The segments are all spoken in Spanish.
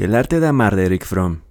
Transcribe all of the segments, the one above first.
El arte de amar de Eric Fromm.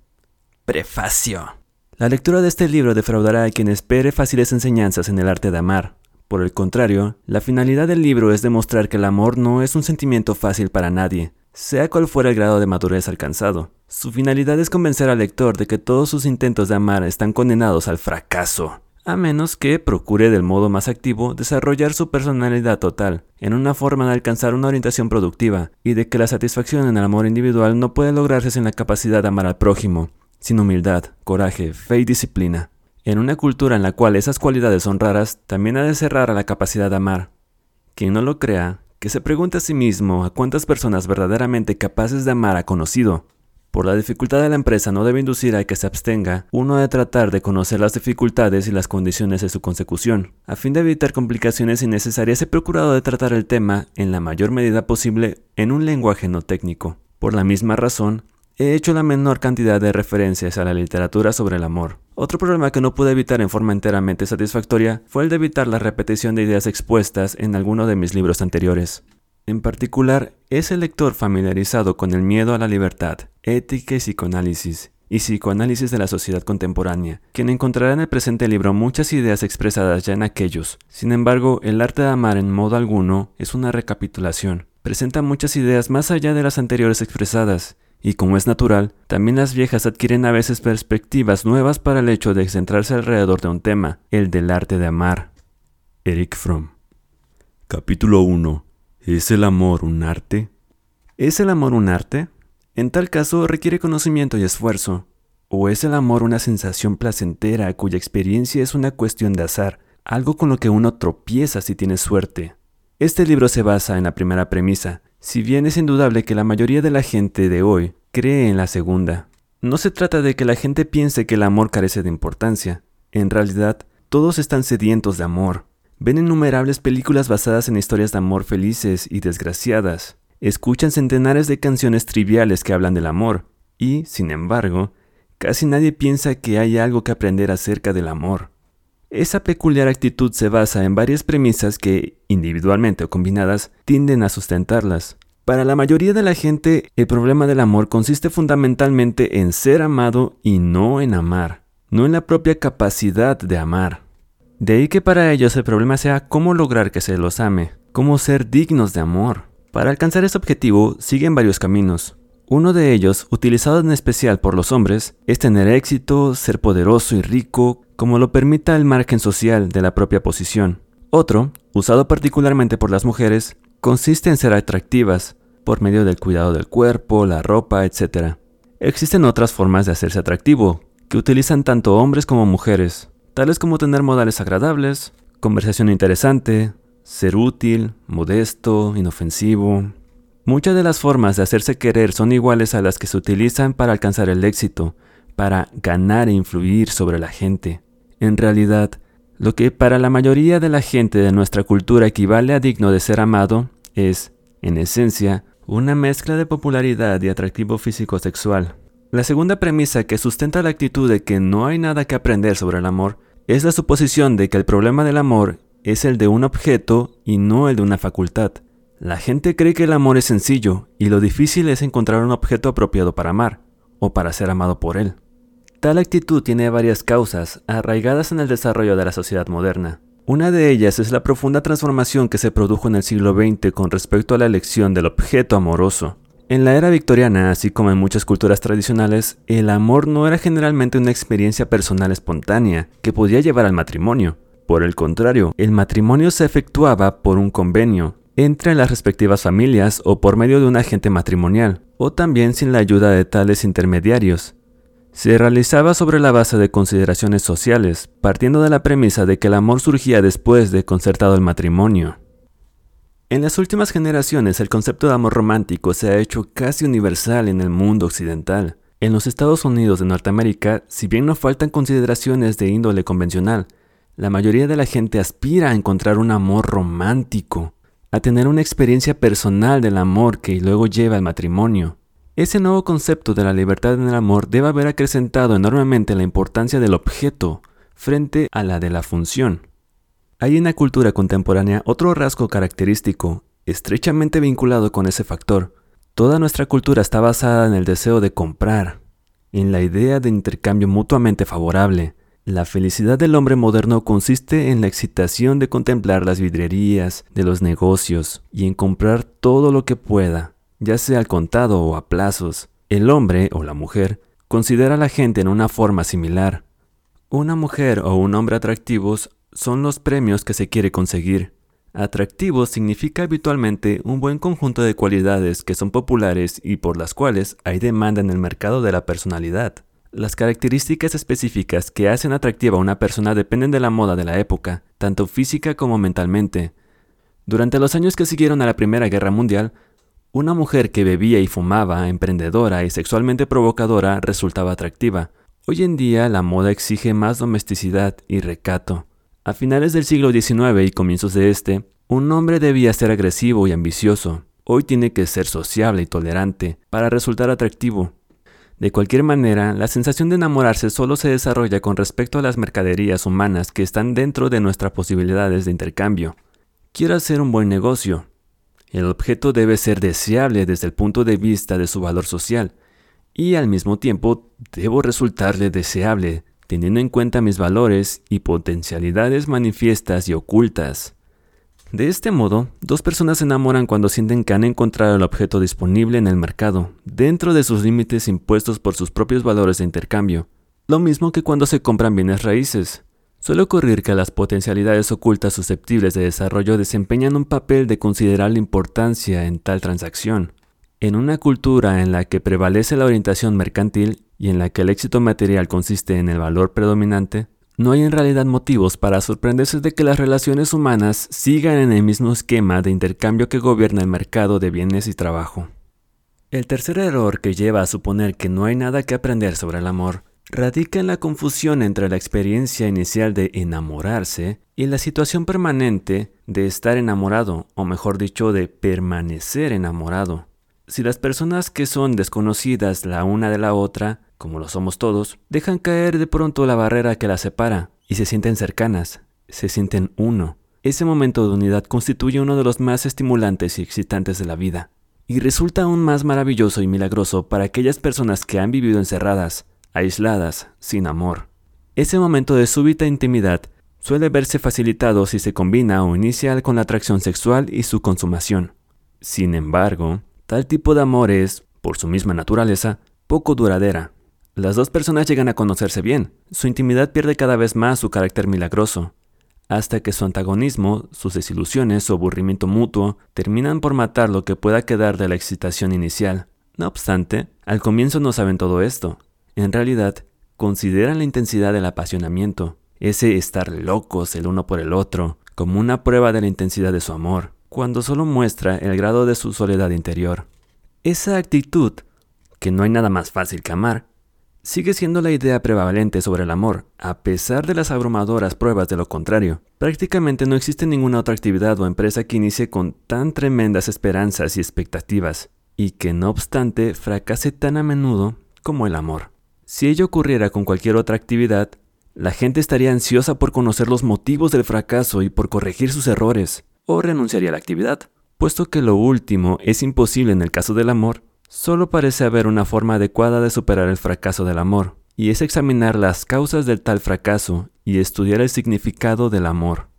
Prefacio. La lectura de este libro defraudará a quien espere fáciles enseñanzas en el arte de amar. Por el contrario, la finalidad del libro es demostrar que el amor no es un sentimiento fácil para nadie, sea cual fuera el grado de madurez alcanzado. Su finalidad es convencer al lector de que todos sus intentos de amar están condenados al fracaso a menos que procure del modo más activo desarrollar su personalidad total, en una forma de alcanzar una orientación productiva, y de que la satisfacción en el amor individual no puede lograrse sin la capacidad de amar al prójimo, sin humildad, coraje, fe y disciplina. En una cultura en la cual esas cualidades son raras, también ha de ser rara la capacidad de amar. Quien no lo crea, que se pregunte a sí mismo a cuántas personas verdaderamente capaces de amar ha conocido, por la dificultad de la empresa no debe inducir a que se abstenga uno de tratar de conocer las dificultades y las condiciones de su consecución. A fin de evitar complicaciones innecesarias he procurado de tratar el tema en la mayor medida posible en un lenguaje no técnico. Por la misma razón, he hecho la menor cantidad de referencias a la literatura sobre el amor. Otro problema que no pude evitar en forma enteramente satisfactoria fue el de evitar la repetición de ideas expuestas en alguno de mis libros anteriores. En particular, es el lector familiarizado con el miedo a la libertad, ética y psicoanálisis, y psicoanálisis de la sociedad contemporánea, quien encontrará en el presente libro muchas ideas expresadas ya en aquellos. Sin embargo, el arte de amar en modo alguno es una recapitulación. Presenta muchas ideas más allá de las anteriores expresadas, y como es natural, también las viejas adquieren a veces perspectivas nuevas para el hecho de centrarse alrededor de un tema, el del arte de amar. Eric Fromm. Capítulo 1 ¿Es el amor un arte? ¿Es el amor un arte? En tal caso requiere conocimiento y esfuerzo. ¿O es el amor una sensación placentera cuya experiencia es una cuestión de azar, algo con lo que uno tropieza si tiene suerte? Este libro se basa en la primera premisa, si bien es indudable que la mayoría de la gente de hoy cree en la segunda. No se trata de que la gente piense que el amor carece de importancia. En realidad, todos están sedientos de amor, Ven innumerables películas basadas en historias de amor felices y desgraciadas. Escuchan centenares de canciones triviales que hablan del amor. Y, sin embargo, casi nadie piensa que hay algo que aprender acerca del amor. Esa peculiar actitud se basa en varias premisas que, individualmente o combinadas, tienden a sustentarlas. Para la mayoría de la gente, el problema del amor consiste fundamentalmente en ser amado y no en amar, no en la propia capacidad de amar. De ahí que para ellos el problema sea cómo lograr que se los ame, cómo ser dignos de amor. Para alcanzar ese objetivo siguen varios caminos. Uno de ellos, utilizado en especial por los hombres, es tener éxito, ser poderoso y rico, como lo permita el margen social de la propia posición. Otro, usado particularmente por las mujeres, consiste en ser atractivas, por medio del cuidado del cuerpo, la ropa, etc. Existen otras formas de hacerse atractivo, que utilizan tanto hombres como mujeres tales como tener modales agradables, conversación interesante, ser útil, modesto, inofensivo. Muchas de las formas de hacerse querer son iguales a las que se utilizan para alcanzar el éxito, para ganar e influir sobre la gente. En realidad, lo que para la mayoría de la gente de nuestra cultura equivale a digno de ser amado es, en esencia, una mezcla de popularidad y atractivo físico-sexual. La segunda premisa que sustenta la actitud de que no hay nada que aprender sobre el amor es la suposición de que el problema del amor es el de un objeto y no el de una facultad. La gente cree que el amor es sencillo y lo difícil es encontrar un objeto apropiado para amar o para ser amado por él. Tal actitud tiene varias causas arraigadas en el desarrollo de la sociedad moderna. Una de ellas es la profunda transformación que se produjo en el siglo XX con respecto a la elección del objeto amoroso. En la era victoriana, así como en muchas culturas tradicionales, el amor no era generalmente una experiencia personal espontánea que podía llevar al matrimonio. Por el contrario, el matrimonio se efectuaba por un convenio entre las respectivas familias o por medio de un agente matrimonial, o también sin la ayuda de tales intermediarios. Se realizaba sobre la base de consideraciones sociales, partiendo de la premisa de que el amor surgía después de concertado el matrimonio. En las últimas generaciones el concepto de amor romántico se ha hecho casi universal en el mundo occidental. En los Estados Unidos de Norteamérica, si bien no faltan consideraciones de índole convencional, la mayoría de la gente aspira a encontrar un amor romántico, a tener una experiencia personal del amor que luego lleva al matrimonio. Ese nuevo concepto de la libertad en el amor debe haber acrecentado enormemente la importancia del objeto frente a la de la función. Hay en la cultura contemporánea otro rasgo característico, estrechamente vinculado con ese factor. Toda nuestra cultura está basada en el deseo de comprar, en la idea de intercambio mutuamente favorable. La felicidad del hombre moderno consiste en la excitación de contemplar las vidrierías de los negocios y en comprar todo lo que pueda, ya sea al contado o a plazos. El hombre o la mujer considera a la gente en una forma similar. Una mujer o un hombre atractivos son los premios que se quiere conseguir. Atractivo significa habitualmente un buen conjunto de cualidades que son populares y por las cuales hay demanda en el mercado de la personalidad. Las características específicas que hacen atractiva a una persona dependen de la moda de la época, tanto física como mentalmente. Durante los años que siguieron a la Primera Guerra Mundial, una mujer que bebía y fumaba, emprendedora y sexualmente provocadora resultaba atractiva. Hoy en día la moda exige más domesticidad y recato. A finales del siglo XIX y comienzos de este, un hombre debía ser agresivo y ambicioso. Hoy tiene que ser sociable y tolerante para resultar atractivo. De cualquier manera, la sensación de enamorarse solo se desarrolla con respecto a las mercaderías humanas que están dentro de nuestras posibilidades de intercambio. Quiero hacer un buen negocio. El objeto debe ser deseable desde el punto de vista de su valor social, y al mismo tiempo debo resultarle deseable, teniendo en cuenta mis valores y potencialidades manifiestas y ocultas. De este modo, dos personas se enamoran cuando sienten que han encontrado el objeto disponible en el mercado, dentro de sus límites impuestos por sus propios valores de intercambio. Lo mismo que cuando se compran bienes raíces. Suele ocurrir que las potencialidades ocultas susceptibles de desarrollo desempeñan un papel de considerable importancia en tal transacción. En una cultura en la que prevalece la orientación mercantil y en la que el éxito material consiste en el valor predominante, no hay en realidad motivos para sorprenderse de que las relaciones humanas sigan en el mismo esquema de intercambio que gobierna el mercado de bienes y trabajo. El tercer error que lleva a suponer que no hay nada que aprender sobre el amor radica en la confusión entre la experiencia inicial de enamorarse y la situación permanente de estar enamorado, o mejor dicho, de permanecer enamorado. Si las personas que son desconocidas la una de la otra como lo somos todos, dejan caer de pronto la barrera que las separa y se sienten cercanas, se sienten uno. Ese momento de unidad constituye uno de los más estimulantes y excitantes de la vida, y resulta aún más maravilloso y milagroso para aquellas personas que han vivido encerradas, aisladas, sin amor. Ese momento de súbita intimidad suele verse facilitado si se combina o inicia con la atracción sexual y su consumación. Sin embargo, tal tipo de amor es, por su misma naturaleza, poco duradera las dos personas llegan a conocerse bien, su intimidad pierde cada vez más su carácter milagroso, hasta que su antagonismo, sus desilusiones o aburrimiento mutuo terminan por matar lo que pueda quedar de la excitación inicial. No obstante, al comienzo no saben todo esto. En realidad, consideran la intensidad del apasionamiento, ese estar locos el uno por el otro, como una prueba de la intensidad de su amor, cuando solo muestra el grado de su soledad interior. Esa actitud, que no hay nada más fácil que amar, sigue siendo la idea prevalente sobre el amor, a pesar de las abrumadoras pruebas de lo contrario. Prácticamente no existe ninguna otra actividad o empresa que inicie con tan tremendas esperanzas y expectativas, y que no obstante fracase tan a menudo como el amor. Si ello ocurriera con cualquier otra actividad, la gente estaría ansiosa por conocer los motivos del fracaso y por corregir sus errores, o renunciaría a la actividad. Puesto que lo último es imposible en el caso del amor, Solo parece haber una forma adecuada de superar el fracaso del amor, y es examinar las causas del tal fracaso y estudiar el significado del amor.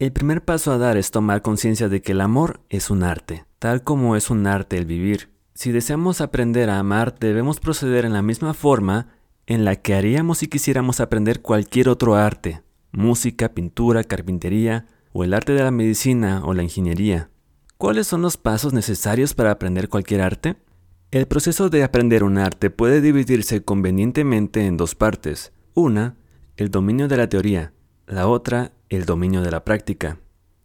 El primer paso a dar es tomar conciencia de que el amor es un arte, tal como es un arte el vivir. Si deseamos aprender a amar, debemos proceder en la misma forma en la que haríamos si quisiéramos aprender cualquier otro arte, música, pintura, carpintería, o el arte de la medicina o la ingeniería. ¿Cuáles son los pasos necesarios para aprender cualquier arte? El proceso de aprender un arte puede dividirse convenientemente en dos partes. Una, el dominio de la teoría. La otra, el dominio de la práctica.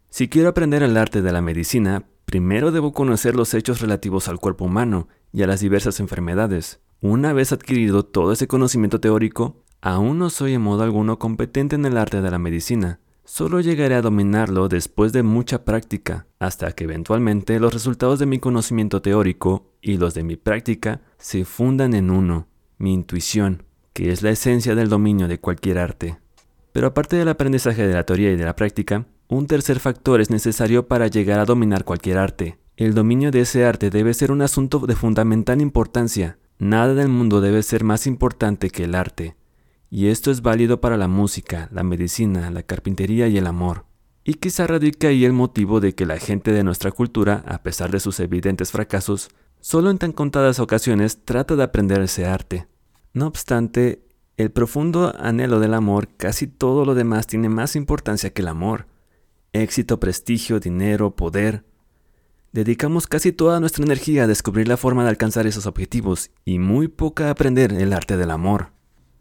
Si quiero aprender el arte de la medicina, primero debo conocer los hechos relativos al cuerpo humano y a las diversas enfermedades. Una vez adquirido todo ese conocimiento teórico, aún no soy en modo alguno competente en el arte de la medicina. Solo llegaré a dominarlo después de mucha práctica, hasta que eventualmente los resultados de mi conocimiento teórico y los de mi práctica se fundan en uno, mi intuición, que es la esencia del dominio de cualquier arte. Pero aparte del aprendizaje de la teoría y de la práctica, un tercer factor es necesario para llegar a dominar cualquier arte, El dominio de ese arte debe ser un asunto de fundamental importancia. Nada del mundo debe ser más importante que el arte. Y esto es válido para la música, la medicina, la carpintería y el amor. Y quizá radica ahí el motivo de que la gente de nuestra cultura, a pesar de sus evidentes fracasos, solo en tan contadas ocasiones trata de aprender ese arte. No obstante, el profundo anhelo del amor, casi todo lo demás tiene más importancia que el amor. Éxito, prestigio, dinero, poder. Dedicamos casi toda nuestra energía a descubrir la forma de alcanzar esos objetivos y muy poca a aprender el arte del amor.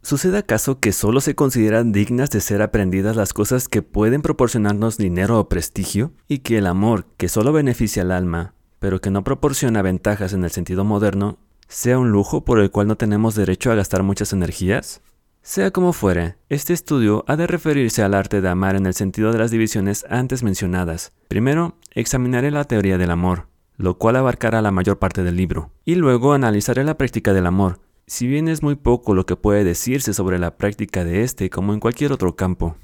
¿Sucede acaso que solo se consideran dignas de ser aprendidas las cosas que pueden proporcionarnos dinero o prestigio? Y que el amor, que solo beneficia al alma, pero que no proporciona ventajas en el sentido moderno, sea un lujo por el cual no tenemos derecho a gastar muchas energías? Sea como fuere, este estudio ha de referirse al arte de amar en el sentido de las divisiones antes mencionadas. Primero, examinaré la teoría del amor, lo cual abarcará la mayor parte del libro, y luego analizaré la práctica del amor, si bien es muy poco lo que puede decirse sobre la práctica de este como en cualquier otro campo.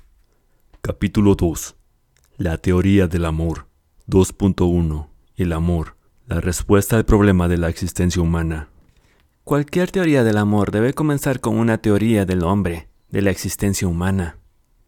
Capítulo 2. La teoría del amor. 2.1. El amor. La respuesta al problema de la existencia humana. Cualquier teoría del amor debe comenzar con una teoría del hombre, de la existencia humana.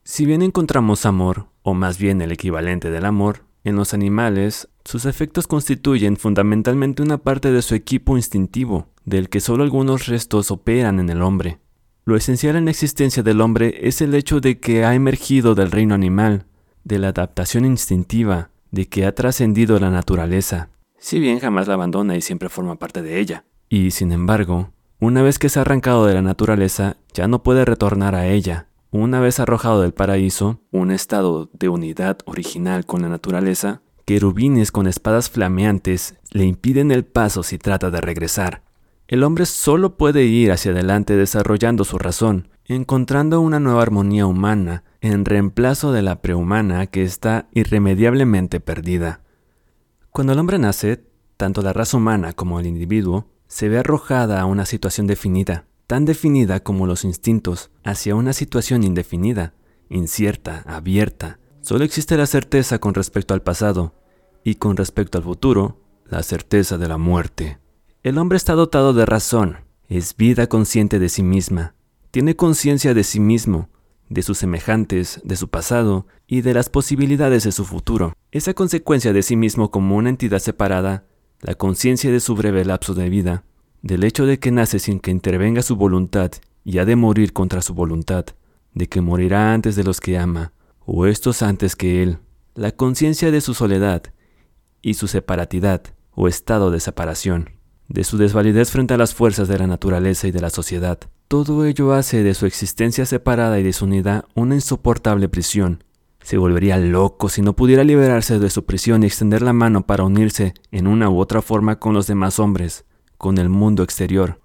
Si bien encontramos amor, o más bien el equivalente del amor, en los animales, sus efectos constituyen fundamentalmente una parte de su equipo instintivo, del que solo algunos restos operan en el hombre. Lo esencial en la existencia del hombre es el hecho de que ha emergido del reino animal, de la adaptación instintiva, de que ha trascendido la naturaleza, si bien jamás la abandona y siempre forma parte de ella. Y, sin embargo, una vez que se ha arrancado de la naturaleza, ya no puede retornar a ella. Una vez arrojado del paraíso, un estado de unidad original con la naturaleza, querubines con espadas flameantes le impiden el paso si trata de regresar. El hombre solo puede ir hacia adelante desarrollando su razón, encontrando una nueva armonía humana en reemplazo de la prehumana que está irremediablemente perdida. Cuando el hombre nace, tanto la raza humana como el individuo se ve arrojada a una situación definida, tan definida como los instintos, hacia una situación indefinida, incierta, abierta, Solo existe la certeza con respecto al pasado y con respecto al futuro, la certeza de la muerte. El hombre está dotado de razón, es vida consciente de sí misma, tiene conciencia de sí mismo, de sus semejantes, de su pasado y de las posibilidades de su futuro. Esa consecuencia de sí mismo como una entidad separada, la conciencia de su breve lapso de vida, del hecho de que nace sin que intervenga su voluntad y ha de morir contra su voluntad, de que morirá antes de los que ama, o estos antes que él, la conciencia de su soledad y su separatidad o estado de separación, de su desvalidez frente a las fuerzas de la naturaleza y de la sociedad. Todo ello hace de su existencia separada y desunida una insoportable prisión. Se volvería loco si no pudiera liberarse de su prisión y extender la mano para unirse en una u otra forma con los demás hombres, con el mundo exterior.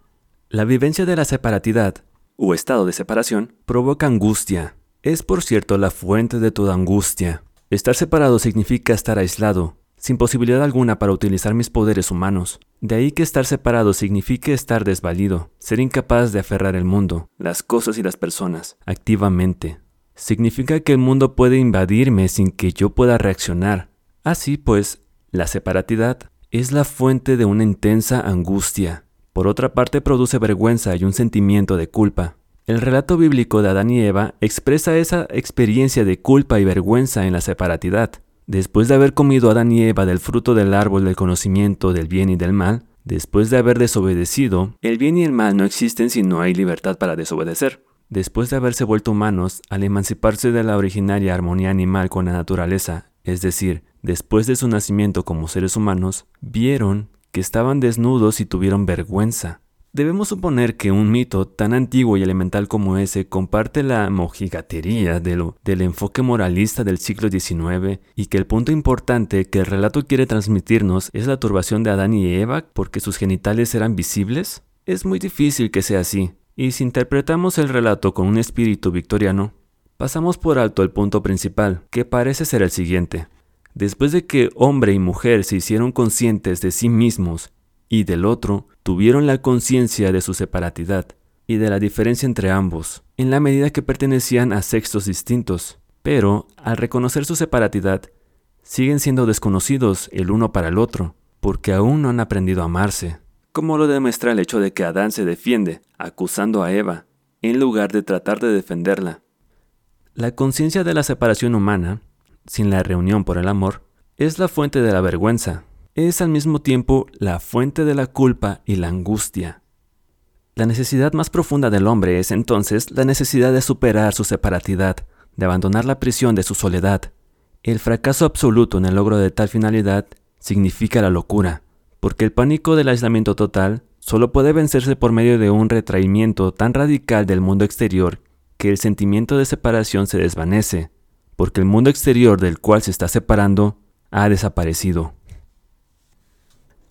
La vivencia de la separatidad, o estado de separación, provoca angustia, es por cierto la fuente de toda angustia. Estar separado significa estar aislado, sin posibilidad alguna para utilizar mis poderes humanos. De ahí que estar separado signifique estar desvalido, ser incapaz de aferrar el mundo, las cosas y las personas, activamente. Significa que el mundo puede invadirme sin que yo pueda reaccionar. Así pues, la separatidad es la fuente de una intensa angustia. Por otra parte, produce vergüenza y un sentimiento de culpa. El relato bíblico de Adán y Eva expresa esa experiencia de culpa y vergüenza en la separatidad. Después de haber comido Adán y Eva del fruto del árbol del conocimiento del bien y del mal, después de haber desobedecido, el bien y el mal no existen si no hay libertad para desobedecer. Después de haberse vuelto humanos, al emanciparse de la originaria armonía animal con la naturaleza, es decir, después de su nacimiento como seres humanos, vieron que estaban desnudos y tuvieron vergüenza. Debemos suponer que un mito tan antiguo y elemental como ese comparte la mojigatería del enfoque moralista del siglo XIX y que el punto importante que el relato quiere transmitirnos es la turbación de Adán y Eva porque sus genitales eran visibles. Es muy difícil que sea así, y si interpretamos el relato con un espíritu victoriano, pasamos por alto el punto principal, que parece ser el siguiente. Después de que hombre y mujer se hicieron conscientes de sí mismos y del otro, tuvieron la conciencia de su separatidad y de la diferencia entre ambos, en la medida que pertenecían a sexos distintos, pero al reconocer su separatidad, siguen siendo desconocidos el uno para el otro, porque aún no han aprendido a amarse, como lo demuestra el hecho de que Adán se defiende, acusando a Eva, en lugar de tratar de defenderla. La conciencia de la separación humana, sin la reunión por el amor, es la fuente de la vergüenza, es al mismo tiempo la fuente de la culpa y la angustia. La necesidad más profunda del hombre es entonces la necesidad de superar su separatidad, de abandonar la prisión de su soledad. El fracaso absoluto en el logro de tal finalidad significa la locura, porque el pánico del aislamiento total solo puede vencerse por medio de un retraimiento tan radical del mundo exterior que el sentimiento de separación se desvanece, porque el mundo exterior del cual se está separando ha desaparecido.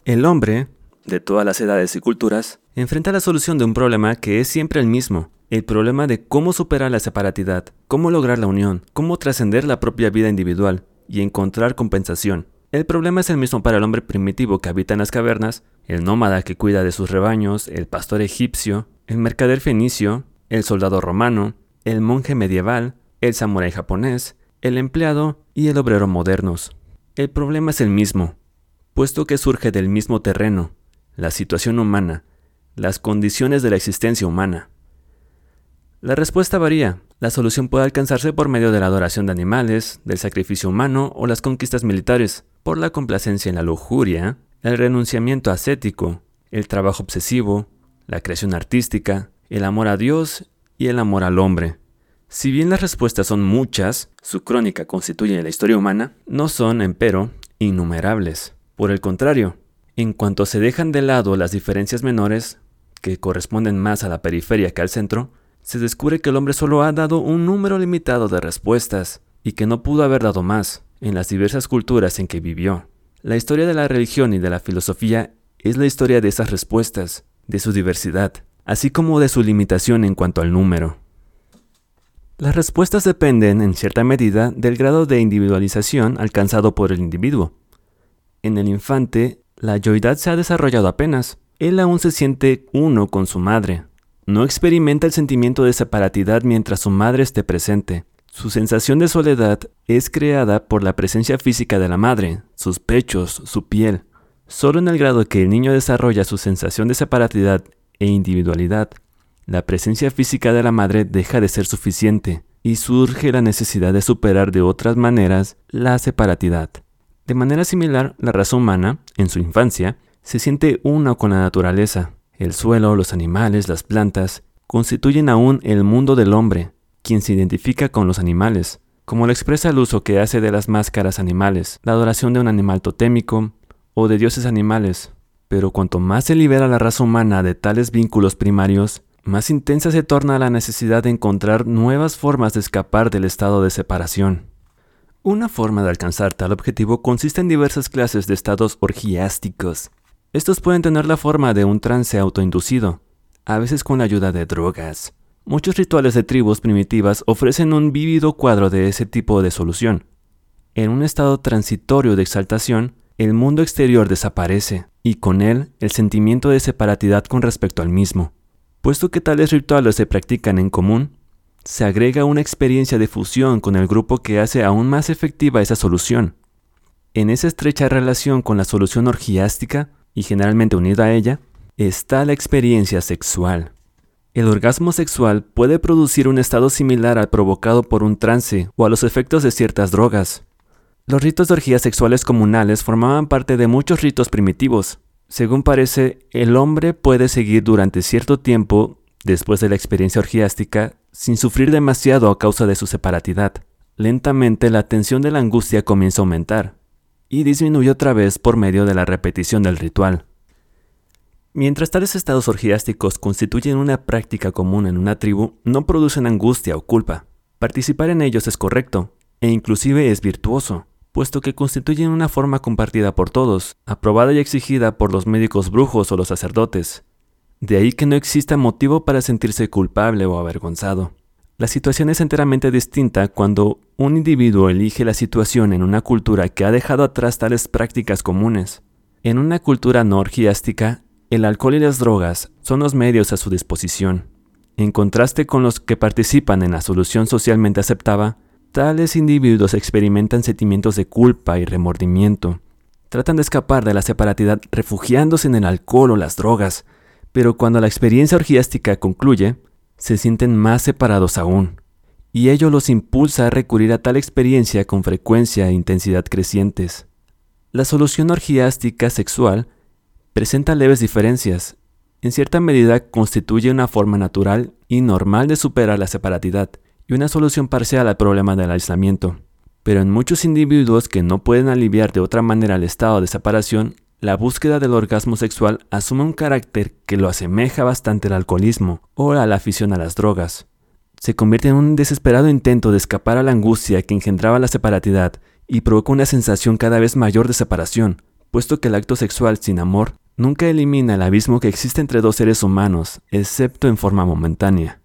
El hombre, de todas las edades y culturas, enfrenta la solución de un problema que es siempre el mismo, el problema de cómo superar la separatidad, cómo lograr la unión, cómo trascender la propia vida individual y encontrar compensación. El problema es el mismo para el hombre primitivo que habita en las cavernas, el nómada que cuida de sus rebaños, el pastor egipcio, el mercader fenicio, el soldado romano, el monje medieval, el samurái japonés, el empleado y el obrero modernos. El problema es el mismo, puesto que surge del mismo terreno, la situación humana, las condiciones de la existencia humana. La respuesta varía. La solución puede alcanzarse por medio de la adoración de animales, del sacrificio humano o las conquistas militares, por la complacencia en la lujuria, el renunciamiento ascético, el trabajo obsesivo, la creación artística, el amor a Dios y el amor al hombre. Si bien las respuestas son muchas, su crónica constituye la historia humana, no son, empero, innumerables. Por el contrario, en cuanto se dejan de lado las diferencias menores, que corresponden más a la periferia que al centro, se descubre que el hombre solo ha dado un número limitado de respuestas, y que no pudo haber dado más, en las diversas culturas en que vivió. La historia de la religión y de la filosofía es la historia de esas respuestas, de su diversidad, así como de su limitación en cuanto al número. Las respuestas dependen, en cierta medida, del grado de individualización alcanzado por el individuo. En el infante, la yoidad se ha desarrollado apenas. Él aún se siente uno con su madre. No experimenta el sentimiento de separatidad mientras su madre esté presente. Su sensación de soledad es creada por la presencia física de la madre, sus pechos, su piel. Solo en el grado que el niño desarrolla su sensación de separatidad e individualidad, la presencia física de la madre deja de ser suficiente y surge la necesidad de superar de otras maneras la separatidad. De manera similar, la raza humana, en su infancia, se siente una con la naturaleza. El suelo, los animales, las plantas, constituyen aún el mundo del hombre, quien se identifica con los animales, como lo expresa el uso que hace de las máscaras animales, la adoración de un animal totémico o de dioses animales. Pero cuanto más se libera la raza humana de tales vínculos primarios, más intensa se torna la necesidad de encontrar nuevas formas de escapar del estado de separación. Una forma de alcanzar tal objetivo consiste en diversas clases de estados orgiásticos. Estos pueden tener la forma de un trance autoinducido, a veces con la ayuda de drogas. Muchos rituales de tribus primitivas ofrecen un vívido cuadro de ese tipo de solución. En un estado transitorio de exaltación, el mundo exterior desaparece, y con él el sentimiento de separatidad con respecto al mismo. Puesto que tales rituales se practican en común, se agrega una experiencia de fusión con el grupo que hace aún más efectiva esa solución. En esa estrecha relación con la solución orgiástica, y generalmente unida a ella, está la experiencia sexual. El orgasmo sexual puede producir un estado similar al provocado por un trance o a los efectos de ciertas drogas. Los ritos de orgías sexuales comunales formaban parte de muchos ritos primitivos. Según parece, el hombre puede seguir durante cierto tiempo después de la experiencia orgiástica sin sufrir demasiado a causa de su separatidad. Lentamente la tensión de la angustia comienza a aumentar y disminuye otra vez por medio de la repetición del ritual. Mientras tales estados orgiásticos constituyen una práctica común en una tribu, no producen angustia o culpa. Participar en ellos es correcto, e inclusive es virtuoso, puesto que constituyen una forma compartida por todos, aprobada y exigida por los médicos brujos o los sacerdotes, de ahí que no exista motivo para sentirse culpable o avergonzado. La situación es enteramente distinta cuando un individuo elige la situación en una cultura que ha dejado atrás tales prácticas comunes. En una cultura no orgiástica, el alcohol y las drogas son los medios a su disposición. En contraste con los que participan en la solución socialmente aceptada, tales individuos experimentan sentimientos de culpa y remordimiento, tratan de escapar de la separatidad refugiándose en el alcohol o las drogas, pero cuando la experiencia orgiástica concluye, se sienten más separados aún, y ello los impulsa a recurrir a tal experiencia con frecuencia e intensidad crecientes. La solución orgiástica sexual presenta leves diferencias. En cierta medida constituye una forma natural y normal de superar la separatidad y una solución parcial al problema del aislamiento. Pero en muchos individuos que no pueden aliviar de otra manera el estado de separación, la búsqueda del orgasmo sexual asume un carácter que lo asemeja bastante al alcoholismo o a la afición a las drogas. Se convierte en un desesperado intento de escapar a la angustia que engendraba la separatidad y provoca una sensación cada vez mayor de separación, puesto que el acto sexual sin amor nunca elimina el abismo que existe entre dos seres humanos, excepto en forma momentánea.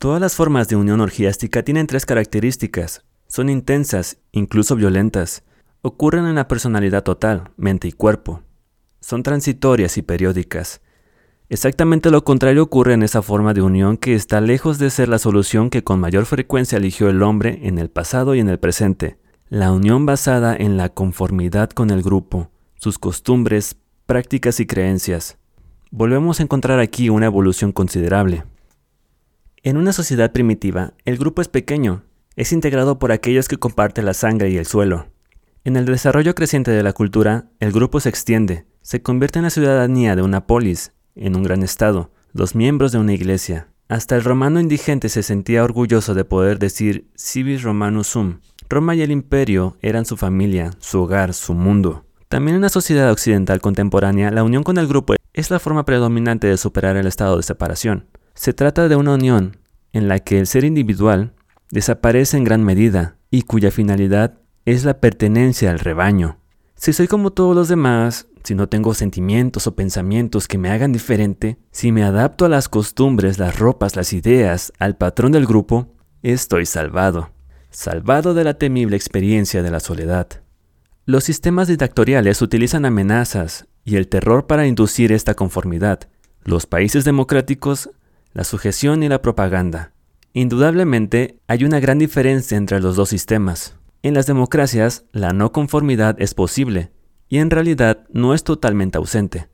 Todas las formas de unión orgiástica tienen tres características, son intensas, incluso violentas. Ocurren en la personalidad total, mente y cuerpo. Son transitorias y periódicas. Exactamente lo contrario ocurre en esa forma de unión que está lejos de ser la solución que con mayor frecuencia eligió el hombre en el pasado y en el presente. La unión basada en la conformidad con el grupo, sus costumbres, prácticas y creencias. Volvemos a encontrar aquí una evolución considerable. En una sociedad primitiva, el grupo es pequeño, es integrado por aquellos que comparten la sangre y el suelo. En el desarrollo creciente de la cultura, el grupo se extiende, se convierte en la ciudadanía de una polis, en un gran estado, los miembros de una iglesia. Hasta el romano indigente se sentía orgulloso de poder decir civis romanus sum. Roma y el imperio eran su familia, su hogar, su mundo. También en la sociedad occidental contemporánea, la unión con el grupo es la forma predominante de superar el estado de separación. Se trata de una unión en la que el ser individual desaparece en gran medida y cuya finalidad es la pertenencia al rebaño. Si soy como todos los demás, si no tengo sentimientos o pensamientos que me hagan diferente, si me adapto a las costumbres, las ropas, las ideas, al patrón del grupo, estoy salvado, salvado de la temible experiencia de la soledad. Los sistemas dictatoriales utilizan amenazas y el terror para inducir esta conformidad. Los países democráticos, la sujeción y la propaganda. Indudablemente, hay una gran diferencia entre los dos sistemas. En las democracias, la no conformidad es posible, y en realidad no es totalmente ausente.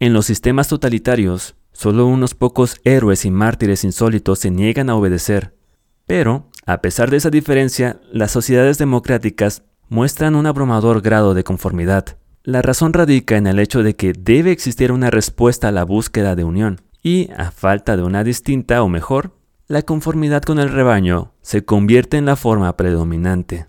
En los sistemas totalitarios, solo unos pocos héroes y mártires insólitos se niegan a obedecer. Pero, a pesar de esa diferencia, las sociedades democráticas muestran un abrumador grado de conformidad. La razón radica en el hecho de que debe existir una respuesta a la búsqueda de unión, y, a falta de una distinta o mejor, la conformidad con el rebaño se convierte en la forma predominante.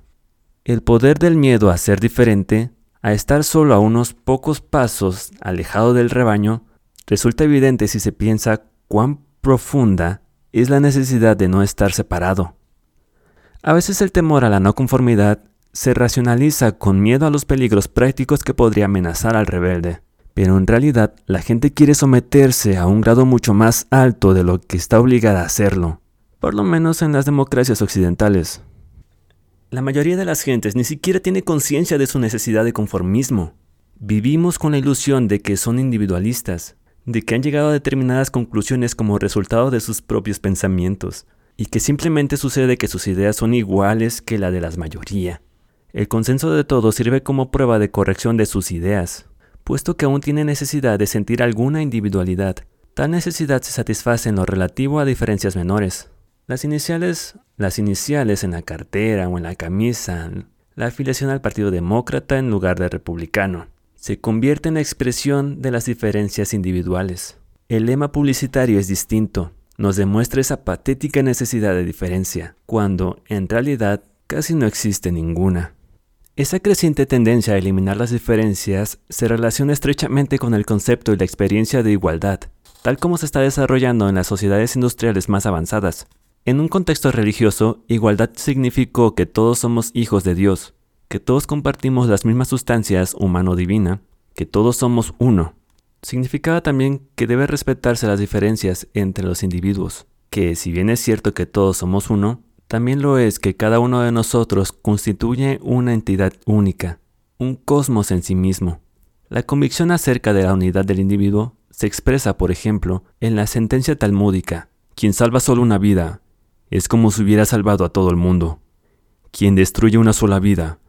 El poder del miedo a ser diferente, a estar solo a unos pocos pasos alejado del rebaño, resulta evidente si se piensa cuán profunda es la necesidad de no estar separado. A veces el temor a la no conformidad se racionaliza con miedo a los peligros prácticos que podría amenazar al rebelde. Pero en realidad la gente quiere someterse a un grado mucho más alto de lo que está obligada a hacerlo, por lo menos en las democracias occidentales. La mayoría de las gentes ni siquiera tiene conciencia de su necesidad de conformismo. Vivimos con la ilusión de que son individualistas, de que han llegado a determinadas conclusiones como resultado de sus propios pensamientos, y que simplemente sucede que sus ideas son iguales que la de la mayoría. El consenso de todos sirve como prueba de corrección de sus ideas, puesto que aún tiene necesidad de sentir alguna individualidad. Tal necesidad se satisface en lo relativo a diferencias menores. Las iniciales, las iniciales en la cartera o en la camisa, la afiliación al Partido Demócrata en lugar de republicano, se convierte en la expresión de las diferencias individuales. El lema publicitario es distinto, nos demuestra esa patética necesidad de diferencia, cuando en realidad casi no existe ninguna. Esa creciente tendencia a eliminar las diferencias se relaciona estrechamente con el concepto y la experiencia de igualdad, tal como se está desarrollando en las sociedades industriales más avanzadas. En un contexto religioso, igualdad significó que todos somos hijos de Dios, que todos compartimos las mismas sustancias humano-divina, que todos somos uno. Significaba también que debe respetarse las diferencias entre los individuos, que si bien es cierto que todos somos uno, también lo es que cada uno de nosotros constituye una entidad única, un cosmos en sí mismo. La convicción acerca de la unidad del individuo se expresa, por ejemplo, en la sentencia talmúdica, quien salva solo una vida, es como si hubiera salvado a todo el mundo. Quien destruye una sola vida,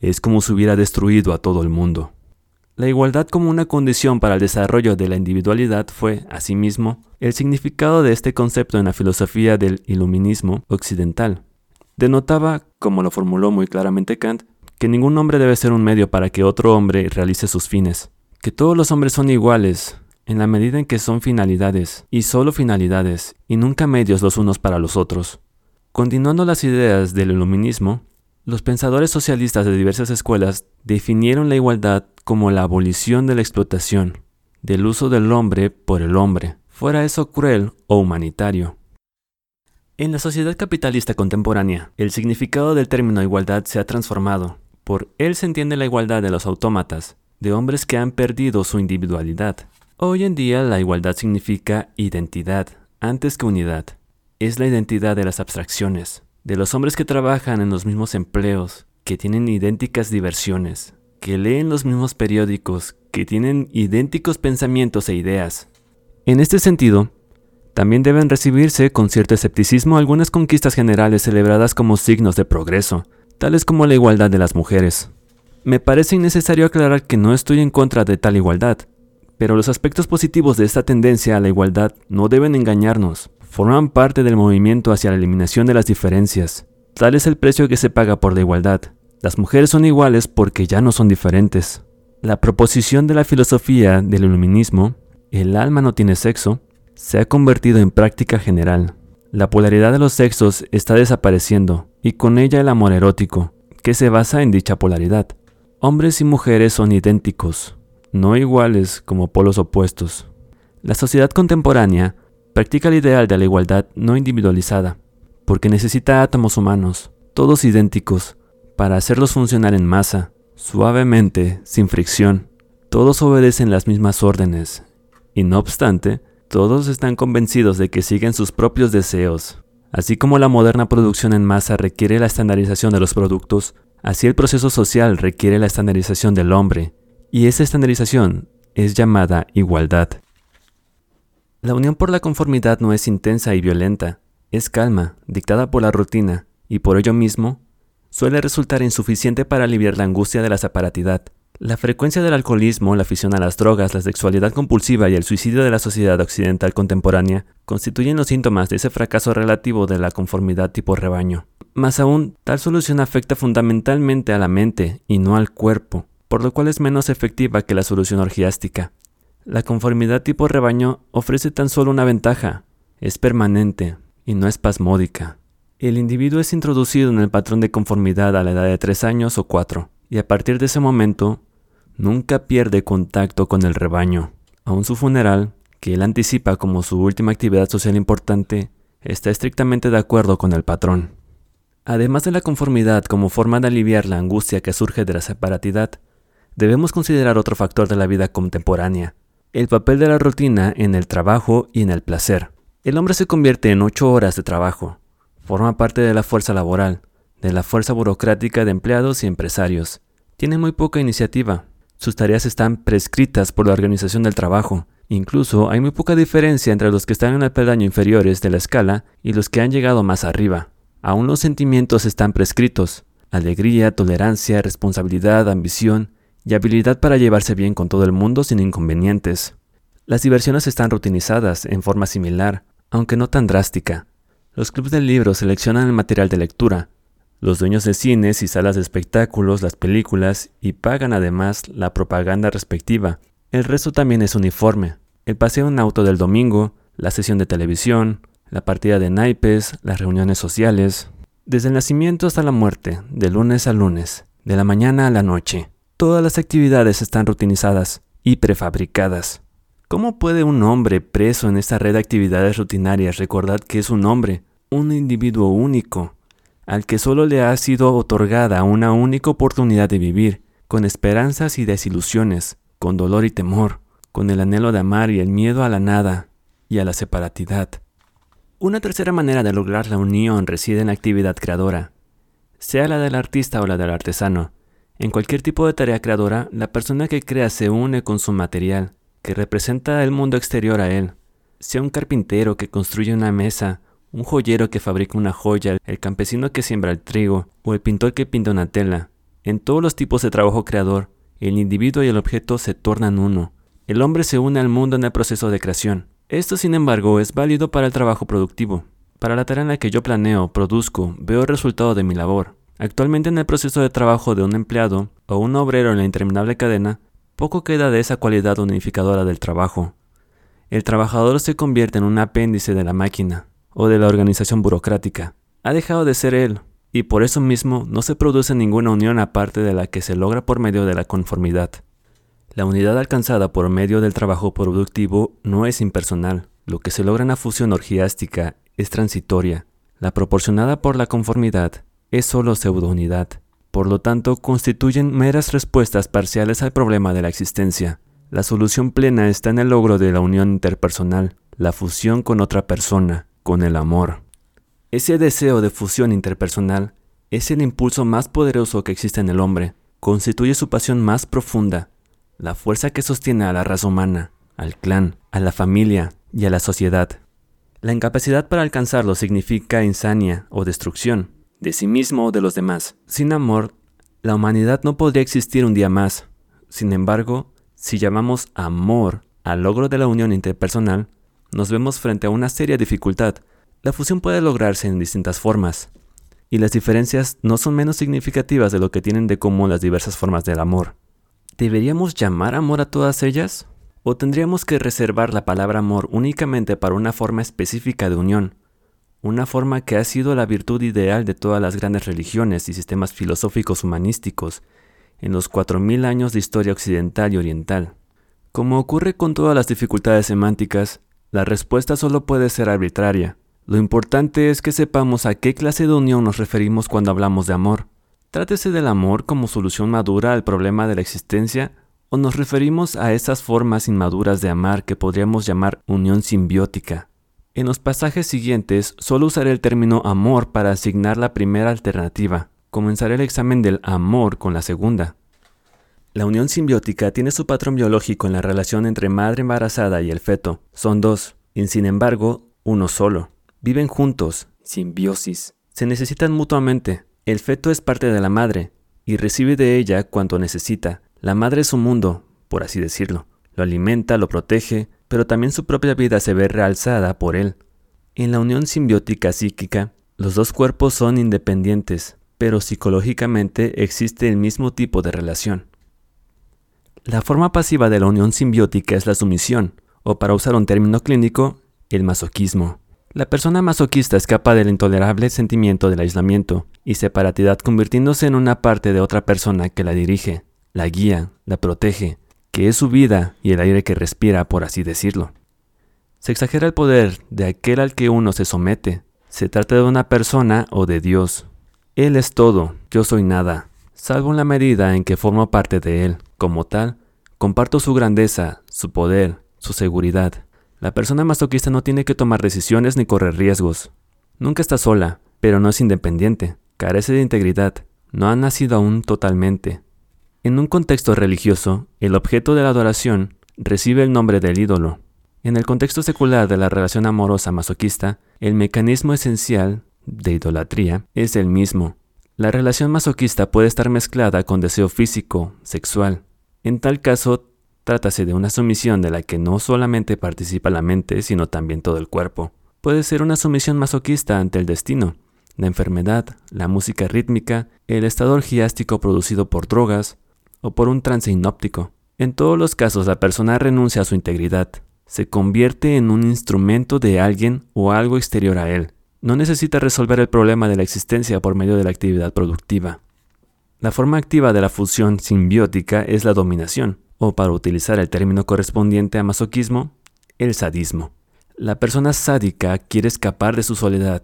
es como si hubiera destruido a todo el mundo. La igualdad como una condición para el desarrollo de la individualidad fue, asimismo, el significado de este concepto en la filosofía del iluminismo occidental. Denotaba, como lo formuló muy claramente Kant, que ningún hombre debe ser un medio para que otro hombre realice sus fines, que todos los hombres son iguales, en la medida en que son finalidades, y solo finalidades, y nunca medios los unos para los otros. Continuando las ideas del iluminismo, los pensadores socialistas de diversas escuelas definieron la igualdad como la abolición de la explotación, del uso del hombre por el hombre, fuera eso cruel o humanitario. En la sociedad capitalista contemporánea, el significado del término igualdad se ha transformado. Por él se entiende la igualdad de los autómatas, de hombres que han perdido su individualidad. Hoy en día la igualdad significa identidad, antes que unidad. Es la identidad de las abstracciones, de los hombres que trabajan en los mismos empleos, que tienen idénticas diversiones, que leen los mismos periódicos, que tienen idénticos pensamientos e ideas. En este sentido, también deben recibirse con cierto escepticismo algunas conquistas generales celebradas como signos de progreso, tales como la igualdad de las mujeres. Me parece innecesario aclarar que no estoy en contra de tal igualdad, pero los aspectos positivos de esta tendencia a la igualdad no deben engañarnos, forman parte del movimiento hacia la eliminación de las diferencias. Tal es el precio que se paga por la igualdad. Las mujeres son iguales porque ya no son diferentes. La proposición de la filosofía del iluminismo, el alma no tiene sexo, se ha convertido en práctica general. La polaridad de los sexos está desapareciendo, y con ella el amor erótico, que se basa en dicha polaridad. Hombres y mujeres son idénticos, no iguales como polos opuestos. La sociedad contemporánea practica el ideal de la igualdad no individualizada, porque necesita átomos humanos, todos idénticos, para hacerlos funcionar en masa, suavemente, sin fricción. Todos obedecen las mismas órdenes, y no obstante, todos están convencidos de que siguen sus propios deseos. Así como la moderna producción en masa requiere la estandarización de los productos, así el proceso social requiere la estandarización del hombre, y esa estandarización es llamada igualdad. La unión por la conformidad no es intensa y violenta, es calma, dictada por la rutina, y por ello mismo suele resultar insuficiente para aliviar la angustia de la separatidad. La frecuencia del alcoholismo, la afición a las drogas, la sexualidad compulsiva y el suicidio de la sociedad occidental contemporánea constituyen los síntomas de ese fracaso relativo de la conformidad tipo rebaño. Más aún, tal solución afecta fundamentalmente a la mente y no al cuerpo, por lo cual es menos efectiva que la solución orgiástica. La conformidad tipo rebaño ofrece tan solo una ventaja, es permanente y no espasmódica. El individuo es introducido en el patrón de conformidad a la edad de 3 años o 4, y a partir de ese momento nunca pierde contacto con el rebaño. Aun su funeral, que él anticipa como su última actividad social importante, está estrictamente de acuerdo con el patrón. Además de la conformidad como forma de aliviar la angustia que surge de la separatidad, debemos considerar otro factor de la vida contemporánea, el papel de la rutina en el trabajo y en el placer. El hombre se convierte en ocho horas de trabajo, forma parte de la fuerza laboral, de la fuerza burocrática de empleados y empresarios. Tiene muy poca iniciativa, sus tareas están prescritas por la organización del trabajo. Incluso hay muy poca diferencia entre los que están en el peldaño inferiores de la escala y los que han llegado más arriba. Aún los sentimientos están prescritos. Alegría, tolerancia, responsabilidad, ambición y habilidad para llevarse bien con todo el mundo sin inconvenientes. Las diversiones están rutinizadas en forma similar, aunque no tan drástica. Los clubes de libros seleccionan el material de lectura, los dueños de cines y salas de espectáculos, las películas y pagan además la propaganda respectiva. El resto también es uniforme. El paseo en auto del domingo, la sesión de televisión, la partida de naipes, las reuniones sociales. Desde el nacimiento hasta la muerte, de lunes a lunes, de la mañana a la noche. Todas las actividades están rutinizadas y prefabricadas. ¿Cómo puede un hombre preso en esta red de actividades rutinarias recordar que es un hombre, un individuo único, al que solo le ha sido otorgada una única oportunidad de vivir, con esperanzas y desilusiones, con dolor y temor, con el anhelo de amar y el miedo a la nada y a la separatidad. Una tercera manera de lograr la unión reside en la actividad creadora, sea la del artista o la del artesano. En cualquier tipo de tarea creadora, la persona que crea se une con su material, que representa el mundo exterior a él. Sea un carpintero que construye una mesa un joyero que fabrica una joya, el campesino que siembra el trigo o el pintor que pinta una tela. En todos los tipos de trabajo creador, el individuo y el objeto se tornan uno. El hombre se une al mundo en el proceso de creación. Esto, sin embargo, es válido para el trabajo productivo. Para la tarea en la que yo planeo, produzco, veo el resultado de mi labor. Actualmente en el proceso de trabajo de un empleado o un obrero en la interminable cadena, poco queda de esa cualidad unificadora del trabajo. El trabajador se convierte en un apéndice de la máquina o de la organización burocrática. Ha dejado de ser él, y por eso mismo no se produce ninguna unión aparte de la que se logra por medio de la conformidad. La unidad alcanzada por medio del trabajo productivo no es impersonal. Lo que se logra en la fusión orgiástica es transitoria. La proporcionada por la conformidad es solo pseudounidad. Por lo tanto, constituyen meras respuestas parciales al problema de la existencia. La solución plena está en el logro de la unión interpersonal, la fusión con otra persona, con el amor. Ese deseo de fusión interpersonal es el impulso más poderoso que existe en el hombre, constituye su pasión más profunda, la fuerza que sostiene a la raza humana, al clan, a la familia y a la sociedad. La incapacidad para alcanzarlo significa insania o destrucción, de sí mismo o de los demás. Sin amor, la humanidad no podría existir un día más. Sin embargo, si llamamos amor al logro de la unión interpersonal, nos vemos frente a una seria dificultad, la fusión puede lograrse en distintas formas, y las diferencias no son menos significativas de lo que tienen de común las diversas formas del amor. ¿Deberíamos llamar amor a todas ellas? ¿O tendríamos que reservar la palabra amor únicamente para una forma específica de unión? Una forma que ha sido la virtud ideal de todas las grandes religiones y sistemas filosóficos humanísticos en los cuatro mil años de historia occidental y oriental. Como ocurre con todas las dificultades semánticas, la respuesta solo puede ser arbitraria. Lo importante es que sepamos a qué clase de unión nos referimos cuando hablamos de amor. Trátese del amor como solución madura al problema de la existencia o nos referimos a esas formas inmaduras de amar que podríamos llamar unión simbiótica. En los pasajes siguientes solo usaré el término amor para asignar la primera alternativa. Comenzaré el examen del amor con la segunda. La unión simbiótica tiene su patrón biológico en la relación entre madre embarazada y el feto. Son dos, y sin embargo, uno solo. Viven juntos, simbiosis. Se necesitan mutuamente. El feto es parte de la madre y recibe de ella cuanto necesita. La madre es su mundo, por así decirlo. Lo alimenta, lo protege, pero también su propia vida se ve realzada por él. En la unión simbiótica psíquica, los dos cuerpos son independientes, pero psicológicamente existe el mismo tipo de relación. La forma pasiva de la unión simbiótica es la sumisión, o para usar un término clínico, el masoquismo. La persona masoquista escapa del intolerable sentimiento del aislamiento y separatidad convirtiéndose en una parte de otra persona que la dirige, la guía, la protege, que es su vida y el aire que respira, por así decirlo. Se exagera el poder de aquel al que uno se somete. Se trata de una persona o de Dios. Él es todo, yo soy nada, salvo en la medida en que formo parte de Él. Como tal, comparto su grandeza, su poder, su seguridad. La persona masoquista no tiene que tomar decisiones ni correr riesgos. Nunca está sola, pero no es independiente, carece de integridad, no ha nacido aún totalmente. En un contexto religioso, el objeto de la adoración recibe el nombre del ídolo. En el contexto secular de la relación amorosa masoquista, el mecanismo esencial de idolatría es el mismo. La relación masoquista puede estar mezclada con deseo físico, sexual. En tal caso, Trátase de una sumisión de la que no solamente participa la mente, sino también todo el cuerpo. Puede ser una sumisión masoquista ante el destino, la enfermedad, la música rítmica, el estado orgiástico producido por drogas o por un trance inóptico. En todos los casos la persona renuncia a su integridad, se convierte en un instrumento de alguien o algo exterior a él. No necesita resolver el problema de la existencia por medio de la actividad productiva. La forma activa de la fusión simbiótica es la dominación o para utilizar el término correspondiente a masoquismo, el sadismo. La persona sádica quiere escapar de su soledad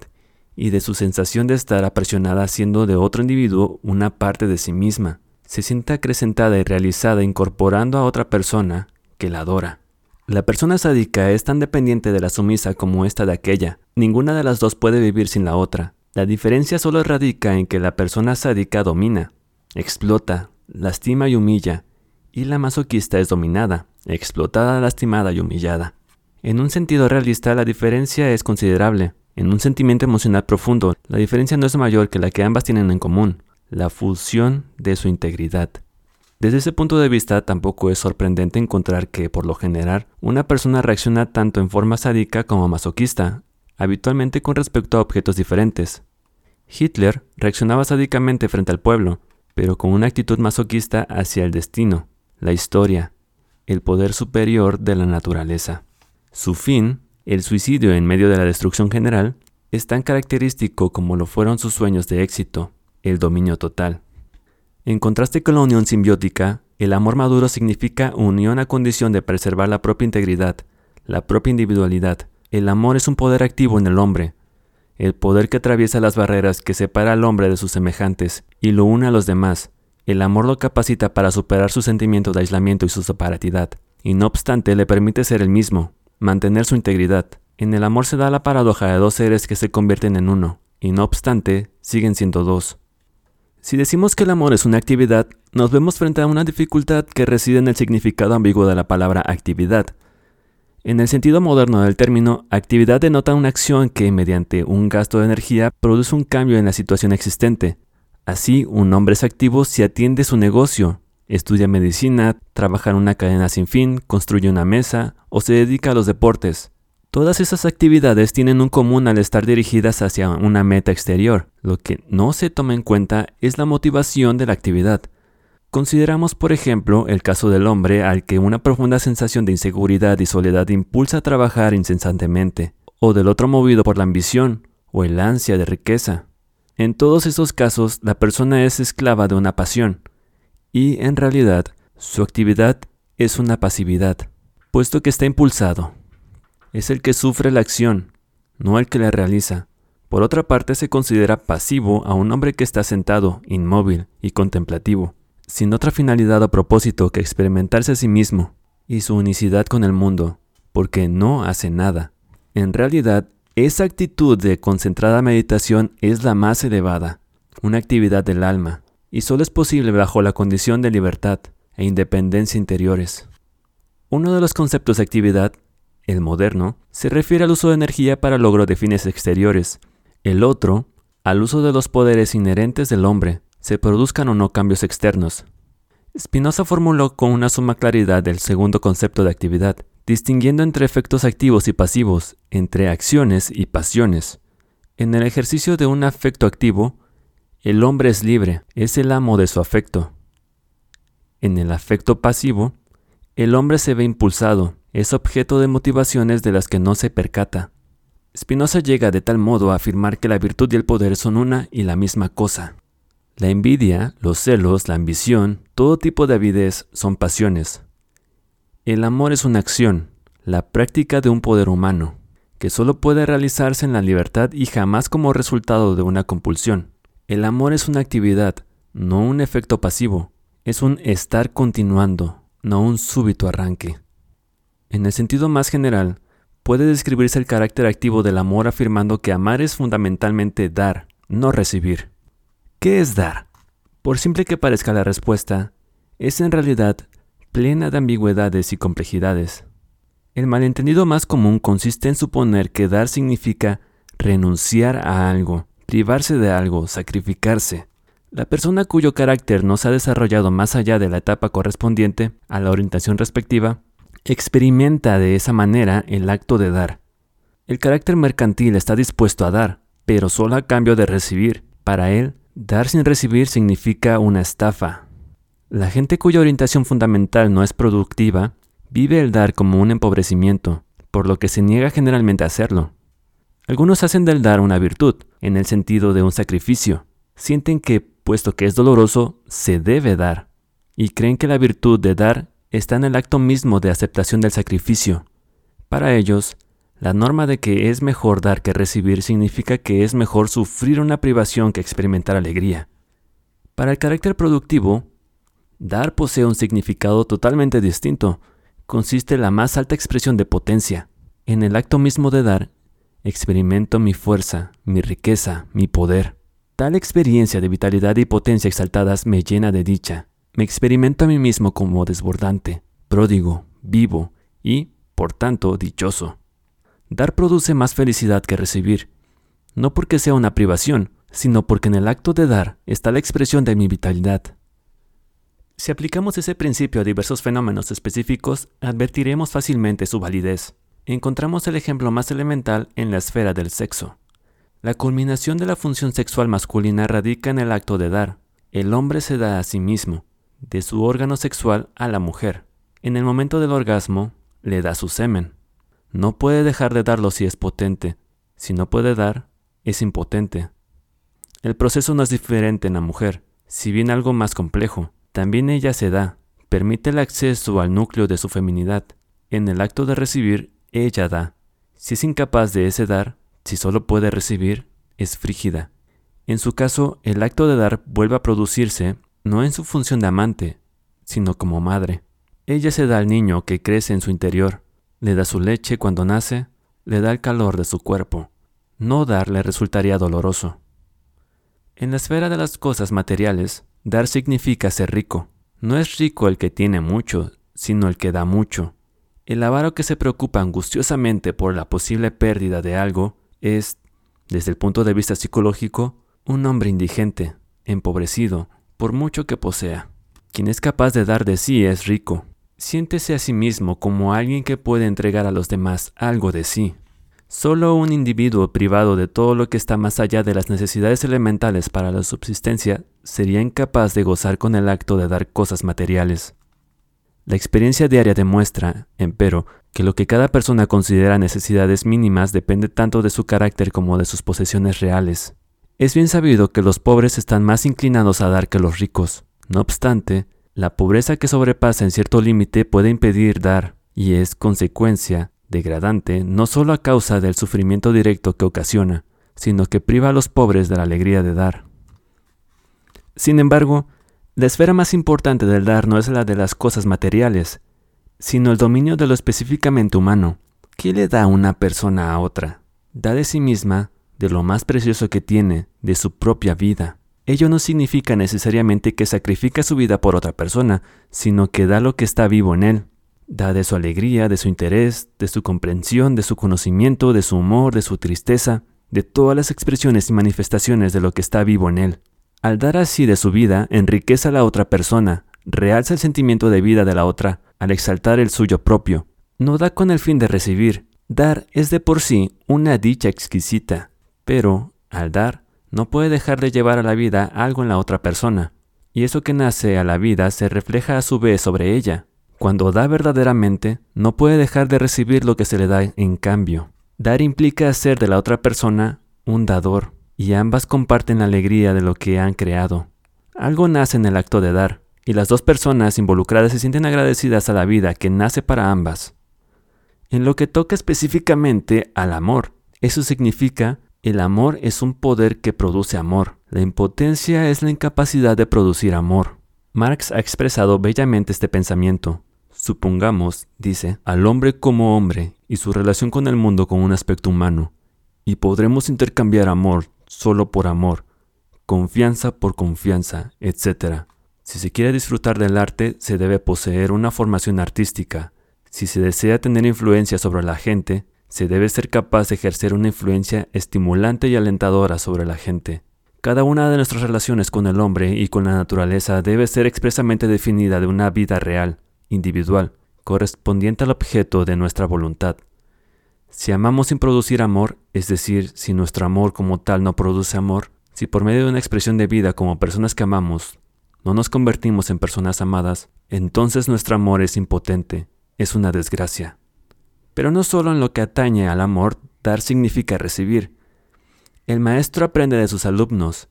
y de su sensación de estar apresionada haciendo de otro individuo una parte de sí misma. Se siente acrecentada y realizada incorporando a otra persona que la adora. La persona sádica es tan dependiente de la sumisa como esta de aquella. Ninguna de las dos puede vivir sin la otra. La diferencia solo radica en que la persona sádica domina, explota, lastima y humilla, y la masoquista es dominada, explotada, lastimada y humillada. En un sentido realista la diferencia es considerable. En un sentimiento emocional profundo, la diferencia no es mayor que la que ambas tienen en común. la fusión de su integridad. Desde ese punto de vista tampoco es sorprendente encontrar que, por lo general, una persona reacciona tanto en forma sádica como masoquista, habitualmente con respecto a objetos diferentes. Hitler reaccionaba sádicamente frente al pueblo, pero con una actitud masoquista hacia el destino, la historia, el poder superior de la naturaleza. Su fin, el suicidio en medio de la destrucción general, es tan característico como lo fueron sus sueños de éxito, el dominio total. En contraste con la unión simbiótica, el amor maduro significa unión a condición de preservar la propia integridad, la propia individualidad. El amor es un poder activo en el hombre, el poder que atraviesa las barreras que separa al hombre de sus semejantes y lo une a los demás. El amor lo capacita para superar su sentimiento de aislamiento y su separatidad, y no obstante le permite ser el mismo, mantener su integridad. En el amor se da la paradoja de dos seres que se convierten en uno, y no obstante siguen siendo dos. Si decimos que el amor es una actividad, nos vemos frente a una dificultad que reside en el significado ambiguo de la palabra actividad. En el sentido moderno del término, actividad denota una acción que, mediante un gasto de energía, produce un cambio en la situación existente. Así, un hombre es activo si atiende su negocio, estudia medicina, trabaja en una cadena sin fin, construye una mesa o se dedica a los deportes. Todas esas actividades tienen un común al estar dirigidas hacia una meta exterior. Lo que no se toma en cuenta es la motivación de la actividad. Consideramos, por ejemplo, el caso del hombre al que una profunda sensación de inseguridad y soledad impulsa a trabajar incesantemente, o del otro movido por la ambición o el ansia de riqueza. En todos esos casos, la persona es esclava de una pasión, y en realidad su actividad es una pasividad, puesto que está impulsado es el que sufre la acción, no el que la realiza. Por otra parte, se considera pasivo a un hombre que está sentado, inmóvil y contemplativo, sin otra finalidad o propósito que experimentarse a sí mismo y su unicidad con el mundo, porque no hace nada. En realidad, esa actitud de concentrada meditación es la más elevada, una actividad del alma, y solo es posible bajo la condición de libertad e independencia interiores. Uno de los conceptos de actividad el moderno, se refiere al uso de energía para logro de fines exteriores. El otro, al uso de los poderes inherentes del hombre, se produzcan o no cambios externos. Spinoza formuló con una suma claridad el segundo concepto de actividad, distinguiendo entre efectos activos y pasivos, entre acciones y pasiones. En el ejercicio de un afecto activo, el hombre es libre, es el amo de su afecto. En el afecto pasivo, el hombre se ve impulsado, es objeto de motivaciones de las que no se percata. Spinoza llega de tal modo a afirmar que la virtud y el poder son una y la misma cosa. La envidia, los celos, la ambición, todo tipo de avidez son pasiones. El amor es una acción, la práctica de un poder humano, que solo puede realizarse en la libertad y jamás como resultado de una compulsión. El amor es una actividad, no un efecto pasivo, es un estar continuando, no un súbito arranque. En el sentido más general, puede describirse el carácter activo del amor afirmando que amar es fundamentalmente dar, no recibir. ¿Qué es dar? Por simple que parezca la respuesta, es en realidad plena de ambigüedades y complejidades. El malentendido más común consiste en suponer que dar significa renunciar a algo, privarse de algo, sacrificarse. La persona cuyo carácter no se ha desarrollado más allá de la etapa correspondiente a la orientación respectiva experimenta de esa manera el acto de dar. El carácter mercantil está dispuesto a dar, pero solo a cambio de recibir. Para él, dar sin recibir significa una estafa. La gente cuya orientación fundamental no es productiva vive el dar como un empobrecimiento, por lo que se niega generalmente a hacerlo. Algunos hacen del dar una virtud, en el sentido de un sacrificio. Sienten que, puesto que es doloroso, se debe dar, y creen que la virtud de dar está en el acto mismo de aceptación del sacrificio. Para ellos, la norma de que es mejor dar que recibir significa que es mejor sufrir una privación que experimentar alegría. Para el carácter productivo, dar posee un significado totalmente distinto. Consiste en la más alta expresión de potencia. En el acto mismo de dar, experimento mi fuerza, mi riqueza, mi poder. Tal experiencia de vitalidad y potencia exaltadas me llena de dicha. Me experimento a mí mismo como desbordante, pródigo, vivo y, por tanto, dichoso. Dar produce más felicidad que recibir, no porque sea una privación, sino porque en el acto de dar está la expresión de mi vitalidad. Si aplicamos ese principio a diversos fenómenos específicos, advertiremos fácilmente su validez. Encontramos el ejemplo más elemental en la esfera del sexo. La culminación de la función sexual masculina radica en el acto de dar. El hombre se da a sí mismo, de su órgano sexual a la mujer. En el momento del orgasmo, le da su semen. No puede dejar de darlo si es potente. Si no puede dar, es impotente. El proceso no es diferente en la mujer, si bien algo más complejo. También ella se da, permite el acceso al núcleo de su feminidad. En el acto de recibir, ella da. Si es incapaz de ese dar, si solo puede recibir, es frígida. En su caso, el acto de dar vuelve a producirse no en su función de amante, sino como madre. Ella se da al niño que crece en su interior, le da su leche cuando nace, le da el calor de su cuerpo. No dar le resultaría doloroso. En la esfera de las cosas materiales, dar significa ser rico. No es rico el que tiene mucho, sino el que da mucho. El avaro que se preocupa angustiosamente por la posible pérdida de algo es, desde el punto de vista psicológico, un hombre indigente, empobrecido, por mucho que posea. Quien es capaz de dar de sí es rico. Siéntese a sí mismo como alguien que puede entregar a los demás algo de sí. Solo un individuo privado de todo lo que está más allá de las necesidades elementales para la subsistencia sería incapaz de gozar con el acto de dar cosas materiales. La experiencia diaria demuestra, empero, que lo que cada persona considera necesidades mínimas depende tanto de su carácter como de sus posesiones reales. Es bien sabido que los pobres están más inclinados a dar que los ricos. No obstante, la pobreza que sobrepasa en cierto límite puede impedir dar, y es consecuencia degradante no solo a causa del sufrimiento directo que ocasiona, sino que priva a los pobres de la alegría de dar. Sin embargo, la esfera más importante del dar no es la de las cosas materiales, sino el dominio de lo específicamente humano. ¿Qué le da una persona a otra? Da de sí misma, de lo más precioso que tiene, de su propia vida. Ello no significa necesariamente que sacrifica su vida por otra persona, sino que da lo que está vivo en él. Da de su alegría, de su interés, de su comprensión, de su conocimiento, de su humor, de su tristeza, de todas las expresiones y manifestaciones de lo que está vivo en él. Al dar así de su vida, enriquece a la otra persona, realza el sentimiento de vida de la otra, al exaltar el suyo propio. No da con el fin de recibir. Dar es de por sí una dicha exquisita, pero, al dar, no puede dejar de llevar a la vida algo en la otra persona, y eso que nace a la vida se refleja a su vez sobre ella. Cuando da verdaderamente, no puede dejar de recibir lo que se le da en cambio. Dar implica hacer de la otra persona un dador, y ambas comparten la alegría de lo que han creado. Algo nace en el acto de dar, y las dos personas involucradas se sienten agradecidas a la vida que nace para ambas. En lo que toca específicamente al amor, eso significa el amor es un poder que produce amor. La impotencia es la incapacidad de producir amor. Marx ha expresado bellamente este pensamiento. Supongamos, dice, al hombre como hombre y su relación con el mundo con un aspecto humano, y podremos intercambiar amor solo por amor, confianza por confianza, etc. Si se quiere disfrutar del arte, se debe poseer una formación artística. Si se desea tener influencia sobre la gente, se debe ser capaz de ejercer una influencia estimulante y alentadora sobre la gente. Cada una de nuestras relaciones con el hombre y con la naturaleza debe ser expresamente definida de una vida real, individual, correspondiente al objeto de nuestra voluntad. Si amamos sin producir amor, es decir, si nuestro amor como tal no produce amor, si por medio de una expresión de vida como personas que amamos, no nos convertimos en personas amadas, entonces nuestro amor es impotente, es una desgracia. Pero no solo en lo que atañe al amor, dar significa recibir. El maestro aprende de sus alumnos,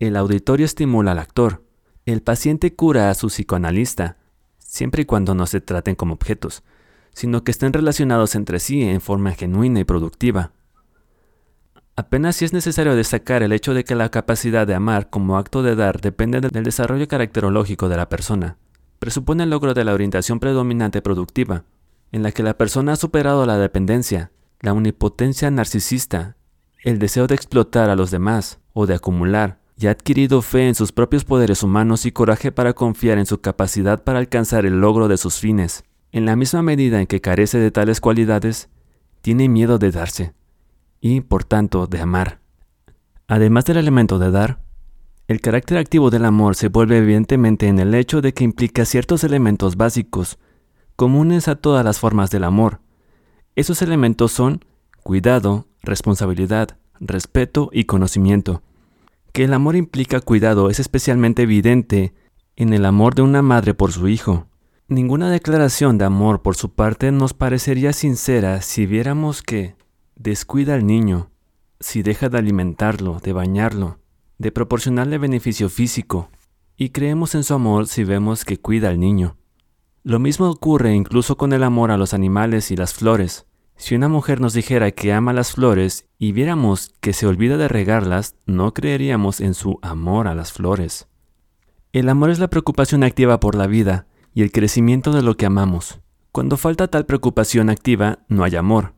el auditorio estimula al actor, el paciente cura a su psicoanalista, siempre y cuando no se traten como objetos, sino que estén relacionados entre sí en forma genuina y productiva. Apenas si es necesario destacar el hecho de que la capacidad de amar como acto de dar depende del desarrollo caracterológico de la persona. Presupone el logro de la orientación predominante productiva, en la que la persona ha superado la dependencia, la omnipotencia narcisista, el deseo de explotar a los demás o de acumular, y ha adquirido fe en sus propios poderes humanos y coraje para confiar en su capacidad para alcanzar el logro de sus fines. En la misma medida en que carece de tales cualidades, tiene miedo de darse, y por tanto de amar. Además del elemento de dar, el carácter activo del amor se vuelve evidentemente en el hecho de que implica ciertos elementos básicos, comunes a todas las formas del amor. Esos elementos son cuidado, responsabilidad, respeto y conocimiento. Que el amor implica cuidado es especialmente evidente en el amor de una madre por su hijo. Ninguna declaración de amor por su parte nos parecería sincera si viéramos que descuida al niño, si deja de alimentarlo, de bañarlo, de proporcionarle beneficio físico, y creemos en su amor si vemos que cuida al niño. Lo mismo ocurre incluso con el amor a los animales y las flores. Si una mujer nos dijera que ama las flores y viéramos que se olvida de regarlas, no creeríamos en su amor a las flores. El amor es la preocupación activa por la vida y el crecimiento de lo que amamos. Cuando falta tal preocupación activa, no hay amor.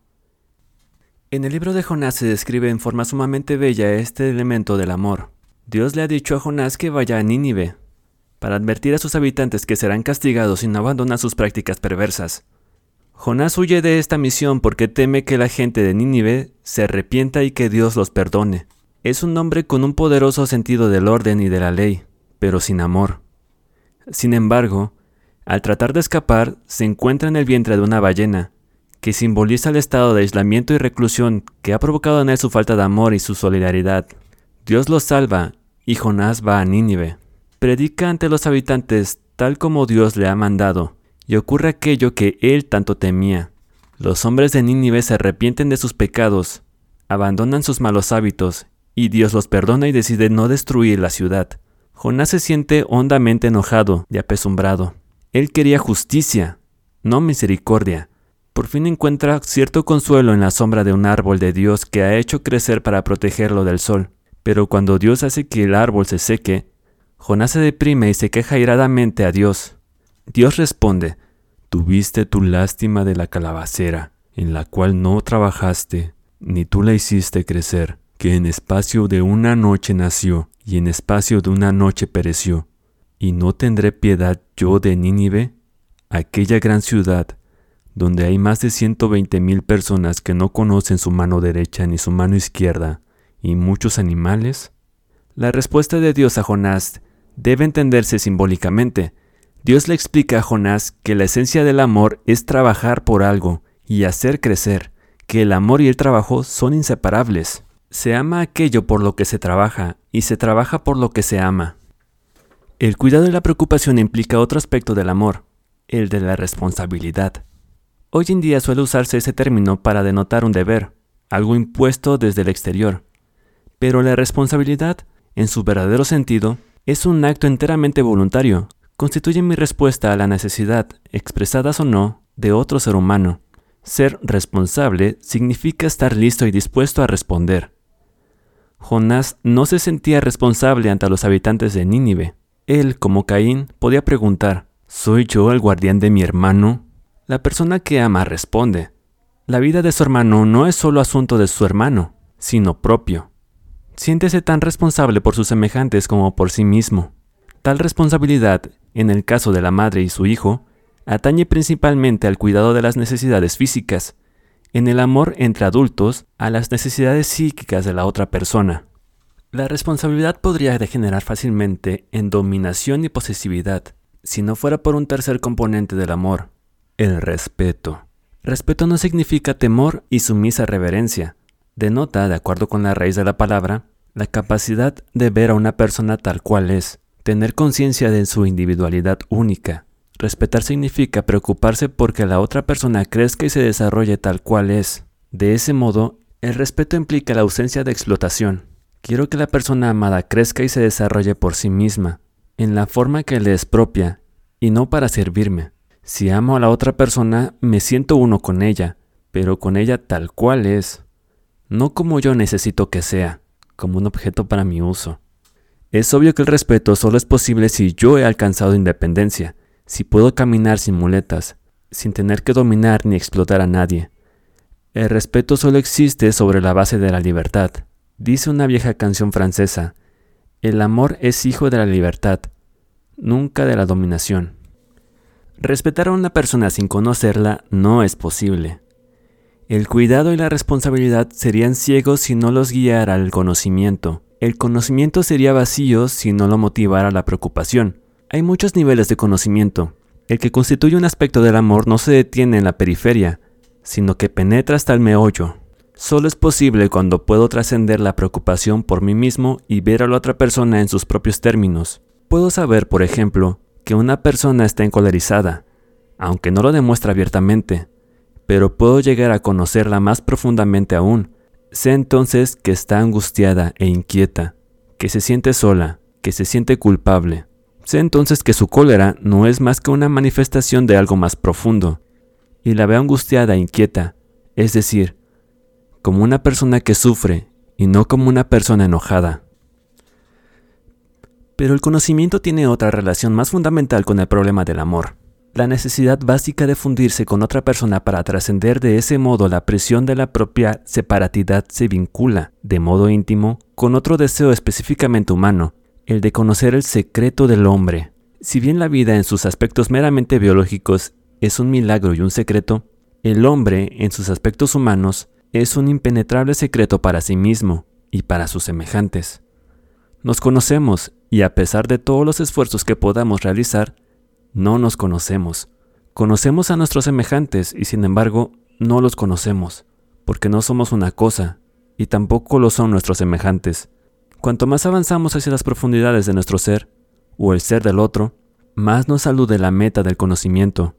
En el libro de Jonás se describe en forma sumamente bella este elemento del amor. Dios le ha dicho a Jonás que vaya a Nínive, para advertir a sus habitantes que serán castigados si no abandonan sus prácticas perversas. Jonás huye de esta misión porque teme que la gente de Nínive se arrepienta y que Dios los perdone. Es un hombre con un poderoso sentido del orden y de la ley, pero sin amor. Sin embargo, al tratar de escapar, se encuentra en el vientre de una ballena, que simboliza el estado de aislamiento y reclusión que ha provocado en él su falta de amor y su solidaridad. Dios lo salva y Jonás va a Nínive. Predica ante los habitantes tal como Dios le ha mandado, y ocurre aquello que él tanto temía. Los hombres de Nínive se arrepienten de sus pecados, abandonan sus malos hábitos, y Dios los perdona y decide no destruir la ciudad. Jonás se siente hondamente enojado y apesumbrado. Él quería justicia, no misericordia, por fin encuentra cierto consuelo en la sombra de un árbol de Dios que ha hecho crecer para protegerlo del sol. Pero cuando Dios hace que el árbol se seque, Jonás se deprime y se queja iradamente a Dios. Dios responde, Tuviste tu lástima de la calabacera, en la cual no trabajaste, ni tú la hiciste crecer, que en espacio de una noche nació, y en espacio de una noche pereció. ¿Y no tendré piedad yo de Nínive, aquella gran ciudad, donde hay más de 120 mil personas que no conocen su mano derecha ni su mano izquierda, y muchos animales? La respuesta de Dios a Jonás debe entenderse simbólicamente. Dios le explica a Jonás que la esencia del amor es trabajar por algo y hacer crecer, que el amor y el trabajo son inseparables. Se ama aquello por lo que se trabaja y se trabaja por lo que se ama. El cuidado y la preocupación implica otro aspecto del amor, el de la responsabilidad. Hoy en día suele usarse ese término para denotar un deber, algo impuesto desde el exterior. Pero la responsabilidad, en su verdadero sentido, es un acto enteramente voluntario. Constituye mi respuesta a la necesidad, expresadas o no, de otro ser humano. Ser responsable significa estar listo y dispuesto a responder. Jonás no se sentía responsable ante los habitantes de Nínive. Él, como Caín, podía preguntar, ¿Soy yo el guardián de mi hermano? La persona que ama responde. La vida de su hermano no es solo asunto de su hermano, sino propio. Siéntese tan responsable por sus semejantes como por sí mismo. Tal responsabilidad, en el caso de la madre y su hijo, atañe principalmente al cuidado de las necesidades físicas, en el amor entre adultos a las necesidades psíquicas de la otra persona. La responsabilidad podría degenerar fácilmente en dominación y posesividad, si no fuera por un tercer componente del amor, el respeto. Respeto no significa temor y sumisa reverencia. Denota, de acuerdo con la raíz de la palabra, la capacidad de ver a una persona tal cual es, tener conciencia de su individualidad única. Respetar significa preocuparse porque la otra persona crezca y se desarrolle tal cual es. De ese modo, el respeto implica la ausencia de explotación. Quiero que la persona amada crezca y se desarrolle por sí misma, en la forma que le es propia, y no para servirme. Si amo a la otra persona, me siento uno con ella, pero con ella tal cual es, no como yo necesito que sea, como un objeto para mi uso. Es obvio que el respeto solo es posible si yo he alcanzado independencia, si puedo caminar sin muletas, sin tener que dominar ni explotar a nadie. El respeto solo existe sobre la base de la libertad. Dice una vieja canción francesa, el amor es hijo de la libertad, nunca de la dominación. Respetar a una persona sin conocerla no es posible. El cuidado y la responsabilidad serían ciegos si no los guiara el conocimiento. El conocimiento sería vacío si no lo motivara la preocupación. Hay muchos niveles de conocimiento. El que constituye un aspecto del amor no se detiene en la periferia, sino que penetra hasta el meollo. Solo es posible cuando puedo trascender la preocupación por mí mismo y ver a la otra persona en sus propios términos. Puedo saber, por ejemplo, que una persona está encolerizada, aunque no lo demuestra abiertamente, pero puedo llegar a conocerla más profundamente aún. Sé entonces que está angustiada e inquieta, que se siente sola, que se siente culpable. Sé entonces que su cólera no es más que una manifestación de algo más profundo, y la veo angustiada e inquieta, es decir, como una persona que sufre y no como una persona enojada. Pero el conocimiento tiene otra relación más fundamental con el problema del amor. La necesidad básica de fundirse con otra persona para trascender de ese modo la presión de la propia separatidad se vincula, de modo íntimo, con otro deseo específicamente humano, el de conocer el secreto del hombre. Si bien la vida en sus aspectos meramente biológicos es un milagro y un secreto, el hombre, en sus aspectos humanos, es un impenetrable secreto para sí mismo y para sus semejantes. Nos conocemos y a pesar de todos los esfuerzos que podamos realizar, no nos conocemos. Conocemos a nuestros semejantes y sin embargo no los conocemos, porque no somos una cosa y tampoco lo son nuestros semejantes. Cuanto más avanzamos hacia las profundidades de nuestro ser, o el ser del otro, más nos alude la meta del conocimiento,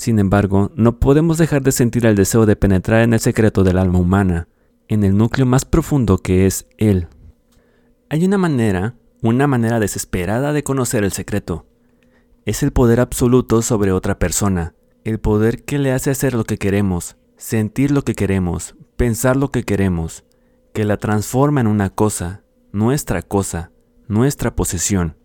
sin embargo, no podemos dejar de sentir el deseo de penetrar en el secreto del alma humana, en el núcleo más profundo que es Él. Hay una manera, una manera desesperada de conocer el secreto. Es el poder absoluto sobre otra persona, el poder que le hace hacer lo que queremos, sentir lo que queremos, pensar lo que queremos, que la transforma en una cosa, nuestra cosa, nuestra posesión.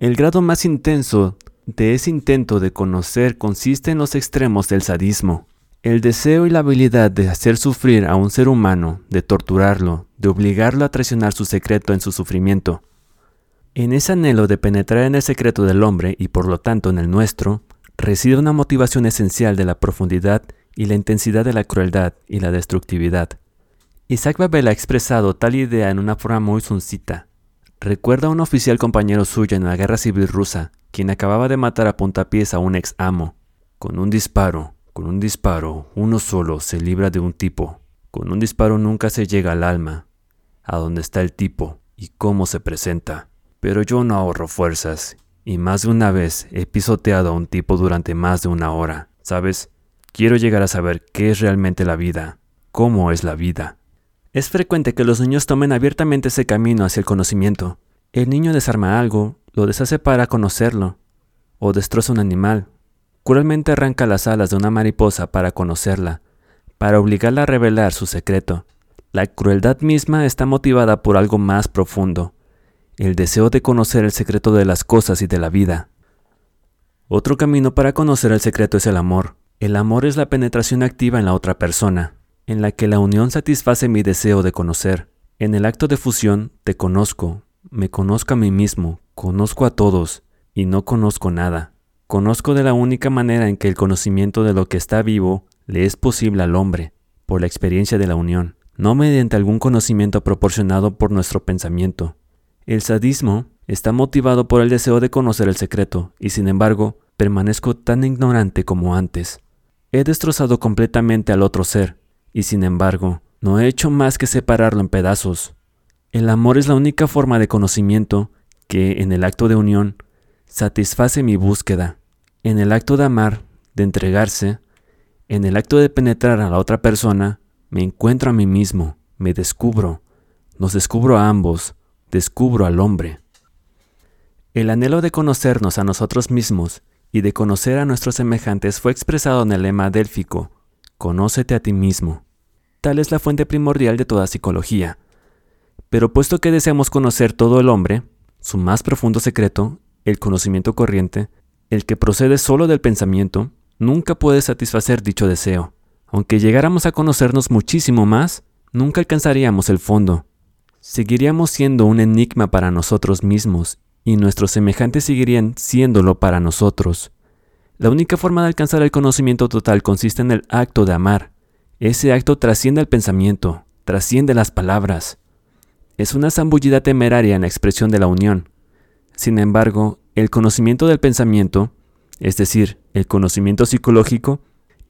El grado más intenso de ese intento de conocer consiste en los extremos del sadismo. El deseo y la habilidad de hacer sufrir a un ser humano, de torturarlo, de obligarlo a traicionar su secreto en su sufrimiento. En ese anhelo de penetrar en el secreto del hombre y por lo tanto en el nuestro, reside una motivación esencial de la profundidad y la intensidad de la crueldad y la destructividad. Isaac Babel ha expresado tal idea en una forma muy suncita. Recuerda a un oficial compañero suyo en la guerra civil rusa quien acababa de matar a puntapiés a un ex amo. Con un disparo, con un disparo, uno solo se libra de un tipo. Con un disparo nunca se llega al alma, a dónde está el tipo y cómo se presenta. Pero yo no ahorro fuerzas, y más de una vez he pisoteado a un tipo durante más de una hora. ¿Sabes? Quiero llegar a saber qué es realmente la vida, cómo es la vida. Es frecuente que los niños tomen abiertamente ese camino hacia el conocimiento. El niño desarma algo, lo deshace para conocerlo, o destroza un animal. Cruelmente arranca las alas de una mariposa para conocerla, para obligarla a revelar su secreto. La crueldad misma está motivada por algo más profundo, el deseo de conocer el secreto de las cosas y de la vida. Otro camino para conocer el secreto es el amor. El amor es la penetración activa en la otra persona, en la que la unión satisface mi deseo de conocer. En el acto de fusión te conozco, me conozco a mí mismo, conozco a todos y no conozco nada. Conozco de la única manera en que el conocimiento de lo que está vivo le es posible al hombre, por la experiencia de la unión, no mediante algún conocimiento proporcionado por nuestro pensamiento. El sadismo está motivado por el deseo de conocer el secreto, y sin embargo, permanezco tan ignorante como antes. He destrozado completamente al otro ser, y sin embargo, no he hecho más que separarlo en pedazos. El amor es la única forma de conocimiento que, en el acto de unión, satisface mi búsqueda. En el acto de amar, de entregarse, en el acto de penetrar a la otra persona, me encuentro a mí mismo, me descubro, nos descubro a ambos, descubro al hombre. El anhelo de conocernos a nosotros mismos y de conocer a nuestros semejantes fue expresado en el lema délfico, Conócete a ti mismo. Tal es la fuente primordial de toda psicología. Pero puesto que deseamos conocer todo el hombre, su más profundo secreto, el conocimiento corriente, el que procede solo del pensamiento, nunca puede satisfacer dicho deseo. Aunque llegáramos a conocernos muchísimo más, nunca alcanzaríamos el fondo. Seguiríamos siendo un enigma para nosotros mismos y nuestros semejantes seguirían siéndolo para nosotros. La única forma de alcanzar el conocimiento total consiste en el acto de amar, Ese acto trasciende el pensamiento, trasciende las palabras. Es una zambullida temeraria en la expresión de la unión. Sin embargo, el conocimiento del pensamiento, es decir, el conocimiento psicológico,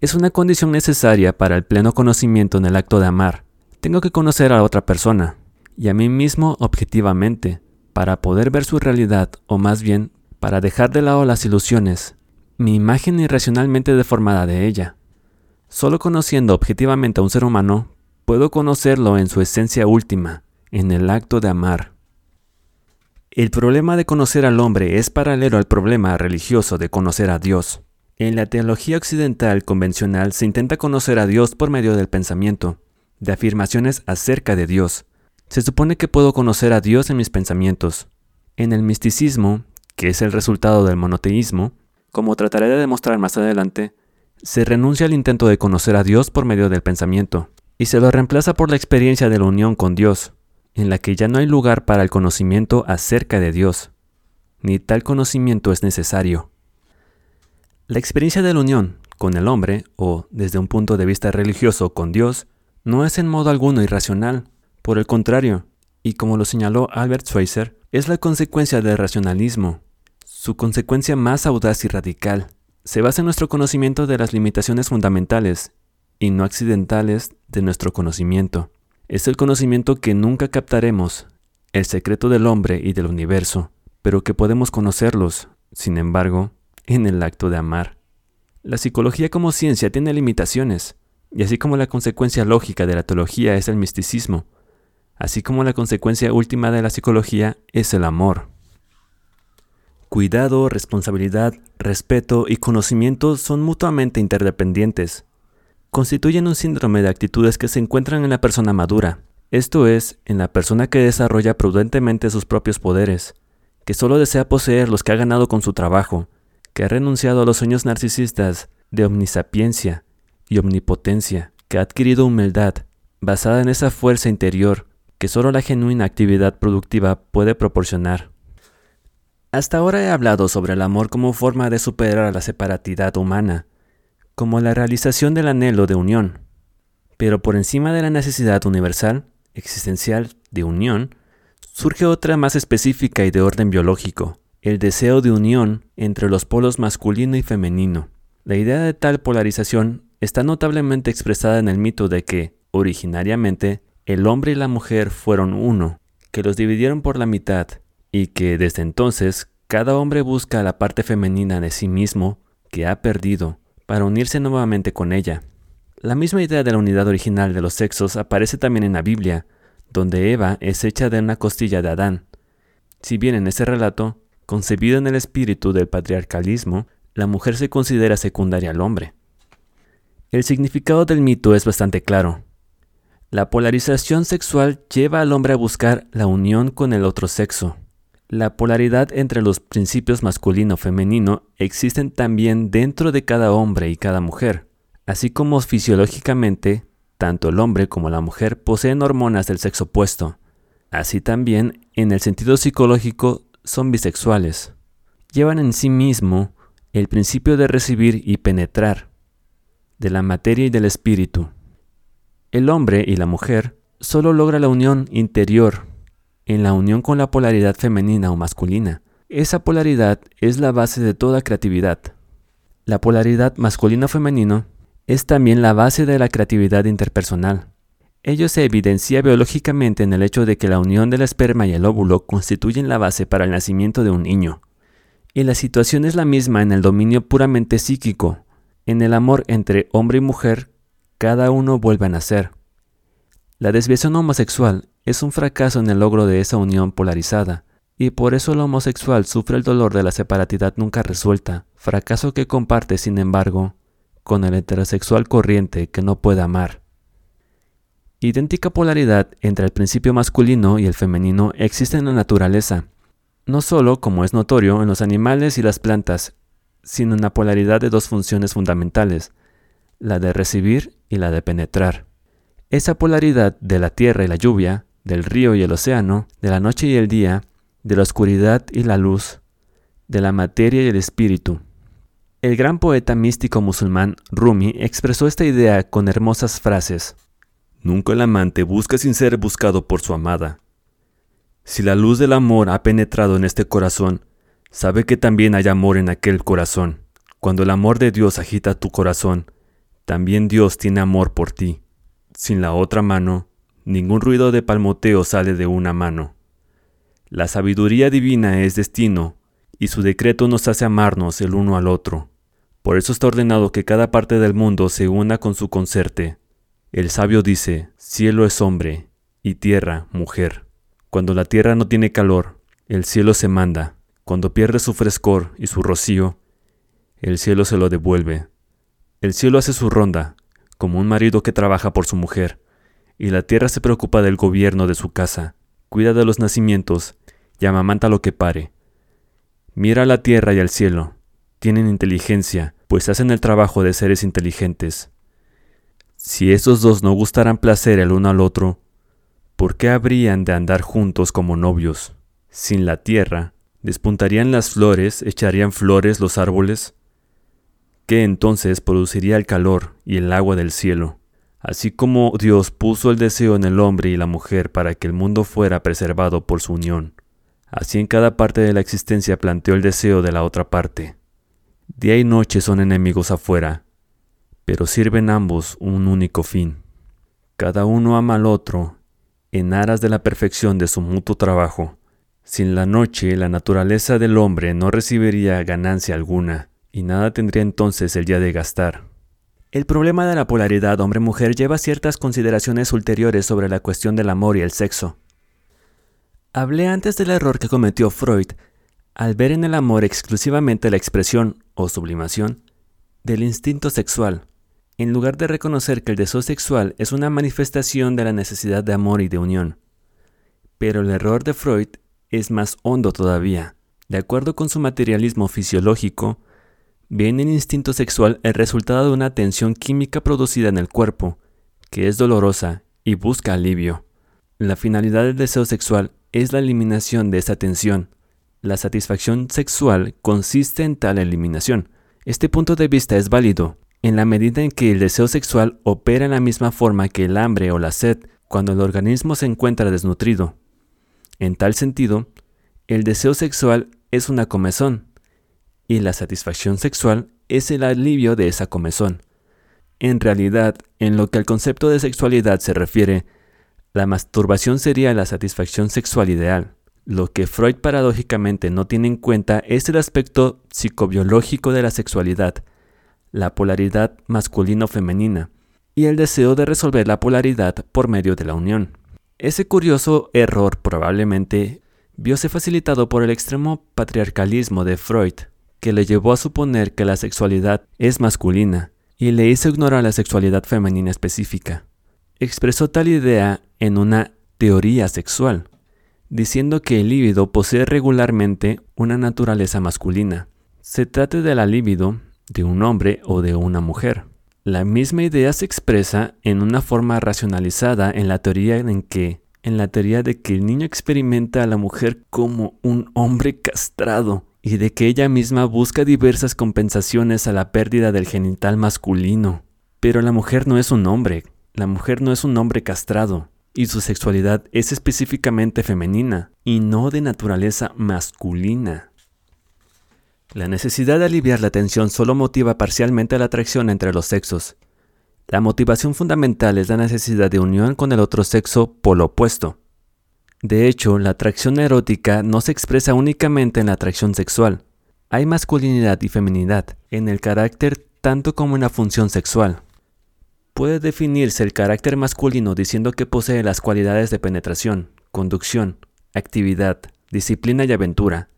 es una condición necesaria para el pleno conocimiento en el acto de amar. Tengo que conocer a otra persona, y a mí mismo objetivamente, para poder ver su realidad, o más bien, para dejar de lado las ilusiones, mi imagen irracionalmente deformada de ella. Solo conociendo objetivamente a un ser humano, puedo conocerlo en su esencia última, en el acto de amar. El problema de conocer al hombre es paralelo al problema religioso de conocer a Dios. En la teología occidental convencional se intenta conocer a Dios por medio del pensamiento, de afirmaciones acerca de Dios. Se supone que puedo conocer a Dios en mis pensamientos. En el misticismo, que es el resultado del monoteísmo, como trataré de demostrar más adelante, se renuncia al intento de conocer a Dios por medio del pensamiento, y se lo reemplaza por la experiencia de la unión con Dios, en la que ya no hay lugar para el conocimiento acerca de Dios, ni tal conocimiento es necesario. La experiencia de la unión con el hombre, o desde un punto de vista religioso con Dios, no es en modo alguno irracional, por el contrario, y como lo señaló Albert Schweitzer, es la consecuencia del racionalismo, su consecuencia más audaz y radical. Se basa en nuestro conocimiento de las limitaciones fundamentales y no accidentales de nuestro conocimiento. Es el conocimiento que nunca captaremos, el secreto del hombre y del universo, pero que podemos conocerlos, sin embargo, en el acto de amar. La psicología como ciencia tiene limitaciones, y así como la consecuencia lógica de la teología es el misticismo, así como la consecuencia última de la psicología es el amor. Cuidado, responsabilidad, respeto y conocimiento son mutuamente interdependientes. Constituyen un síndrome de actitudes que se encuentran en la persona madura, esto es, en la persona que desarrolla prudentemente sus propios poderes, que solo desea poseer los que ha ganado con su trabajo, que ha renunciado a los sueños narcisistas de omnisapiencia y omnipotencia, que ha adquirido humildad, basada en esa fuerza interior que solo la genuina actividad productiva puede proporcionar. Hasta ahora he hablado sobre el amor como forma de superar la separatidad humana, como la realización del anhelo de unión. Pero por encima de la necesidad universal, existencial, de unión, surge otra más específica y de orden biológico, el deseo de unión entre los polos masculino y femenino. La idea de tal polarización está notablemente expresada en el mito de que, originariamente, el hombre y la mujer fueron uno, que los dividieron por la mitad, y que desde entonces cada hombre busca la parte femenina de sí mismo que ha perdido para unirse nuevamente con ella. La misma idea de la unidad original de los sexos aparece también en la Biblia, donde Eva es hecha de una costilla de Adán. Si bien en ese relato Concebido en el espíritu del patriarcalismo, la mujer se considera secundaria al hombre. El significado del mito es bastante claro. La polarización sexual lleva al hombre a buscar la unión con el otro sexo. La polaridad entre los principios masculino-femenino existen también dentro de cada hombre y cada mujer, así como fisiológicamente, tanto el hombre como la mujer poseen hormonas del sexo opuesto. Así también, en el sentido psicológico, son bisexuales. Llevan en sí mismo el principio de recibir y penetrar, de la materia y del espíritu. El hombre y la mujer solo logra la unión interior, en la unión con la polaridad femenina o masculina. Esa polaridad es la base de toda creatividad. La polaridad masculino-femenino es también la base de la creatividad interpersonal. Ello se evidencia biológicamente en el hecho de que la unión del esperma y el óvulo constituyen la base para el nacimiento de un niño. Y la situación es la misma en el dominio puramente psíquico. En el amor entre hombre y mujer, cada uno vuelve a nacer. La desviación homosexual es un fracaso en el logro de esa unión polarizada, y por eso el homosexual sufre el dolor de la separatidad nunca resuelta, fracaso que comparte, sin embargo, con el heterosexual corriente que no puede amar. Idéntica polaridad entre el principio masculino y el femenino existe en la naturaleza, no solo, como es notorio, en los animales y las plantas, sino en la polaridad de dos funciones fundamentales, la de recibir y la de penetrar. Esa polaridad de la tierra y la lluvia, del río y el océano, de la noche y el día, de la oscuridad y la luz, de la materia y el espíritu. El gran poeta místico musulmán Rumi expresó esta idea con hermosas frases. Nunca el amante busca sin ser buscado por su amada. Si la luz del amor ha penetrado en este corazón, sabe que también hay amor en aquel corazón. Cuando el amor de Dios agita tu corazón, también Dios tiene amor por ti. Sin la otra mano, ningún ruido de palmoteo sale de una mano. La sabiduría divina es destino, y su decreto nos hace amarnos el uno al otro. Por eso está ordenado que cada parte del mundo se una con su concerte. El sabio dice, cielo es hombre, y tierra mujer. Cuando la tierra no tiene calor, el cielo se manda. Cuando pierde su frescor y su rocío, el cielo se lo devuelve. El cielo hace su ronda, como un marido que trabaja por su mujer, y la tierra se preocupa del gobierno de su casa, cuida de los nacimientos y amamanta lo que pare. Mira a la tierra y al cielo, tienen inteligencia, pues hacen el trabajo de seres inteligentes. Si esos dos no gustaran placer el uno al otro, ¿por qué habrían de andar juntos como novios? Sin la tierra, ¿despuntarían las flores, echarían flores los árboles? ¿Qué entonces produciría el calor y el agua del cielo? Así como Dios puso el deseo en el hombre y la mujer para que el mundo fuera preservado por su unión, así en cada parte de la existencia planteó el deseo de la otra parte. Día y noche son enemigos afuera, pero sirven ambos un único fin. Cada uno ama al otro en aras de la perfección de su mutuo trabajo. Sin la noche la naturaleza del hombre no recibiría ganancia alguna, y nada tendría entonces el día de gastar. El problema de la polaridad hombre-mujer lleva ciertas consideraciones ulteriores sobre la cuestión del amor y el sexo. Hablé antes del error que cometió Freud al ver en el amor exclusivamente la expresión o sublimación del instinto sexual, en lugar de reconocer que el deseo sexual es una manifestación de la necesidad de amor y de unión. Pero el error de Freud es más hondo todavía. De acuerdo con su materialismo fisiológico, ve en el instinto sexual el resultado de una tensión química producida en el cuerpo, que es dolorosa y busca alivio. La finalidad del deseo sexual es la eliminación de esa tensión, la satisfacción sexual consiste en tal eliminación. Este punto de vista es válido en la medida en que el deseo sexual opera en la misma forma que el hambre o la sed cuando el organismo se encuentra desnutrido. En tal sentido, el deseo sexual es una comezón y la satisfacción sexual es el alivio de esa comezón. En realidad, en lo que al concepto de sexualidad se refiere, la masturbación sería la satisfacción sexual ideal. Lo que Freud paradójicamente no tiene en cuenta es el aspecto psicobiológico de la sexualidad, la polaridad masculino-femenina, y el deseo de resolver la polaridad por medio de la unión. Ese curioso error probablemente viose facilitado por el extremo patriarcalismo de Freud, que le llevó a suponer que la sexualidad es masculina y le hizo ignorar la sexualidad femenina específica. Expresó tal idea en una teoría sexual, diciendo que el líbido posee regularmente una naturaleza masculina. Se trate de la líbido de un hombre o de una mujer. La misma idea se expresa en una forma racionalizada en la teoría en que en la teoría de que el niño experimenta a la mujer como un hombre castrado y de que ella misma busca diversas compensaciones a la pérdida del genital masculino. Pero la mujer no es un hombre, la mujer no es un hombre castrado, y su sexualidad es específicamente femenina y no de naturaleza masculina. La necesidad de aliviar la tensión solo motiva parcialmente la atracción entre los sexos. La motivación fundamental es la necesidad de unión con el otro sexo por lo opuesto. De hecho, la atracción erótica no se expresa únicamente en la atracción sexual. Hay masculinidad y feminidad en el carácter tanto como en la función sexual. Puede definirse el carácter masculino diciendo que posee las cualidades de penetración, conducción, actividad, disciplina y aventura.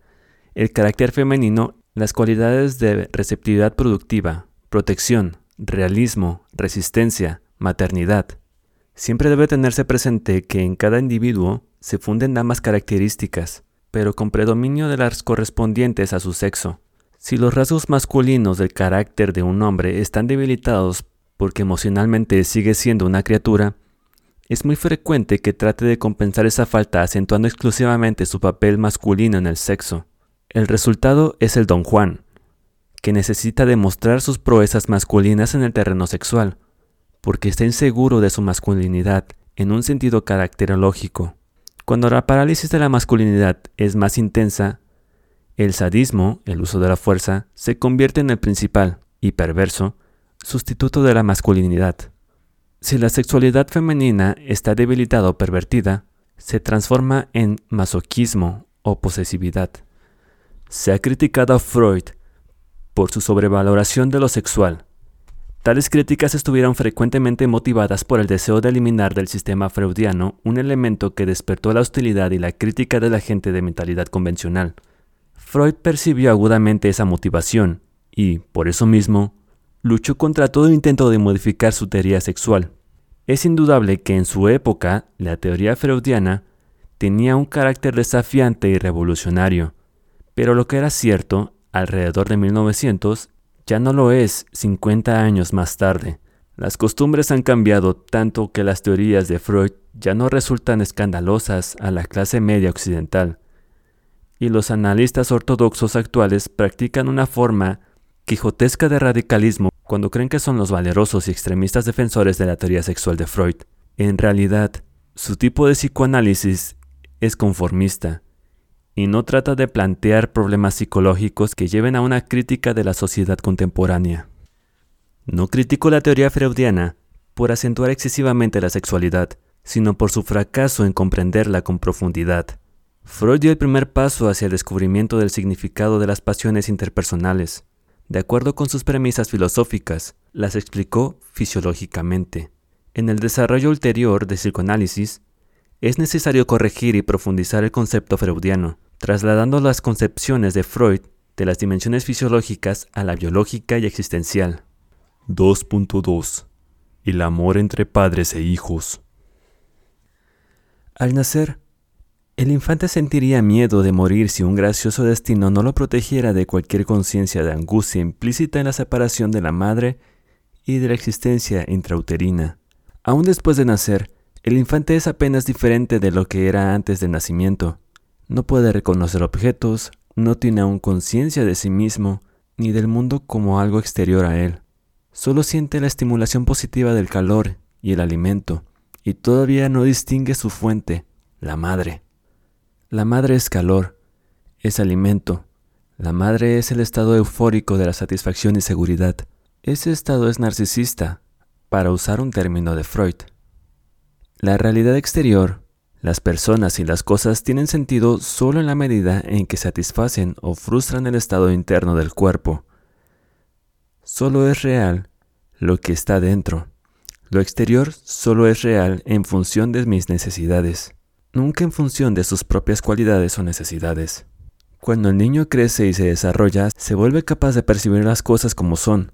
El carácter femenino, las cualidades de receptividad productiva, protección, realismo, resistencia, maternidad. Siempre debe tenerse presente que en cada individuo se funden ambas características, pero con predominio de las correspondientes a su sexo. Si los rasgos masculinos del carácter de un hombre están debilitados porque emocionalmente sigue siendo una criatura, es muy frecuente que trate de compensar esa falta acentuando exclusivamente su papel masculino en el sexo. El resultado es el don Juan, que necesita demostrar sus proezas masculinas en el terreno sexual, porque está inseguro de su masculinidad en un sentido caracterológico. Cuando la parálisis de la masculinidad es más intensa, el sadismo, el uso de la fuerza, se convierte en el principal y perverso sustituto de la masculinidad. Si la sexualidad femenina está debilitada o pervertida, se transforma en masoquismo o posesividad. Se ha criticado a Freud por su sobrevaloración de lo sexual. Tales críticas estuvieron frecuentemente motivadas por el deseo de eliminar del sistema freudiano un elemento que despertó la hostilidad y la crítica de la gente de mentalidad convencional. Freud percibió agudamente esa motivación y, por eso mismo, luchó contra todo intento de modificar su teoría sexual. Es indudable que en su época la teoría freudiana tenía un carácter desafiante y revolucionario, pero lo que era cierto alrededor de 1900 ya no lo es 50 años más tarde. Las costumbres han cambiado tanto que las teorías de Freud ya no resultan escandalosas a la clase media occidental, y los analistas ortodoxos actuales practican una forma quijotesca de radicalismo cuando creen que son los valerosos y extremistas defensores de la teoría sexual de Freud. En realidad, su tipo de psicoanálisis es conformista y no trata de plantear problemas psicológicos que lleven a una crítica de la sociedad contemporánea. No critico la teoría freudiana por acentuar excesivamente la sexualidad, sino por su fracaso en comprenderla con profundidad. Freud dio el primer paso hacia el descubrimiento del significado de las pasiones interpersonales, de acuerdo con sus premisas filosóficas, las explicó fisiológicamente. En el desarrollo ulterior de psicoanálisis, es necesario corregir y profundizar el concepto freudiano, trasladando las concepciones de Freud de las dimensiones fisiológicas a la biológica y existencial. 2.2 El amor entre padres e hijos. Al nacer, el infante sentiría miedo de morir si un gracioso destino no lo protegiera de cualquier conciencia de angustia implícita en la separación de la madre y de la existencia intrauterina. Aún después de nacer, el infante es apenas diferente de lo que era antes del nacimiento. No puede reconocer objetos, no tiene aún conciencia de sí mismo, ni del mundo como algo exterior a él. Solo siente la estimulación positiva del calor y el alimento, y todavía no distingue su fuente, la madre. La madre es calor, es alimento. La madre es el estado eufórico de la satisfacción y seguridad. Ese estado es narcisista, para usar un término de Freud. La realidad exterior, las personas y las cosas tienen sentido solo en la medida en que satisfacen o frustran el estado interno del cuerpo. Solo es real lo que está dentro. Lo exterior solo es real en función de mis necesidades nunca en función de sus propias cualidades o necesidades. Cuando el niño crece y se desarrolla, se vuelve capaz de percibir las cosas como son.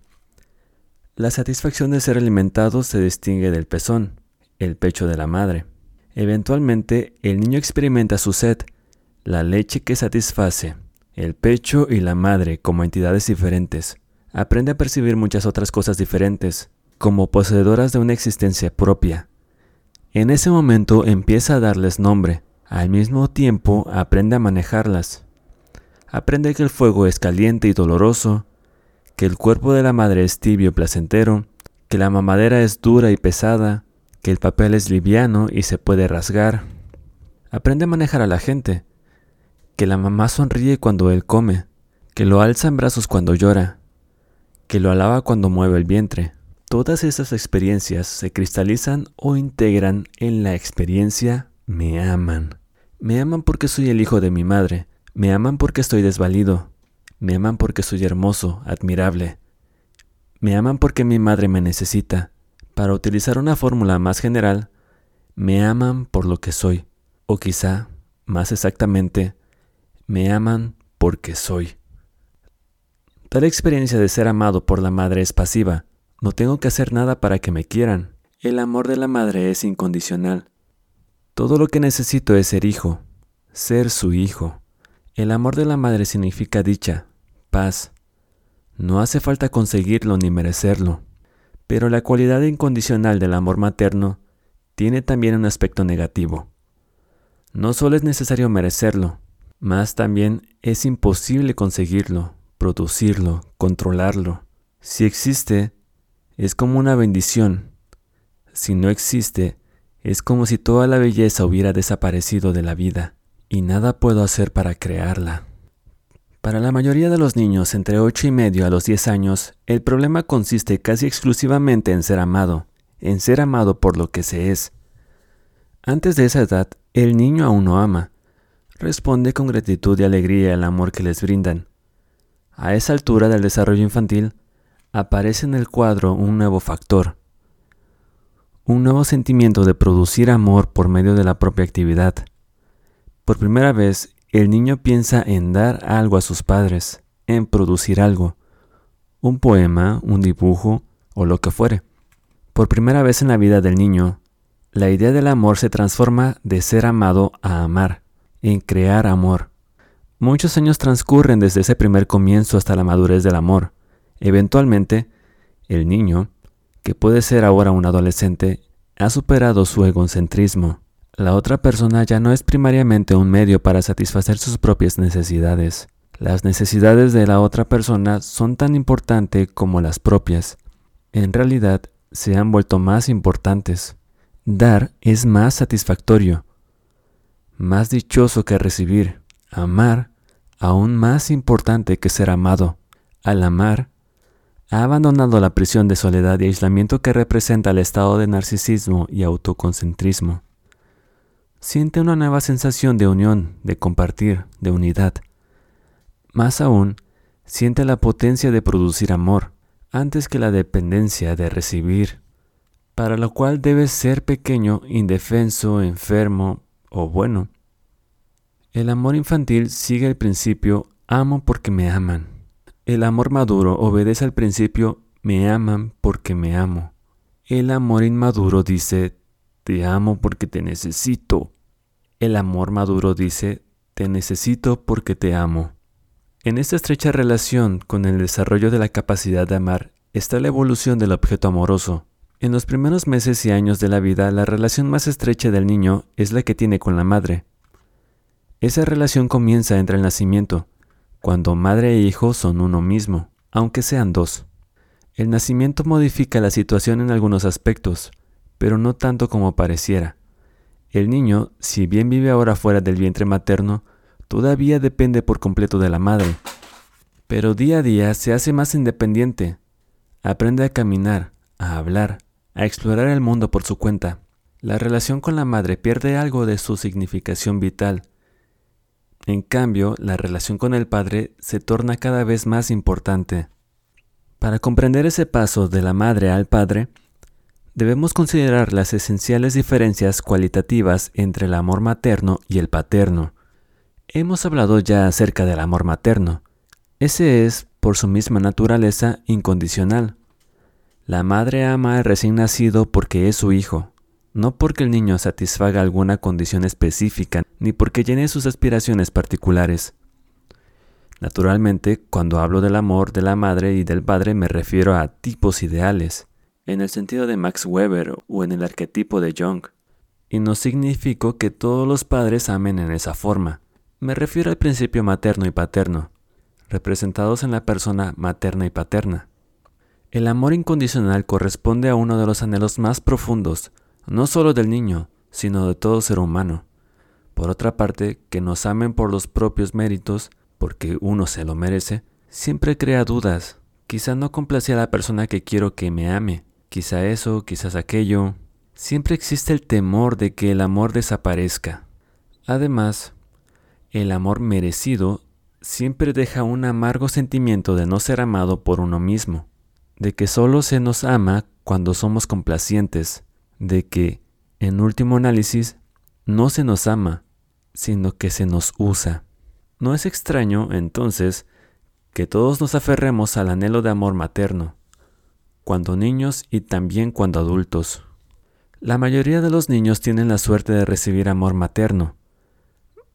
La satisfacción de ser alimentado se distingue del pezón, el pecho de la madre. Eventualmente, el niño experimenta su sed, la leche que satisface, el pecho y la madre como entidades diferentes. Aprende a percibir muchas otras cosas diferentes, como poseedoras de una existencia propia, en ese momento empieza a darles nombre. Al mismo tiempo aprende a manejarlas. Aprende que el fuego es caliente y doloroso, que el cuerpo de la madre es tibio y placentero, que la mamadera es dura y pesada, que el papel es liviano y se puede rasgar. Aprende a manejar a la gente, que la mamá sonríe cuando él come, que lo alza en brazos cuando llora, que lo alaba cuando mueve el vientre. Todas esas experiencias se cristalizan o integran en la experiencia me aman. Me aman porque soy el hijo de mi madre, me aman porque estoy desvalido, me aman porque soy hermoso, admirable, me aman porque mi madre me necesita. Para utilizar una fórmula más general, me aman por lo que soy, o quizá, más exactamente, me aman porque soy. Tal experiencia de ser amado por la madre es pasiva, no tengo que hacer nada para que me quieran. El amor de la madre es incondicional. Todo lo que necesito es ser hijo, ser su hijo. El amor de la madre significa dicha, paz. No hace falta conseguirlo ni merecerlo. Pero la cualidad incondicional del amor materno tiene también un aspecto negativo. No solo es necesario merecerlo, más también es imposible conseguirlo, producirlo, controlarlo. Si existe, es como una bendición. Si no existe, es como si toda la belleza hubiera desaparecido de la vida y nada puedo hacer para crearla. Para la mayoría de los niños entre 8 y medio a los 10 años, el problema consiste casi exclusivamente en ser amado, en ser amado por lo que se es. Antes de esa edad, el niño aún no ama. Responde con gratitud y alegría al amor que les brindan. A esa altura del desarrollo infantil, aparece en el cuadro un nuevo factor, un nuevo sentimiento de producir amor por medio de la propia actividad. Por primera vez, el niño piensa en dar algo a sus padres, en producir algo, un poema, un dibujo o lo que fuere. Por primera vez en la vida del niño, la idea del amor se transforma de ser amado a amar, en crear amor. Muchos años transcurren desde ese primer comienzo hasta la madurez del amor. Eventualmente, el niño, que puede ser ahora un adolescente, ha superado su egocentrismo. La otra persona ya no es primariamente un medio para satisfacer sus propias necesidades. Las necesidades de la otra persona son tan importantes como las propias. En realidad, se han vuelto más importantes. Dar es más satisfactorio, más dichoso que recibir. Amar, aún más importante que ser amado. Al amar, ha abandonado la prisión de soledad y aislamiento que representa el estado de narcisismo y autoconcentrismo. Siente una nueva sensación de unión, de compartir, de unidad. Más aún, siente la potencia de producir amor, antes que la dependencia de recibir, para lo cual debe ser pequeño, indefenso, enfermo o bueno. El amor infantil sigue el principio amo porque me aman. El amor maduro obedece al principio me aman porque me amo. El amor inmaduro dice te amo porque te necesito. El amor maduro dice te necesito porque te amo. En esta estrecha relación con el desarrollo de la capacidad de amar está la evolución del objeto amoroso. En los primeros meses y años de la vida, la relación más estrecha del niño es la que tiene con la madre. Esa relación comienza entre el nacimiento, cuando madre e hijo son uno mismo, aunque sean dos. El nacimiento modifica la situación en algunos aspectos, pero no tanto como pareciera. El niño, si bien vive ahora fuera del vientre materno, todavía depende por completo de la madre. Pero día a día se hace más independiente. Aprende a caminar, a hablar, a explorar el mundo por su cuenta. La relación con la madre pierde algo de su significación vital en cambio, la relación con el Padre se torna cada vez más importante. Para comprender ese paso de la madre al Padre, debemos considerar las esenciales diferencias cualitativas entre el amor materno y el paterno. Hemos hablado ya acerca del amor materno. Ese es, por su misma naturaleza, incondicional. La madre ama al recién nacido porque es su hijo, no porque el niño satisfaga alguna condición específica, ni porque llene sus aspiraciones particulares. Naturalmente, cuando hablo del amor de la madre y del padre me refiero a tipos ideales, en el sentido de Max Weber o en el arquetipo de Jung. Y no significo que todos los padres amen en esa forma. Me refiero al principio materno y paterno, representados en la persona materna y paterna. El amor incondicional corresponde a uno de los anhelos más profundos no solo del niño, sino de todo ser humano. Por otra parte, que nos amen por los propios méritos, porque uno se lo merece, siempre crea dudas. Quizá no complace a la persona que quiero que me ame, quizá eso, quizás aquello. Siempre existe el temor de que el amor desaparezca. Además, el amor merecido siempre deja un amargo sentimiento de no ser amado por uno mismo, de que solo se nos ama cuando somos complacientes, de que, en último análisis, no se nos ama, sino que se nos usa. No es extraño, entonces, que todos nos aferremos al anhelo de amor materno, cuando niños y también cuando adultos. La mayoría de los niños tienen la suerte de recibir amor materno.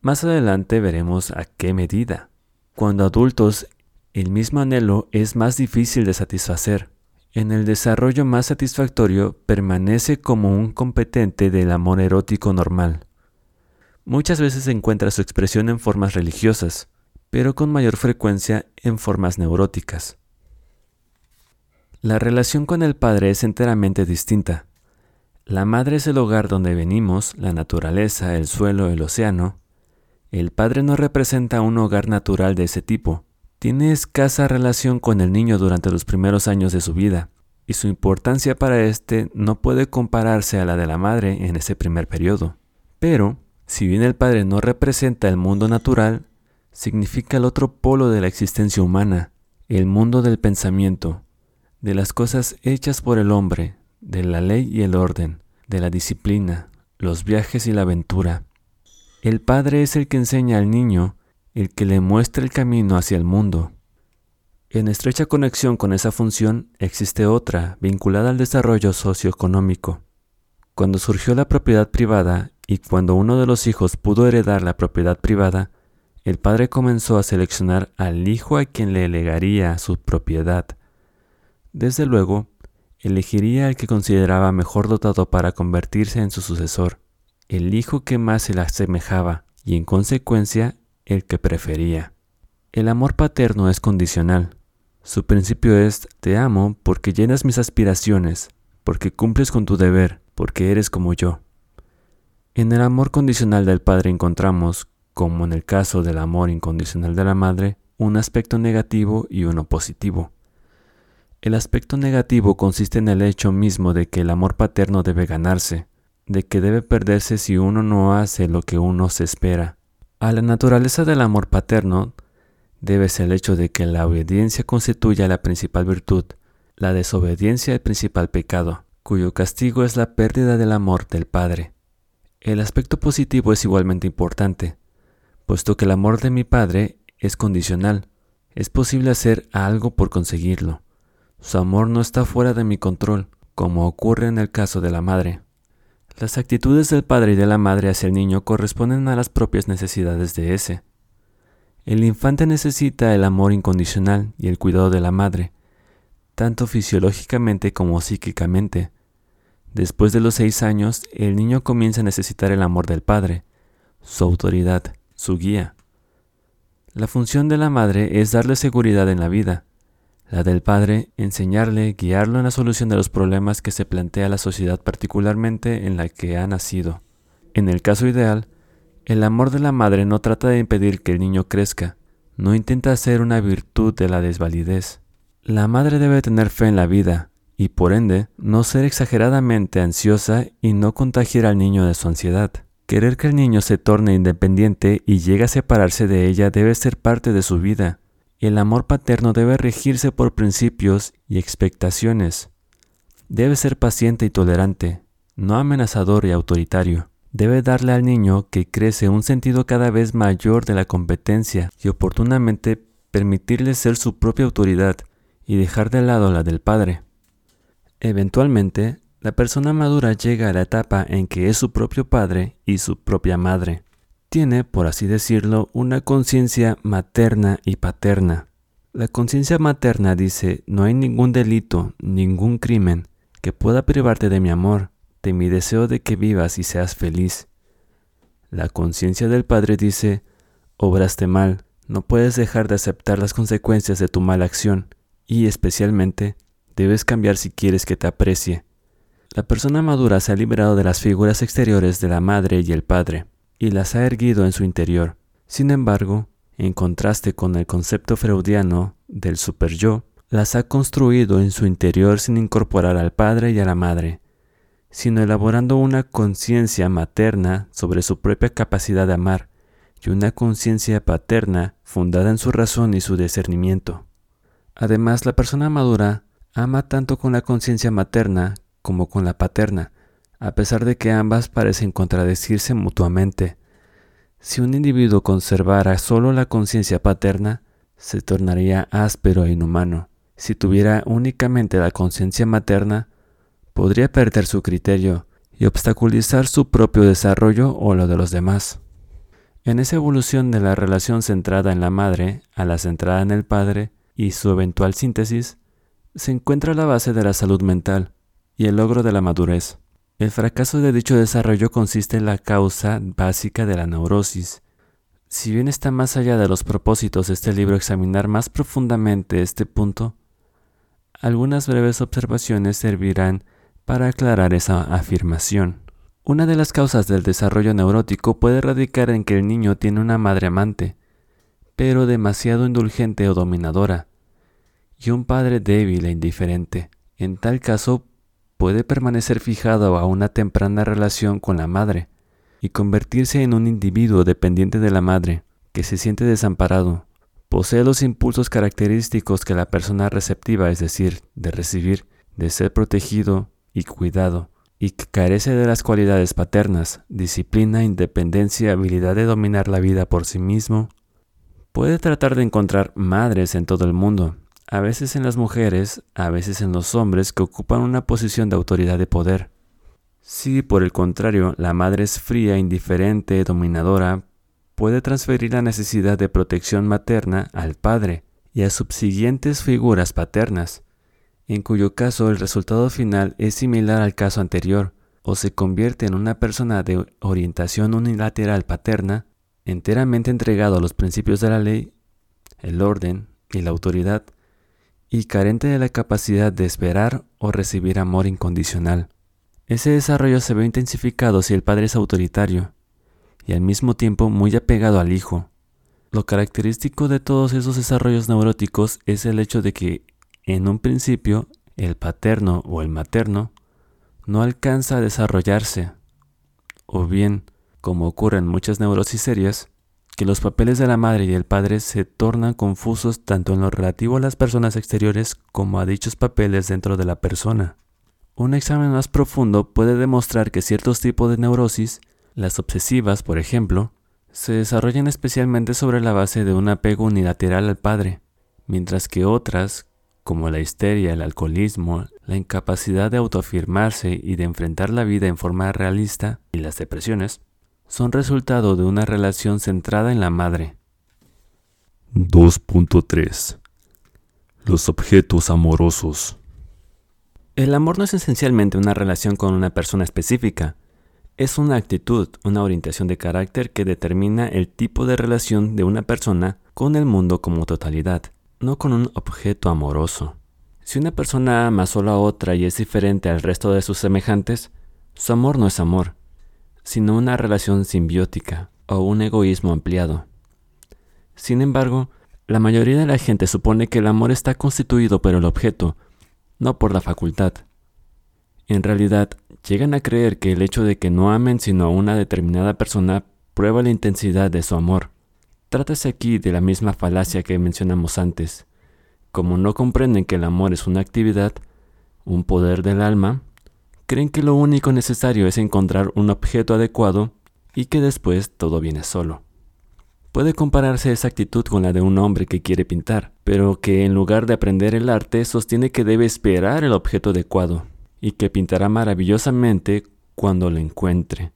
Más adelante veremos a qué medida. Cuando adultos, el mismo anhelo es más difícil de satisfacer en el desarrollo más satisfactorio permanece como un competente del amor erótico normal. Muchas veces encuentra su expresión en formas religiosas, pero con mayor frecuencia en formas neuróticas. La relación con el padre es enteramente distinta. La madre es el hogar donde venimos, la naturaleza, el suelo, el océano. El padre no representa un hogar natural de ese tipo. Tiene escasa relación con el niño durante los primeros años de su vida, y su importancia para éste no puede compararse a la de la madre en ese primer periodo. Pero, si bien el padre no representa el mundo natural, significa el otro polo de la existencia humana, el mundo del pensamiento, de las cosas hechas por el hombre, de la ley y el orden, de la disciplina, los viajes y la aventura. El padre es el que enseña al niño, el que le muestra el camino hacia el mundo. En estrecha conexión con esa función existe otra, vinculada al desarrollo socioeconómico. Cuando surgió la propiedad privada y cuando uno de los hijos pudo heredar la propiedad privada, el padre comenzó a seleccionar al hijo a quien le legaría su propiedad. Desde luego, elegiría al que consideraba mejor dotado para convertirse en su sucesor, el hijo que más se le asemejaba y en consecuencia el que prefería. El amor paterno es condicional. Su principio es te amo porque llenas mis aspiraciones, porque cumples con tu deber, porque eres como yo. En el amor condicional del padre encontramos como en el caso del amor incondicional de la madre, un aspecto negativo y uno positivo. El aspecto negativo consiste en el hecho mismo de que el amor paterno debe ganarse, de que debe perderse si uno no hace lo que uno se espera. A la naturaleza del amor paterno debe ser el hecho de que la obediencia constituya la principal virtud, la desobediencia el principal pecado, cuyo castigo es la pérdida del amor del Padre. El aspecto positivo es igualmente importante, puesto que el amor de mi Padre es condicional. Es posible hacer algo por conseguirlo. Su amor no está fuera de mi control, como ocurre en el caso de la madre. Las actitudes del padre y de la madre hacia el niño corresponden a las propias necesidades de ese. El infante necesita el amor incondicional y el cuidado de la madre, tanto fisiológicamente como psíquicamente. Después de los seis años, el niño comienza a necesitar el amor del padre, su autoridad, su guía. La función de la madre es darle seguridad en la vida, la del padre enseñarle, guiarlo en la solución de los problemas que se plantea la sociedad particularmente en la que ha nacido. En el caso ideal, el amor de la madre no trata de impedir que el niño crezca, no intenta hacer una virtud de la desvalidez. La madre debe tener fe en la vida y por ende no ser exageradamente ansiosa y no contagiar al niño de su ansiedad. Querer que el niño se torne independiente y llegue a separarse de ella debe ser parte de su vida. El amor paterno debe regirse por principios y expectaciones. Debe ser paciente y tolerante, no amenazador y autoritario. Debe darle al niño que crece un sentido cada vez mayor de la competencia y oportunamente permitirle ser su propia autoridad y dejar de lado la del padre. Eventualmente, la persona madura llega a la etapa en que es su propio padre y su propia madre. Tiene, por así decirlo, una conciencia materna y paterna. La conciencia materna dice, no hay ningún delito, ningún crimen que pueda privarte de mi amor, de mi deseo de que vivas y seas feliz. La conciencia del padre dice, obraste mal, no puedes dejar de aceptar las consecuencias de tu mala acción, y especialmente, debes cambiar si quieres que te aprecie. La persona madura se ha liberado de las figuras exteriores de la madre y el padre, y las ha erguido en su interior. Sin embargo, en contraste con el concepto freudiano del superyo, las ha construido en su interior sin incorporar al padre y a la madre, sino elaborando una conciencia materna sobre su propia capacidad de amar y una conciencia paterna fundada en su razón y su discernimiento. Además, la persona madura ama tanto con la conciencia materna como con la paterna, a pesar de que ambas parecen contradecirse mutuamente. Si un individuo conservara solo la conciencia paterna, se tornaría áspero e inhumano. Si tuviera únicamente la conciencia materna, podría perder su criterio y obstaculizar su propio desarrollo o lo de los demás. En esa evolución de la relación centrada en la madre a la centrada en el padre y su eventual síntesis, se encuentra la base de la salud mental, y el logro de la madurez. El fracaso de dicho desarrollo consiste en la causa básica de la neurosis. Si bien está más allá de los propósitos de este libro examinar más profundamente este punto, algunas breves observaciones servirán para aclarar esa afirmación. Una de las causas del desarrollo neurótico puede radicar en que el niño tiene una madre amante, pero demasiado indulgente o dominadora, y un padre débil e indiferente. En tal caso, puede permanecer fijado a una temprana relación con la madre, y convertirse en un individuo dependiente de la madre, que se siente desamparado, posee los impulsos característicos que la persona receptiva, es decir, de recibir, de ser protegido y cuidado, y que carece de las cualidades paternas, disciplina, independencia, habilidad de dominar la vida por sí mismo, puede tratar de encontrar madres en todo el mundo, a veces en las mujeres, a veces en los hombres que ocupan una posición de autoridad de poder. Si, por el contrario, la madre es fría, indiferente, dominadora, puede transferir la necesidad de protección materna al padre y a subsiguientes figuras paternas, en cuyo caso el resultado final es similar al caso anterior, o se convierte en una persona de orientación unilateral paterna, enteramente entregado a los principios de la ley, el orden y la autoridad, y carente de la capacidad de esperar o recibir amor incondicional. Ese desarrollo se ve intensificado si el padre es autoritario y al mismo tiempo muy apegado al hijo. Lo característico de todos esos desarrollos neuróticos es el hecho de que, en un principio, el paterno o el materno no alcanza a desarrollarse, o bien, como ocurre en muchas neurosis serias, que los papeles de la madre y el padre se tornan confusos tanto en lo relativo a las personas exteriores como a dichos papeles dentro de la persona. Un examen más profundo puede demostrar que ciertos tipos de neurosis, las obsesivas por ejemplo, se desarrollan especialmente sobre la base de un apego unilateral al padre, mientras que otras, como la histeria, el alcoholismo, la incapacidad de autoafirmarse y de enfrentar la vida en forma realista y las depresiones, son resultado de una relación centrada en la madre. 2.3 Los objetos amorosos el amor no es esencialmente una relación con una persona específica, es una actitud, una orientación de carácter que determina el tipo de relación de una persona con el mundo como totalidad, no con un objeto amoroso. Si una persona ama solo a otra y es diferente al resto de sus semejantes, su amor no es amor, sino una relación simbiótica o un egoísmo ampliado. Sin embargo, la mayoría de la gente supone que el amor está constituido por el objeto, no por la facultad. En realidad, llegan a creer que el hecho de que no amen sino a una determinada persona prueba la intensidad de su amor. Trátase aquí de la misma falacia que mencionamos antes. Como no comprenden que el amor es una actividad, un poder del alma, creen que lo único necesario es encontrar un objeto adecuado y que después todo viene solo. Puede compararse esa actitud con la de un hombre que quiere pintar, pero que en lugar de aprender el arte sostiene que debe esperar el objeto adecuado y que pintará maravillosamente cuando lo encuentre.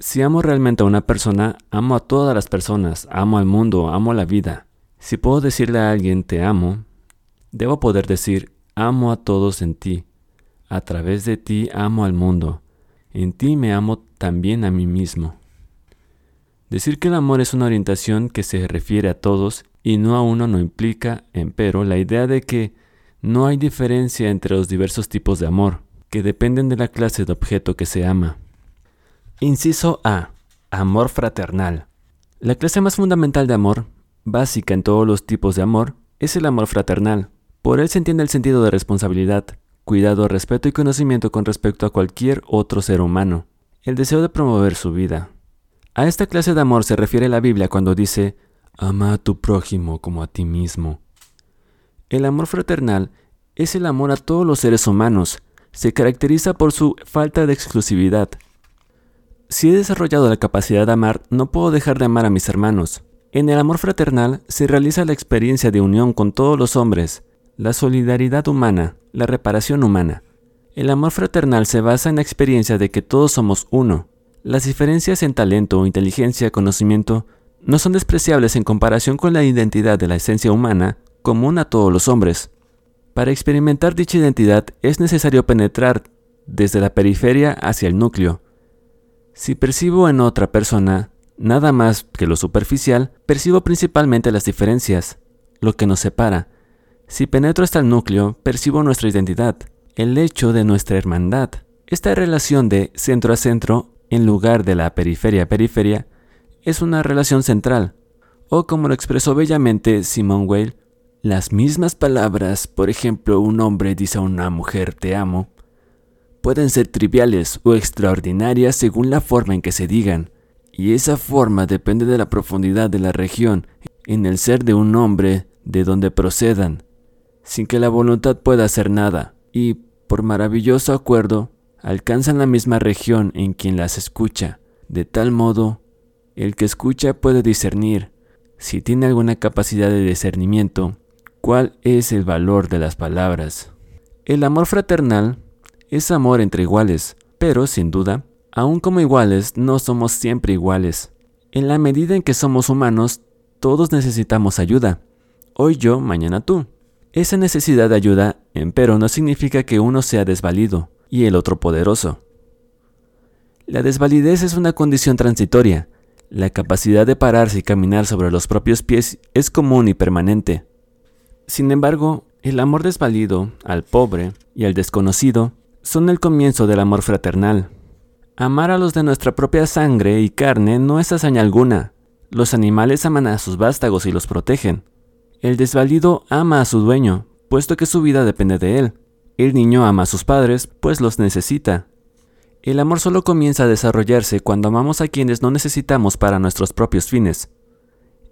Si amo realmente a una persona, amo a todas las personas, amo al mundo, amo la vida. Si puedo decirle a alguien te amo, debo poder decir amo a todos en ti. A través de ti amo al mundo. En ti me amo también a mí mismo. Decir que el amor es una orientación que se refiere a todos y no a uno no implica, empero, la idea de que no hay diferencia entre los diversos tipos de amor, que dependen de la clase de objeto que se ama. Inciso A. Amor fraternal. La clase más fundamental de amor, básica en todos los tipos de amor, es el amor fraternal. Por él se entiende el sentido de responsabilidad, cuidado, respeto y conocimiento con respecto a cualquier otro ser humano, el deseo de promover su vida, a esta clase de amor se refiere la Biblia cuando dice, ama a tu prójimo como a ti mismo. El amor fraternal es el amor a todos los seres humanos. Se caracteriza por su falta de exclusividad. Si he desarrollado la capacidad de amar, no puedo dejar de amar a mis hermanos. En el amor fraternal se realiza la experiencia de unión con todos los hombres, la solidaridad humana, la reparación humana. El amor fraternal se basa en la experiencia de que todos somos uno, las diferencias en talento, inteligencia, conocimiento no son despreciables en comparación con la identidad de la esencia humana común a todos los hombres. Para experimentar dicha identidad es necesario penetrar desde la periferia hacia el núcleo. Si percibo en otra persona nada más que lo superficial, percibo principalmente las diferencias, lo que nos separa. Si penetro hasta el núcleo, percibo nuestra identidad, el hecho de nuestra hermandad. Esta relación de centro a centro, en lugar de la periferia a periferia, es una relación central, o como lo expresó bellamente Simone Weil, las mismas palabras, por ejemplo, un hombre dice a una mujer te amo, pueden ser triviales o extraordinarias según la forma en que se digan, y esa forma depende de la profundidad de la región en el ser de un hombre de donde procedan, sin que la voluntad pueda hacer nada, y, por maravilloso acuerdo, alcanzan la misma región en quien las escucha, de tal modo, el que escucha puede discernir, si tiene alguna capacidad de discernimiento, cuál es el valor de las palabras. El amor fraternal es amor entre iguales, pero, sin duda, aun como iguales, no somos siempre iguales. En la medida en que somos humanos, todos necesitamos ayuda. Hoy yo, mañana tú. Esa necesidad de ayuda, empero, no significa que uno sea desvalido y el otro poderoso. La desvalidez es una condición transitoria. La capacidad de pararse y caminar sobre los propios pies es común y permanente. Sin embargo, el amor desvalido al pobre y al desconocido son el comienzo del amor fraternal. Amar a los de nuestra propia sangre y carne no es hazaña alguna. Los animales aman a sus vástagos y los protegen. El desvalido ama a su dueño, puesto que su vida depende de él. El niño ama a sus padres, pues los necesita. El amor solo comienza a desarrollarse cuando amamos a quienes no necesitamos para nuestros propios fines.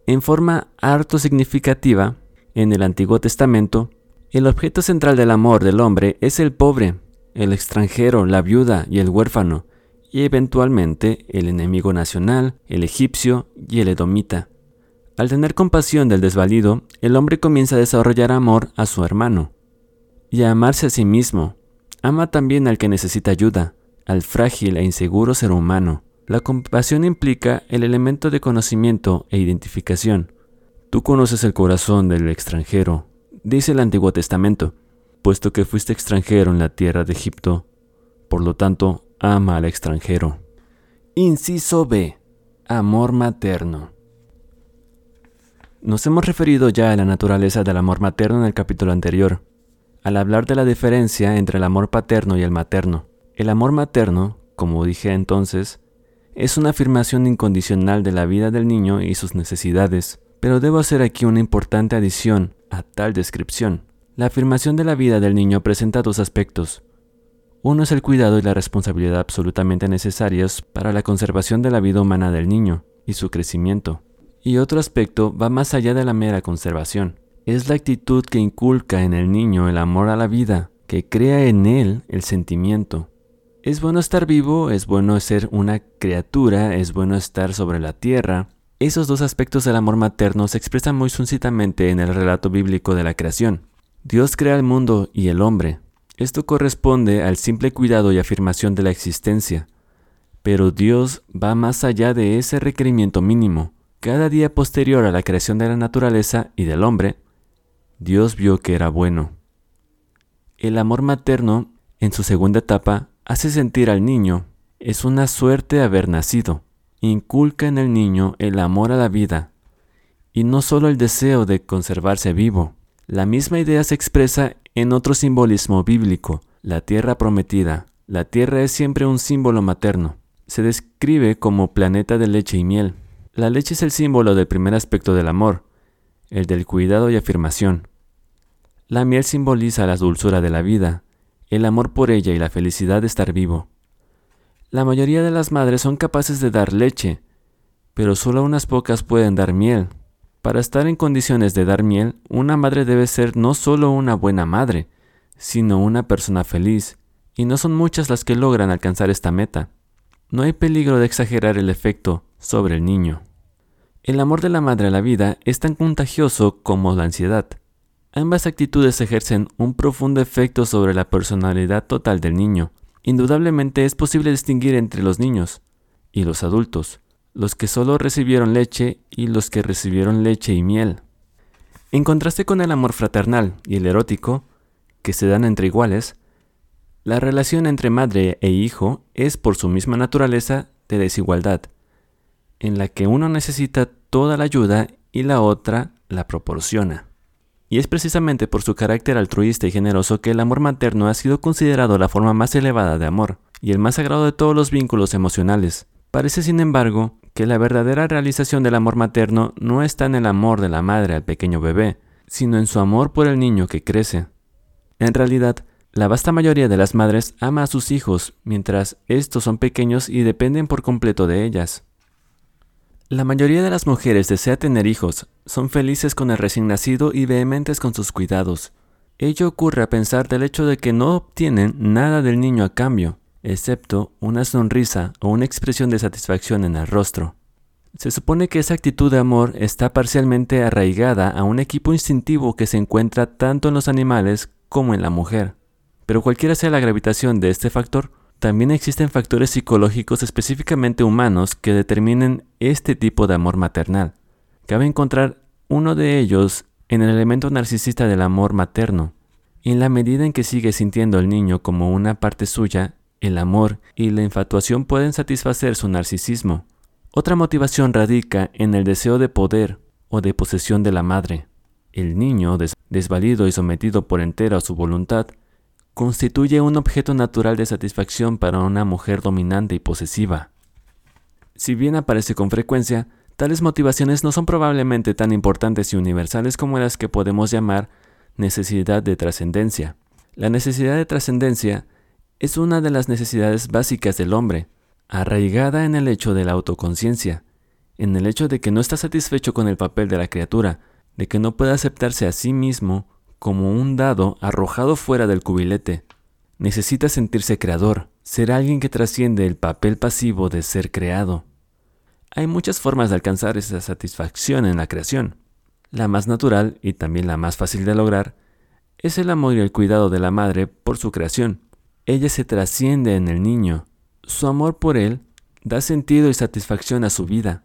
En forma harto significativa, en el Antiguo Testamento, el objeto central del amor del hombre es el pobre, el extranjero, la viuda y el huérfano, y eventualmente el enemigo nacional, el egipcio y el edomita. Al tener compasión del desvalido, el hombre comienza a desarrollar amor a su hermano y a amarse a sí mismo. Ama también al que necesita ayuda, al frágil e inseguro ser humano. La compasión implica el elemento de conocimiento e identificación. Tú conoces el corazón del extranjero, dice el Antiguo Testamento, puesto que fuiste extranjero en la tierra de Egipto. Por lo tanto, ama al extranjero. Inciso B. Amor materno. Nos hemos referido ya a la naturaleza del amor materno en el capítulo anterior, al hablar de la diferencia entre el amor paterno y el materno. El amor materno, como dije entonces, es una afirmación incondicional de la vida del niño y sus necesidades, pero debo hacer aquí una importante adición a tal descripción. La afirmación de la vida del niño presenta dos aspectos, uno es el cuidado y la responsabilidad absolutamente necesarios para la conservación de la vida humana del niño y su crecimiento. Y otro aspecto va más allá de la mera conservación. Es la actitud que inculca en el niño el amor a la vida, que crea en él el sentimiento. Es bueno estar vivo, es bueno ser una criatura, es bueno estar sobre la tierra. Esos dos aspectos del amor materno se expresan muy sucintamente en el relato bíblico de la creación. Dios crea el mundo y el hombre, esto corresponde al simple cuidado y afirmación de la existencia, pero Dios va más allá de ese requerimiento mínimo. Cada día posterior a la creación de la naturaleza y del hombre, Dios vio que era bueno. El amor materno, en su segunda etapa, hace sentir al niño, es una suerte haber nacido, inculca en el niño el amor a la vida, y no solo el deseo de conservarse vivo. La misma idea se expresa en otro simbolismo bíblico, la tierra prometida. La tierra es siempre un símbolo materno. Se describe como planeta de leche y miel. La leche es el símbolo del primer aspecto del amor, el del cuidado y afirmación. La miel simboliza la dulzura de la vida, el amor por ella y la felicidad de estar vivo. La mayoría de las madres son capaces de dar leche, pero solo unas pocas pueden dar miel. Para estar en condiciones de dar miel, una madre debe ser no solo una buena madre, sino una persona feliz, y no son muchas las que logran alcanzar esta meta. No hay peligro de exagerar el efecto sobre el niño. El amor de la madre a la vida es tan contagioso como la ansiedad. Ambas actitudes ejercen un profundo efecto sobre la personalidad total del niño. Indudablemente es posible distinguir entre los niños y los adultos, los que solo recibieron leche y los que recibieron leche y miel. En contraste con el amor fraternal y el erótico, que se dan entre iguales, la relación entre madre e hijo es por su misma naturaleza de desigualdad. En la que uno necesita toda la ayuda y la otra la proporciona. Y es precisamente por su carácter altruista y generoso que el amor materno ha sido considerado la forma más elevada de amor y el más sagrado de todos los vínculos emocionales. Parece, sin embargo, que la verdadera realización del amor materno no está en el amor de la madre al pequeño bebé, sino en su amor por el niño que crece. En realidad, la vasta mayoría de las madres ama a sus hijos mientras estos son pequeños y dependen por completo de ellas. La mayoría de las mujeres desea tener hijos, son felices con el recién nacido y vehementes con sus cuidados. Ello ocurre a pensar del hecho de que no obtienen nada del niño a cambio, excepto una sonrisa o una expresión de satisfacción en el rostro. Se supone que esa actitud de amor está parcialmente arraigada a un equipo instintivo que se encuentra tanto en los animales como en la mujer. Pero cualquiera sea la gravitación de este factor, también existen factores psicológicos específicamente humanos que determinen este tipo de amor maternal. Cabe encontrar uno de ellos en el elemento narcisista del amor materno. En la medida en que sigue sintiendo al niño como una parte suya, el amor y la infatuación pueden satisfacer su narcisismo. Otra motivación radica en el deseo de poder o de posesión de la madre. El niño, desvalido y sometido por entero a su voluntad, constituye un objeto natural de satisfacción para una mujer dominante y posesiva. Si bien aparece con frecuencia, tales motivaciones no son probablemente tan importantes y universales como las que podemos llamar necesidad de trascendencia. La necesidad de trascendencia es una de las necesidades básicas del hombre, arraigada en el hecho de la autoconciencia, en el hecho de que no está satisfecho con el papel de la criatura, de que no puede aceptarse a sí mismo como un dado arrojado fuera del cubilete. Necesita sentirse creador, ser alguien que trasciende el papel pasivo de ser creado. Hay muchas formas de alcanzar esa satisfacción en la creación. La más natural y también la más fácil de lograr es el amor y el cuidado de la madre por su creación. Ella se trasciende en el niño. Su amor por él da sentido y satisfacción a su vida.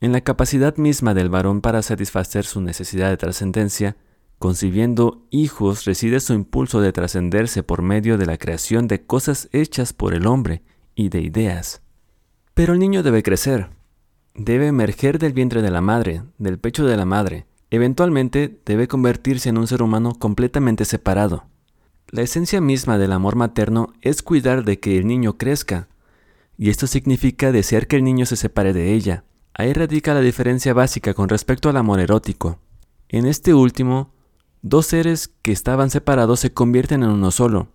En la capacidad misma del varón para satisfacer su necesidad de trascendencia, concibiendo hijos reside su impulso de trascenderse por medio de la creación de cosas hechas por el hombre y de ideas. Pero el niño debe crecer, debe emerger del vientre de la madre, del pecho de la madre, eventualmente debe convertirse en un ser humano completamente separado. La esencia misma del amor materno es cuidar de que el niño crezca, y esto significa desear que el niño se separe de ella. Ahí radica la diferencia básica con respecto al amor erótico. En este último, dos seres que estaban separados se convierten en uno solo.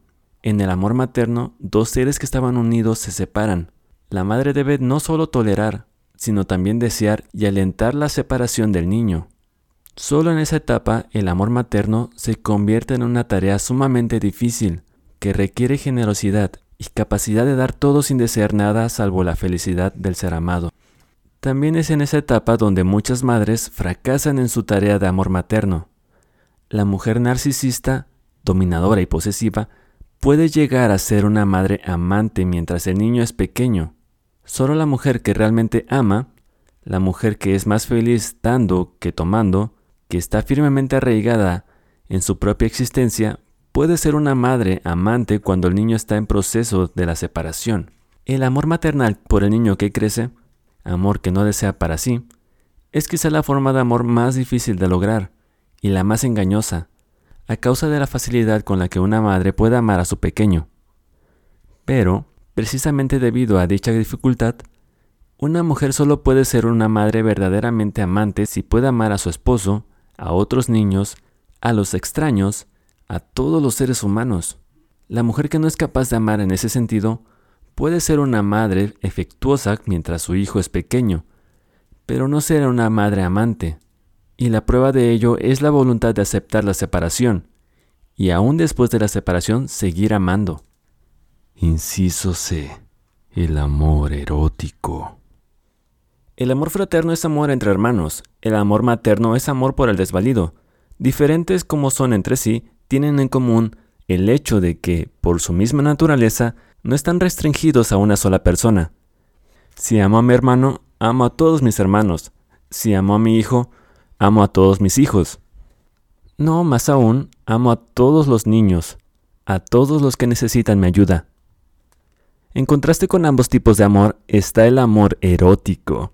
En el amor materno, dos seres que estaban unidos se separan. La madre debe no solo tolerar, sino también desear y alentar la separación del niño. Solo en esa etapa el amor materno se convierte en una tarea sumamente difícil, que requiere generosidad y capacidad de dar todo sin desear nada salvo la felicidad del ser amado. También es en esa etapa donde muchas madres fracasan en su tarea de amor materno. La mujer narcisista, dominadora y posesiva, puede llegar a ser una madre amante mientras el niño es pequeño. Solo la mujer que realmente ama, la mujer que es más feliz dando que tomando, que está firmemente arraigada en su propia existencia, puede ser una madre amante cuando el niño está en proceso de la separación. El amor maternal por el niño que crece, amor que no desea para sí, es quizá la forma de amor más difícil de lograr y la más engañosa, a causa de la facilidad con la que una madre puede amar a su pequeño. Pero, precisamente debido a dicha dificultad, una mujer solo puede ser una madre verdaderamente amante si puede amar a su esposo a otros niños, a los extraños, a todos los seres humanos. La mujer que no es capaz de amar en ese sentido puede ser una madre efectuosa mientras su hijo es pequeño, pero no será una madre amante. Y la prueba de ello es la voluntad de aceptar la separación, y aún después de la separación seguir amando. Inciso C. El amor erótico. El amor fraterno es amor entre hermanos, el amor materno es amor por el desvalido. Diferentes como son entre sí, tienen en común el hecho de que, por su misma naturaleza, no están restringidos a una sola persona. Si amo a mi hermano, amo a todos mis hermanos. Si amo a mi hijo, amo a todos mis hijos. No, más aún, amo a todos los niños, a todos los que necesitan mi ayuda. En contraste con ambos tipos de amor está el amor erótico.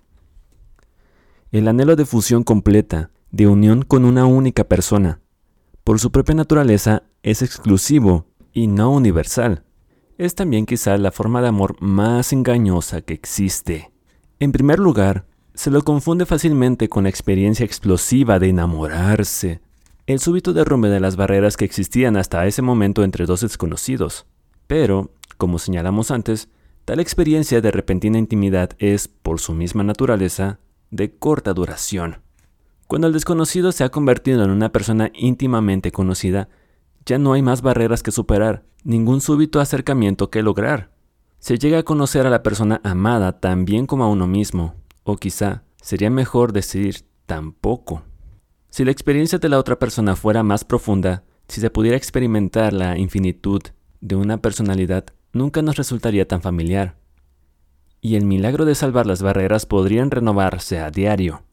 el anhelo de fusión completa, de unión con una única persona. Por su propia naturaleza es exclusivo y no universal. Es también quizá la forma de amor más engañosa que existe. En primer lugar, se lo confunde fácilmente con la experiencia explosiva de enamorarse, el súbito derrumbe de las barreras que existían hasta ese momento entre dos desconocidos. Pero, como señalamos antes, tal experiencia de repentina intimidad es, por su misma naturaleza, de corta duración. Cuando el desconocido se ha convertido en una persona íntimamente conocida, ya no hay más barreras que superar, ningún súbito acercamiento que lograr. Se llega a conocer a la persona amada tan bien como a uno mismo, o quizá sería mejor decir tampoco. Si la experiencia de la otra persona fuera más profunda, si se pudiera experimentar la infinitud de una personalidad, nunca nos resultaría tan familiar. Y el milagro de salvar las barreras podrían renovarse a diario.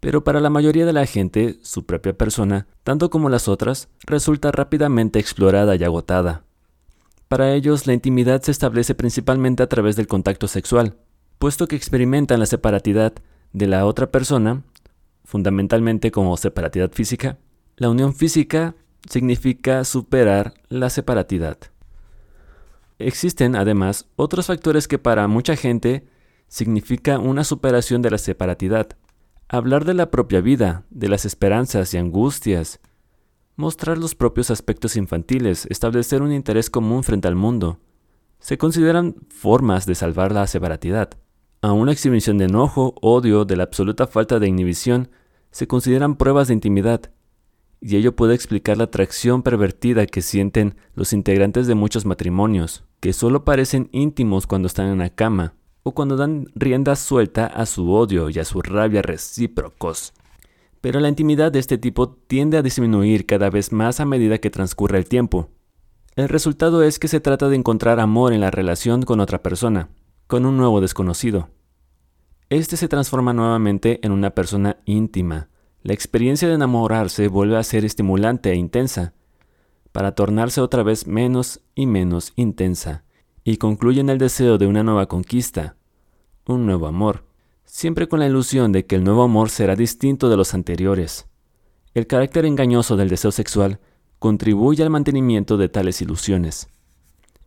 Pero para la mayoría de la gente, su propia persona, tanto como las otras, resulta rápidamente explorada y agotada. Para ellos, la intimidad se establece principalmente a través del contacto sexual, puesto que experimentan la separatidad de la otra persona, fundamentalmente como separatidad física. La unión física significa superar la separatidad. Existen, además, otros factores que para mucha gente significa una superación de la separatidad, hablar de la propia vida, de las esperanzas y angustias, mostrar los propios aspectos infantiles, establecer un interés común frente al mundo, se consideran formas de salvar la separatidad. A una exhibición de enojo, odio, de la absoluta falta de inhibición, se consideran pruebas de intimidad, y ello puede explicar la atracción pervertida que sienten los integrantes de muchos matrimonios, que solo parecen íntimos cuando están en la cama, o cuando dan rienda suelta a su odio y a su rabia recíprocos. Pero la intimidad de este tipo tiende a disminuir cada vez más a medida que transcurre el tiempo. El resultado es que se trata de encontrar amor en la relación con otra persona, con un nuevo desconocido. Este se transforma nuevamente en una persona íntima. La experiencia de enamorarse vuelve a ser estimulante e intensa, para tornarse otra vez menos y menos intensa, y concluye en el deseo de una nueva conquista, un nuevo amor, siempre con la ilusión de que el nuevo amor será distinto de los anteriores. El carácter engañoso del deseo sexual contribuye al mantenimiento de tales ilusiones.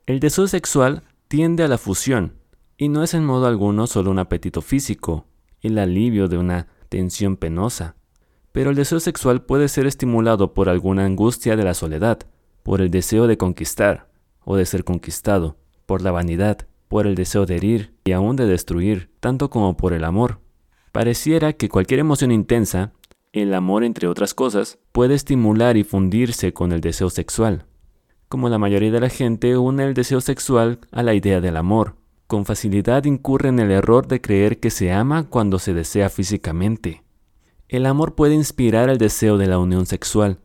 El deseo sexual tiende a la fusión, y no es en modo alguno solo un apetito físico, el alivio de una tensión penosa. Pero el deseo sexual puede ser estimulado por alguna angustia de la soledad, por el deseo de conquistar o de ser conquistado, por la vanidad, por el deseo de herir y aún de destruir, tanto como por el amor. Pareciera que cualquier emoción intensa, el amor entre otras cosas, puede estimular y fundirse con el deseo sexual. Como la mayoría de la gente une el deseo sexual a la idea del amor, con facilidad incurre en el error de creer que se ama cuando se desea físicamente. El amor puede inspirar el deseo de la unión sexual.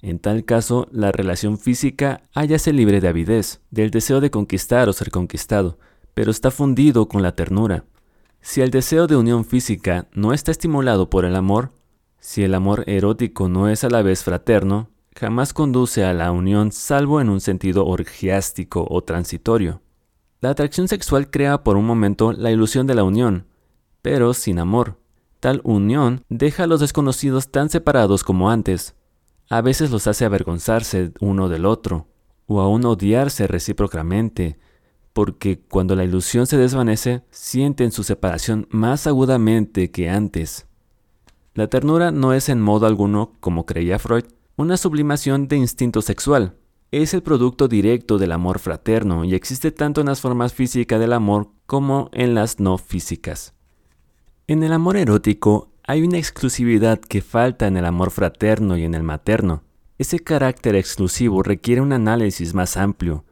En tal caso, la relación física hállase libre de avidez, del deseo de conquistar o ser conquistado, pero está fundido con la ternura. Si el deseo de unión física no está estimulado por el amor, si el amor erótico no es a la vez fraterno, jamás conduce a la unión salvo en un sentido orgiástico o transitorio. La atracción sexual crea por un momento la ilusión de la unión, pero sin amor. Tal unión deja a los desconocidos tan separados como antes. A veces los hace avergonzarse uno del otro, o aún odiarse recíprocamente, porque cuando la ilusión se desvanece, sienten su separación más agudamente que antes. La ternura no es en modo alguno, como creía Freud, una sublimación de instinto sexual. Es el producto directo del amor fraterno y existe tanto en las formas físicas del amor como en las no físicas. En el amor erótico hay una exclusividad que falta en el amor fraterno y en el materno. Ese carácter exclusivo requiere un análisis más amplio.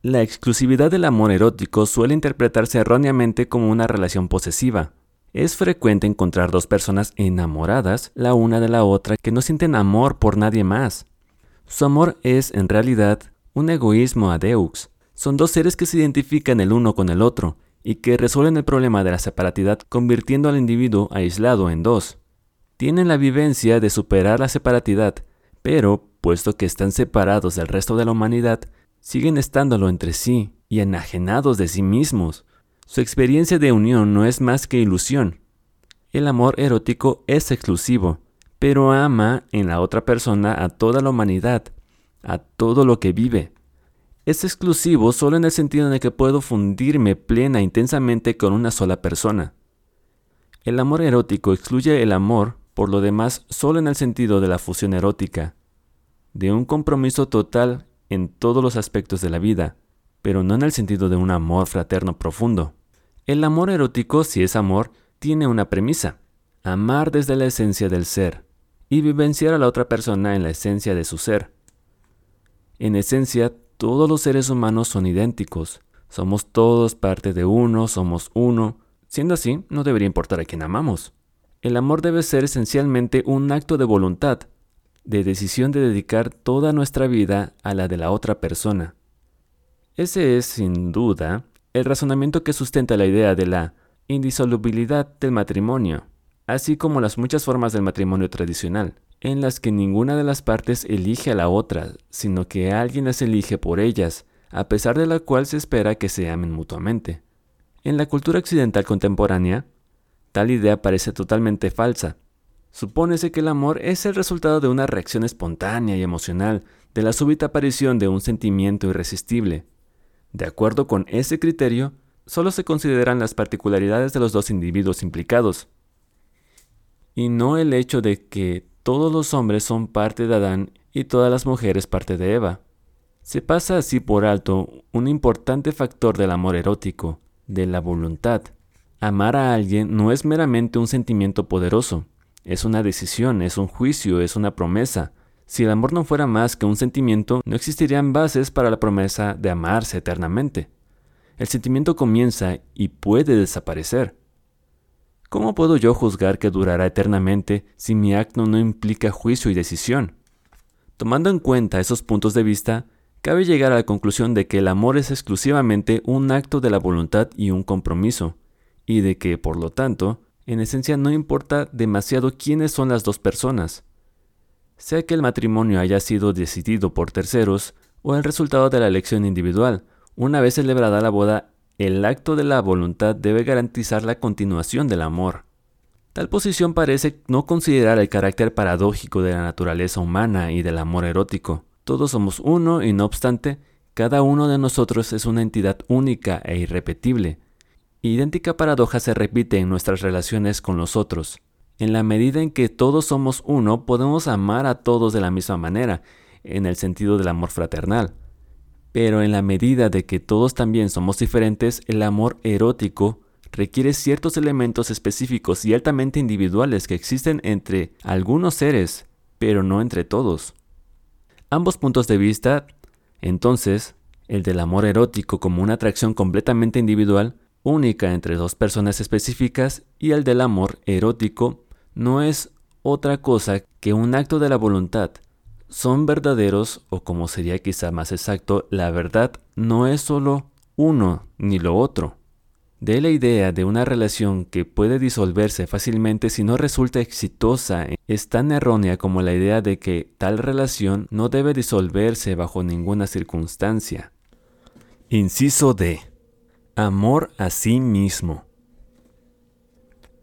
La exclusividad del amor erótico suele interpretarse erróneamente como una relación posesiva. Es frecuente encontrar dos personas enamoradas la una de la otra que no sienten amor por nadie más. Su amor es, en realidad, un egoísmo a. Son dos seres que se identifican el uno con el otro y que resuelven el problema de la separatidad convirtiendo al individuo aislado en dos. Tienen la vivencia de superar la separatidad, pero, puesto que están separados del resto de la humanidad, siguen estándolo entre sí y enajenados de sí mismos. Su experiencia de unión no es más que ilusión. El amor erótico es exclusivo, pero ama en la otra persona a toda la humanidad, a todo lo que vive. Es exclusivo solo en el sentido de que puedo fundirme plena e intensamente con una sola persona. El amor erótico excluye el amor, por lo demás, solo en el sentido de la fusión erótica, de un compromiso total en todos los aspectos de la vida, pero no en el sentido de un amor fraterno profundo. El amor erótico, si es amor, tiene una premisa, amar desde la esencia del ser, y vivenciar a la otra persona en la esencia de su ser. En esencia, todos los seres humanos son idénticos, somos todos parte de uno, somos uno, siendo así, no debería importar a quién amamos. El amor debe ser esencialmente un acto de voluntad, de decisión de dedicar toda nuestra vida a la de la otra persona. Ese es, sin duda, el razonamiento que sustenta la idea de la indisolubilidad del matrimonio, así como las muchas formas del matrimonio tradicional, en las que ninguna de las partes elige a la otra, sino que alguien las elige por ellas, a pesar de la cual se espera que se amen mutuamente. En la cultura occidental contemporánea, tal idea parece totalmente falsa. Supónese que el amor es el resultado de una reacción espontánea y emocional, de la súbita aparición de un sentimiento irresistible, de acuerdo con ese criterio, solo se consideran las particularidades de los dos individuos implicados, y no el hecho de que todos los hombres son parte de Adán y todas las mujeres parte de Eva. Se pasa así por alto un importante factor del amor erótico, de la voluntad. Amar a alguien no es meramente un sentimiento poderoso, es una decisión, es un juicio, es una promesa, si el amor no fuera más que un sentimiento, no existirían bases para la promesa de amarse eternamente. El sentimiento comienza y puede desaparecer. ¿Cómo puedo yo juzgar que durará eternamente si mi acto no implica juicio y decisión? Tomando en cuenta esos puntos de vista, cabe llegar a la conclusión de que el amor es exclusivamente un acto de la voluntad y un compromiso, y de que, por lo tanto, en esencia no importa demasiado quiénes son las dos personas, sea que el matrimonio haya sido decidido por terceros o el resultado de la elección individual. Una vez celebrada la boda, el acto de la voluntad debe garantizar la continuación del amor. Tal posición parece no considerar el carácter paradójico de la naturaleza humana y del amor erótico. Todos somos uno y no obstante, cada uno de nosotros es una entidad única e irrepetible. Idéntica paradoja se repite en nuestras relaciones con los otros. En la medida en que todos somos uno, podemos amar a todos de la misma manera, en el sentido del amor fraternal. Pero en la medida de que todos también somos diferentes, el amor erótico requiere ciertos elementos específicos y altamente individuales que existen entre algunos seres, pero no entre todos. Ambos puntos de vista, entonces, el del amor erótico como una atracción completamente individual, única entre dos personas específicas, y el del amor erótico no es otra cosa que un acto de la voluntad. Son verdaderos, o como sería quizá más exacto, la verdad no es solo uno ni lo otro. De la idea de una relación que puede disolverse fácilmente si no resulta exitosa es tan errónea como la idea de que tal relación no debe disolverse bajo ninguna circunstancia. Inciso D. Amor a sí mismo.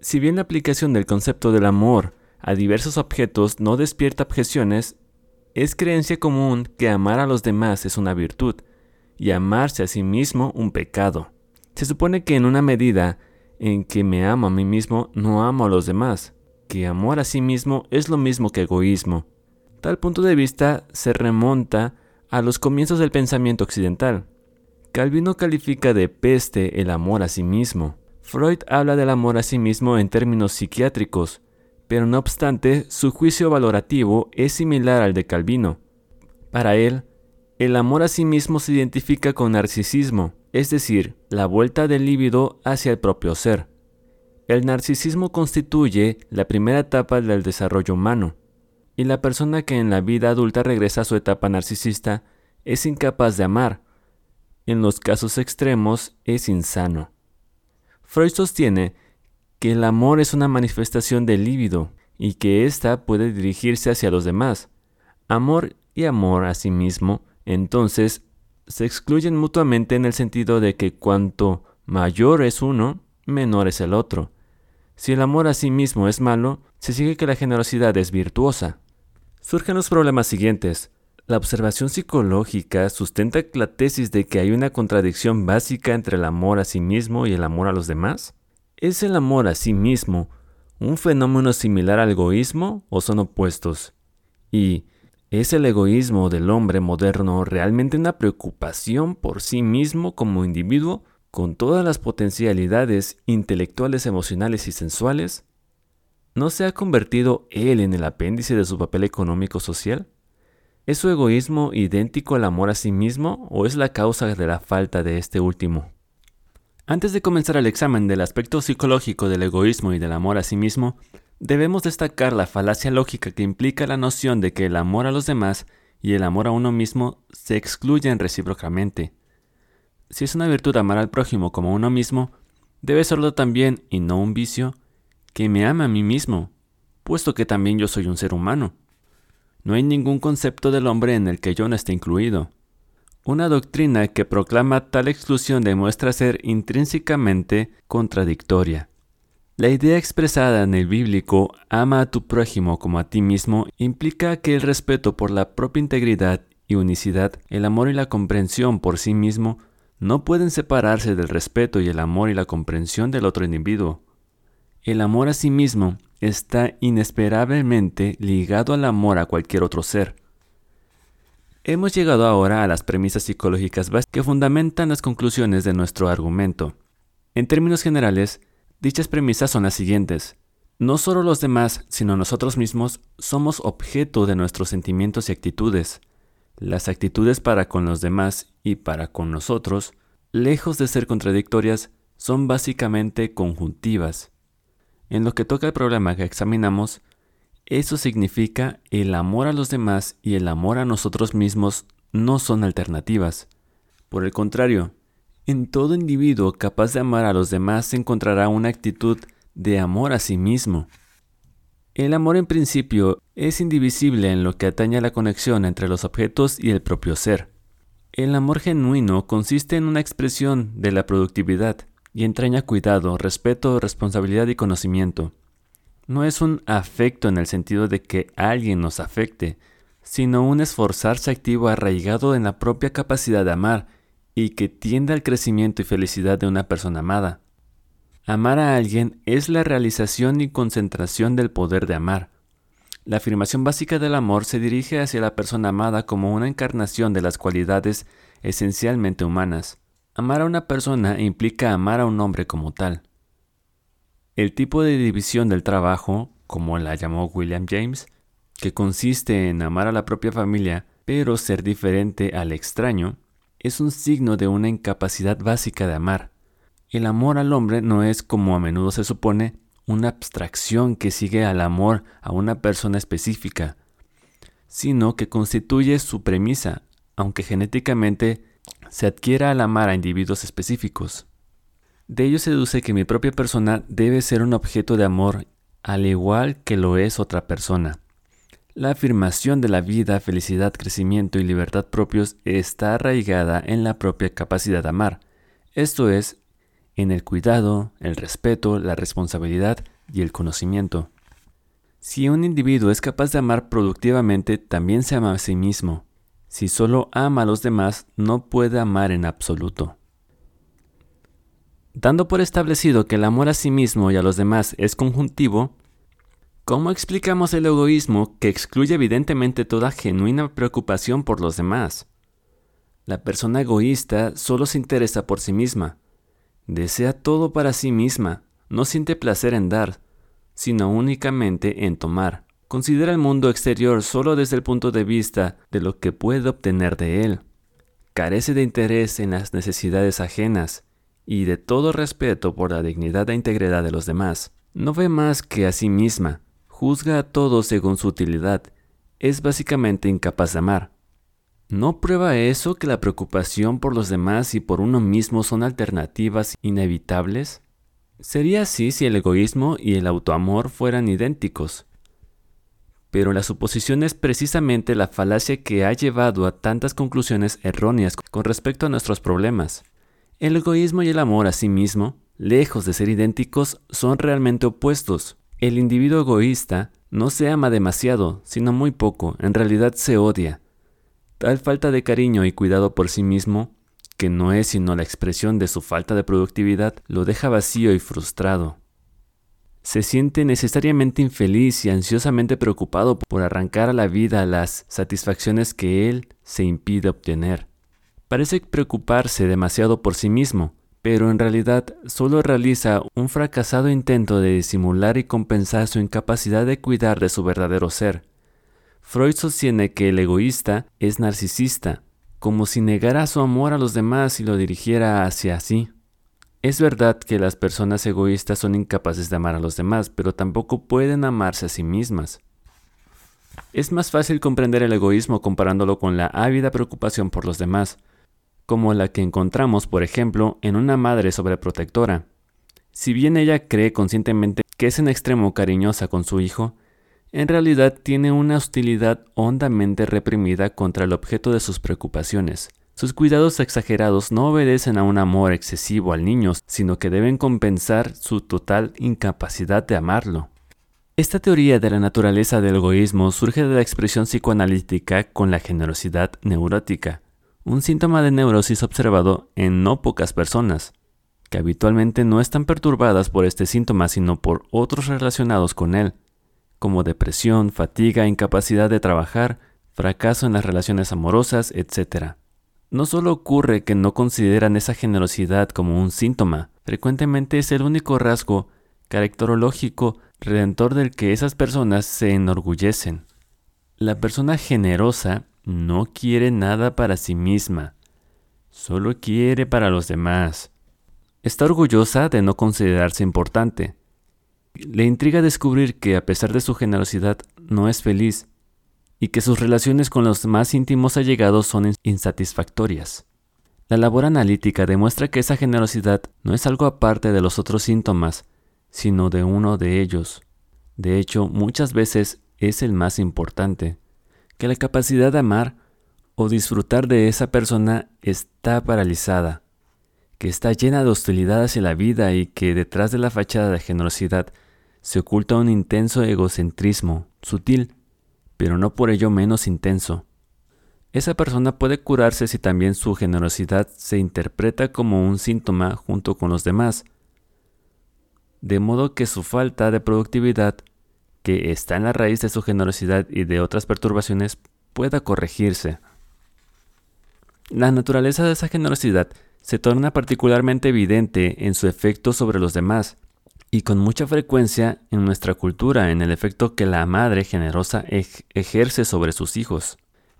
Si bien la aplicación del concepto del amor a diversos objetos no despierta objeciones, es creencia común que amar a los demás es una virtud y amarse a sí mismo un pecado. Se supone que en una medida en que me amo a mí mismo, no amo a los demás, que amor a sí mismo es lo mismo que egoísmo. Tal punto de vista se remonta a los comienzos del pensamiento occidental. Calvino califica de peste el amor a sí mismo. Freud habla del amor a sí mismo en términos psiquiátricos, pero no obstante, su juicio valorativo es similar al de Calvino. Para él, el amor a sí mismo se identifica con narcisismo, es decir, la vuelta del líbido hacia el propio ser. El narcisismo constituye la primera etapa del desarrollo humano, y la persona que en la vida adulta regresa a su etapa narcisista es incapaz de amar. En los casos extremos es insano. Freud sostiene que el amor es una manifestación del líbido y que ésta puede dirigirse hacia los demás. Amor y amor a sí mismo, entonces, se excluyen mutuamente en el sentido de que cuanto mayor es uno, menor es el otro. Si el amor a sí mismo es malo, se sigue que la generosidad es virtuosa. Surgen los problemas siguientes. La observación psicológica sustenta la tesis de que hay una contradicción básica entre el amor a sí mismo y el amor a los demás. ¿Es el amor a sí mismo un fenómeno similar al egoísmo o son opuestos? ¿Y es el egoísmo del hombre moderno realmente una preocupación por sí mismo como individuo con todas las potencialidades intelectuales, emocionales y sensuales? ¿No se ha convertido él en el apéndice de su papel económico social? ¿Es su egoísmo idéntico al amor a sí mismo o es la causa de la falta de este último? Antes de comenzar el examen del aspecto psicológico del egoísmo y del amor a sí mismo, debemos destacar la falacia lógica que implica la noción de que el amor a los demás y el amor a uno mismo se excluyen recíprocamente. Si es una virtud amar al prójimo como a uno mismo, debe serlo también, y no un vicio, que me ama a mí mismo, puesto que también yo soy un ser humano. No hay ningún concepto del hombre en el que yo no esté incluido. Una doctrina que proclama tal exclusión demuestra ser intrínsecamente contradictoria. La idea expresada en el bíblico ama a tu prójimo como a ti mismo implica que el respeto por la propia integridad y unicidad, el amor y la comprensión por sí mismo no pueden separarse del respeto y el amor y la comprensión del otro individuo. El amor a sí mismo está inesperablemente ligado al amor a cualquier otro ser. Hemos llegado ahora a las premisas psicológicas que fundamentan las conclusiones de nuestro argumento. En términos generales, dichas premisas son las siguientes. No solo los demás, sino nosotros mismos somos objeto de nuestros sentimientos y actitudes. Las actitudes para con los demás y para con nosotros, lejos de ser contradictorias, son básicamente conjuntivas. En lo que toca al problema que examinamos, eso significa el amor a los demás y el amor a nosotros mismos no son alternativas. Por el contrario, en todo individuo capaz de amar a los demás se encontrará una actitud de amor a sí mismo. El amor en principio es indivisible en lo que atañe a la conexión entre los objetos y el propio ser. El amor genuino consiste en una expresión de la productividad y entraña cuidado, respeto, responsabilidad y conocimiento no es un afecto en el sentido de que alguien nos afecte, sino un esforzarse activo arraigado en la propia capacidad de amar y que tiende al crecimiento y felicidad de una persona amada. Amar a alguien es la realización y concentración del poder de amar. La afirmación básica del amor se dirige hacia la persona amada como una encarnación de las cualidades esencialmente humanas. Amar a una persona implica amar a un hombre como tal. El tipo de división del trabajo, como la llamó William James, que consiste en amar a la propia familia, pero ser diferente al extraño, es un signo de una incapacidad básica de amar. El amor al hombre no es, como a menudo se supone, una abstracción que sigue al amor a una persona específica, sino que constituye su premisa, aunque genéticamente se adquiera al amar a individuos específicos. De ello se deduce que mi propia persona debe ser un objeto de amor, al igual que lo es otra persona. La afirmación de la vida, felicidad, crecimiento y libertad propios está arraigada en la propia capacidad de amar, esto es, en el cuidado, el respeto, la responsabilidad y el conocimiento. Si un individuo es capaz de amar productivamente, también se ama a sí mismo. Si solo ama a los demás, no puede amar en absoluto. Dando por establecido que el amor a sí mismo y a los demás es conjuntivo, ¿cómo explicamos el egoísmo que excluye evidentemente toda genuina preocupación por los demás? La persona egoísta solo se interesa por sí misma, desea todo para sí misma, no siente placer en dar, sino únicamente en tomar. Considera el mundo exterior solo desde el punto de vista de lo que puede obtener de él. Carece de interés en las necesidades ajenas y de todo respeto por la dignidad e integridad de los demás. No ve más que a sí misma, juzga a todos según su utilidad, es básicamente incapaz de amar. ¿No prueba eso que la preocupación por los demás y por uno mismo son alternativas inevitables? Sería así si el egoísmo y el autoamor fueran idénticos. Pero la suposición es precisamente la falacia que ha llevado a tantas conclusiones erróneas con respecto a nuestros problemas. El egoísmo y el amor a sí mismo lejos de ser idénticos, son realmente opuestos. El individuo egoísta no se ama demasiado, sino muy poco, en realidad se odia. Tal falta de cariño y cuidado por sí mismo, que no es sino la expresión de su falta de productividad, lo deja vacío y frustrado. Se siente necesariamente infeliz y ansiosamente preocupado por arrancar a la vida las satisfacciones que él se impide obtener. Parece preocuparse demasiado por sí mismo, pero en realidad solo realiza un fracasado intento de disimular y compensar su incapacidad de cuidar de su verdadero ser. Freud sostiene que el egoísta es narcisista, como si negara su amor a los demás y lo dirigiera hacia sí. Es verdad que las personas egoístas son incapaces de amar a los demás, pero tampoco pueden amarse a sí mismas. Es más fácil comprender el egoísmo comparándolo con la ávida preocupación por los demás, como la que encontramos, por ejemplo, en una madre sobreprotectora. Si bien ella cree conscientemente que es en extremo cariñosa con su hijo, en realidad tiene una hostilidad hondamente reprimida contra el objeto de sus preocupaciones. Sus cuidados exagerados no obedecen a un amor excesivo al niño, sino que deben compensar su total incapacidad de amarlo. Esta teoría de la naturaleza del egoísmo surge de la expresión psicoanalítica con la generosidad neurótica, un síntoma de neurosis observado en no pocas personas, que habitualmente no están perturbadas por este síntoma sino por otros relacionados con él, como depresión, fatiga, incapacidad de trabajar, fracaso en las relaciones amorosas, etc. No solo ocurre que no consideran esa generosidad como un síntoma, frecuentemente es el único rasgo caracterológico redentor del que esas personas se enorgullecen. La persona generosa no quiere nada para sí misma, solo quiere para los demás. Está orgullosa de no considerarse importante. Le intriga descubrir que a pesar de su generosidad no es feliz y que sus relaciones con los más íntimos allegados son insatisfactorias. La labor analítica demuestra que esa generosidad no es algo aparte de los otros síntomas, sino de uno de ellos. De hecho, muchas veces es el más importante que la capacidad de amar o disfrutar de esa persona está paralizada, que está llena de hostilidad hacia la vida y que detrás de la fachada de generosidad se oculta un intenso egocentrismo, sutil, pero no por ello menos intenso. Esa persona puede curarse si también su generosidad se interpreta como un síntoma junto con los demás, de modo que su falta de productividad que está en la raíz de su generosidad y de otras perturbaciones pueda corregirse. La naturaleza de esa generosidad se torna particularmente evidente en su efecto sobre los demás y con mucha frecuencia en nuestra cultura en el efecto que la madre generosa ejerce sobre sus hijos.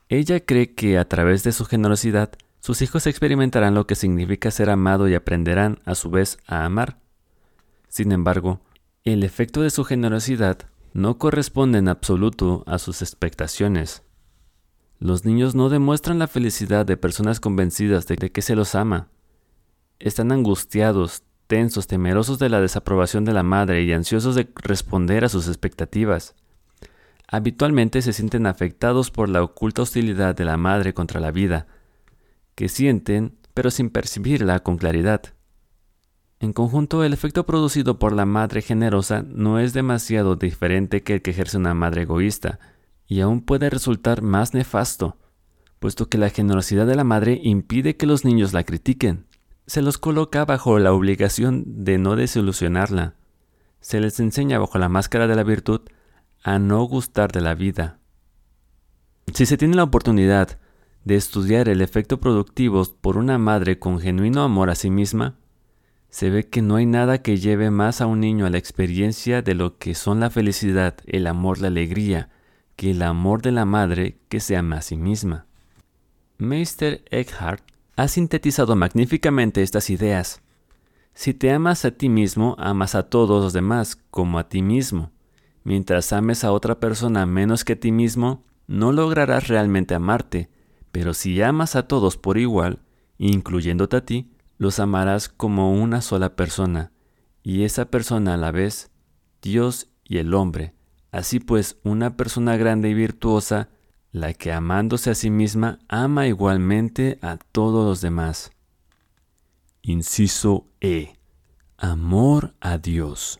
Ella cree que a través de su generosidad sus hijos experimentarán lo que significa ser amado y aprenderán a su vez a amar. Sin embargo, el efecto de su generosidad no corresponde en absoluto a sus expectaciones. Los niños no demuestran la felicidad de personas convencidas de que se los ama. Están angustiados, tensos, temerosos de la desaprobación de la madre y ansiosos de responder a sus expectativas. Habitualmente se sienten afectados por la oculta hostilidad de la madre contra la vida, que sienten pero sin percibirla con claridad. En conjunto, el efecto producido por la madre generosa no es demasiado diferente que el que ejerce una madre egoísta, y aún puede resultar más nefasto, puesto que la generosidad de la madre impide que los niños la critiquen. Se los coloca bajo la obligación de no desilusionarla. Se les enseña bajo la máscara de la virtud a no gustar de la vida. Si se tiene la oportunidad de estudiar el efecto productivo por una madre con genuino amor a sí misma, se ve que no hay nada que lleve más a un niño a la experiencia de lo que son la felicidad, el amor, la alegría, que el amor de la madre que se ama a sí misma. Meister Eckhart ha sintetizado magníficamente estas ideas. Si te amas a ti mismo, amas a todos los demás como a ti mismo. Mientras ames a otra persona menos que a ti mismo, no lograrás realmente amarte, pero si amas a todos por igual, incluyéndote a ti, los amarás como una sola persona, y esa persona a la vez, Dios y el hombre. Así pues, una persona grande y virtuosa, la que amándose a sí misma, ama igualmente a todos los demás. Inciso E. Amor a Dios.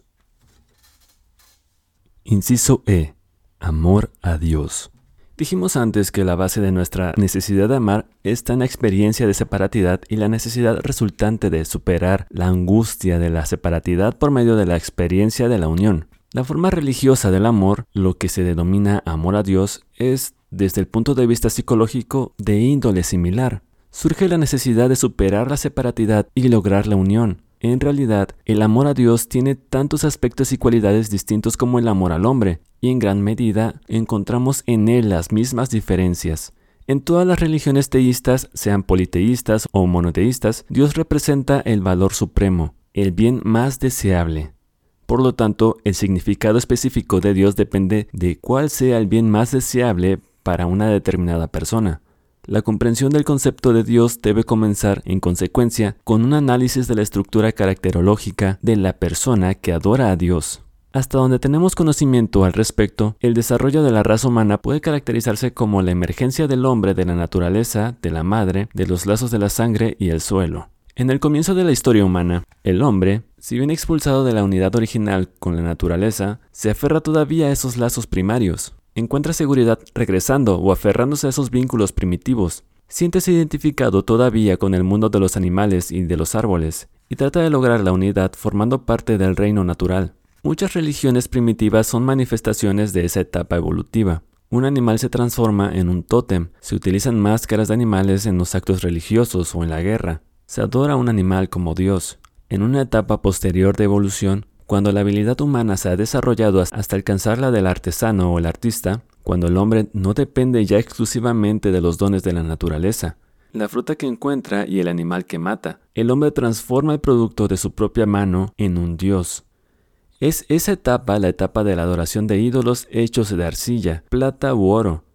Inciso E. Amor a Dios. Dijimos antes que la base de nuestra necesidad de amar está en la experiencia de separatidad y la necesidad resultante de superar la angustia de la separatidad por medio de la experiencia de la unión. La forma religiosa del amor, lo que se denomina amor a Dios, es, desde el punto de vista psicológico, de índole similar. Surge la necesidad de superar la separatidad y lograr la unión. En realidad, el amor a Dios tiene tantos aspectos y cualidades distintos como el amor al hombre, y en gran medida encontramos en él las mismas diferencias. En todas las religiones teístas, sean politeístas o monoteístas, Dios representa el valor supremo, el bien más deseable. Por lo tanto, el significado específico de Dios depende de cuál sea el bien más deseable para una determinada persona. La comprensión del concepto de Dios debe comenzar, en consecuencia, con un análisis de la estructura caracterológica de la persona que adora a Dios. Hasta donde tenemos conocimiento al respecto, el desarrollo de la raza humana puede caracterizarse como la emergencia del hombre de la naturaleza, de la madre, de los lazos de la sangre y el suelo. En el comienzo de la historia humana, el hombre, si bien expulsado de la unidad original con la naturaleza, se aferra todavía a esos lazos primarios encuentra seguridad regresando o aferrándose a esos vínculos primitivos. Siéntese identificado todavía con el mundo de los animales y de los árboles, y trata de lograr la unidad formando parte del reino natural. Muchas religiones primitivas son manifestaciones de esa etapa evolutiva. Un animal se transforma en un tótem, se utilizan máscaras de animales en los actos religiosos o en la guerra. Se adora a un animal como Dios. En una etapa posterior de evolución, cuando la habilidad humana se ha desarrollado hasta alcanzar la del artesano o el artista, cuando el hombre no depende ya exclusivamente de los dones de la naturaleza, la fruta que encuentra y el animal que mata, el hombre transforma el producto de su propia mano en un dios. Es esa etapa la etapa de la adoración de ídolos hechos de arcilla, plata u oro.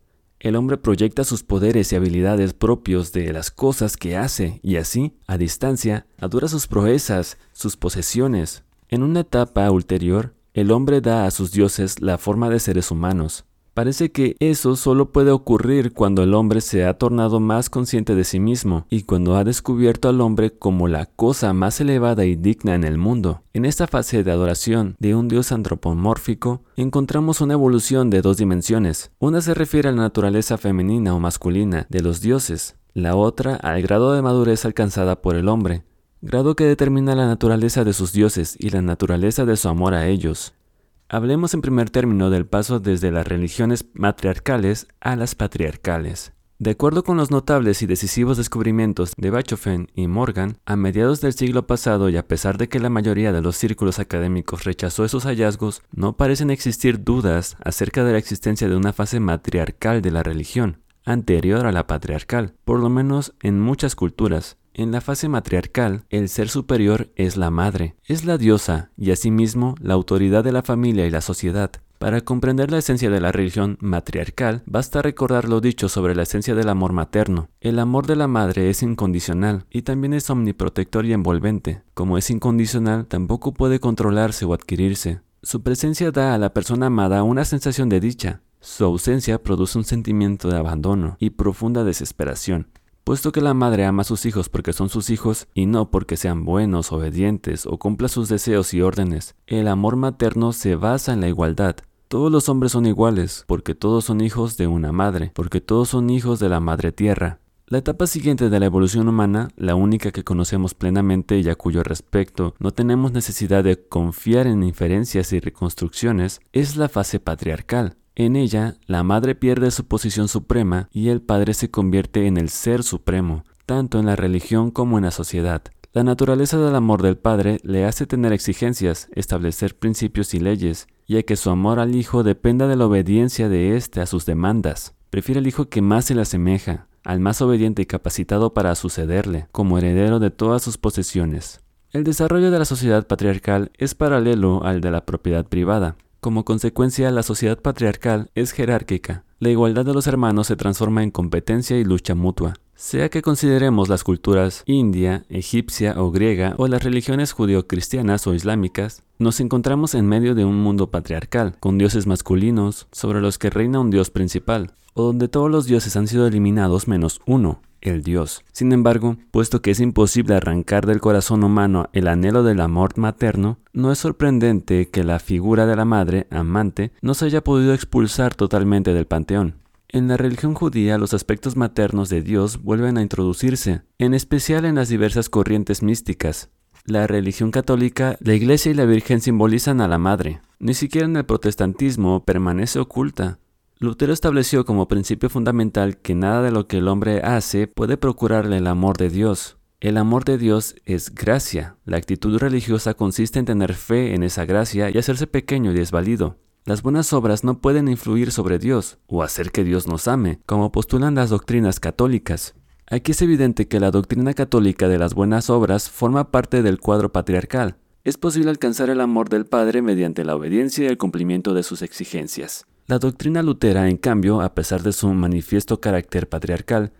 El hombre proyecta sus poderes y habilidades propios de las cosas que hace y así, a distancia, adora sus proezas, sus posesiones, en una etapa ulterior, el hombre da a sus dioses la forma de seres humanos. Parece que eso solo puede ocurrir cuando el hombre se ha tornado más consciente de sí mismo y cuando ha descubierto al hombre como la cosa más elevada y digna en el mundo. En esta fase de adoración de un dios antropomórfico encontramos una evolución de dos dimensiones. Una se refiere a la naturaleza femenina o masculina de los dioses, la otra al grado de madurez alcanzada por el hombre, grado que determina la naturaleza de sus dioses y la naturaleza de su amor a ellos. Hablemos en primer término del paso desde las religiones matriarcales a las patriarcales. De acuerdo con los notables y decisivos descubrimientos de Bachofen y Morgan, a mediados del siglo pasado y a pesar de que la mayoría de los círculos académicos rechazó esos hallazgos, no parecen existir dudas acerca de la existencia de una fase matriarcal de la religión, anterior a la patriarcal, por lo menos en muchas culturas, en la fase matriarcal, el ser superior es la madre, es la diosa y asimismo la autoridad de la familia y la sociedad. Para comprender la esencia de la religión matriarcal, basta recordar lo dicho sobre la esencia del amor materno. El amor de la madre es incondicional y también es omniprotector y envolvente. Como es incondicional, tampoco puede controlarse o adquirirse. Su presencia da a la persona amada una sensación de dicha. Su ausencia produce un sentimiento de abandono y profunda desesperación. Puesto que la madre ama a sus hijos porque son sus hijos y no porque sean buenos, obedientes o cumpla sus deseos y órdenes, el amor materno se basa en la igualdad. Todos los hombres son iguales, porque todos son hijos de una madre, porque todos son hijos de la madre tierra. La etapa siguiente de la evolución humana, la única que conocemos plenamente y a cuyo respecto no tenemos necesidad de confiar en inferencias y reconstrucciones, es la fase patriarcal. En ella, la madre pierde su posición suprema y el padre se convierte en el ser supremo, tanto en la religión como en la sociedad. La naturaleza del amor del padre le hace tener exigencias, establecer principios y leyes, y a que su amor al hijo dependa de la obediencia de éste a sus demandas. Prefiere al hijo que más se le asemeja, al más obediente y capacitado para sucederle, como heredero de todas sus posesiones. El desarrollo de la sociedad patriarcal es paralelo al de la propiedad privada. Como consecuencia, la sociedad patriarcal es jerárquica. La igualdad de los hermanos se transforma en competencia y lucha mutua. Sea que consideremos las culturas india, egipcia o griega o las religiones judio-cristianas o islámicas, nos encontramos en medio de un mundo patriarcal, con dioses masculinos, sobre los que reina un dios principal, o donde todos los dioses han sido eliminados menos uno. El Dios. Sin embargo, puesto que es imposible arrancar del corazón humano el anhelo del amor materno, no es sorprendente que la figura de la madre, amante, no se haya podido expulsar totalmente del panteón. En la religión judía los aspectos maternos de Dios vuelven a introducirse, en especial en las diversas corrientes místicas. La religión católica, la Iglesia y la Virgen simbolizan a la Madre. Ni siquiera en el protestantismo permanece oculta. Lutero estableció como principio fundamental que nada de lo que el hombre hace puede procurarle el amor de Dios. El amor de Dios es gracia. La actitud religiosa consiste en tener fe en esa gracia y hacerse pequeño y desvalido. Las buenas obras no pueden influir sobre Dios o hacer que Dios nos ame, como postulan las doctrinas católicas. Aquí es evidente que la doctrina católica de las buenas obras forma parte del cuadro patriarcal. Es posible alcanzar el amor del Padre mediante la obediencia y el cumplimiento de sus exigencias. La doctrina lutera, en cambio, a pesar de su manifiesto carácter patriarcal,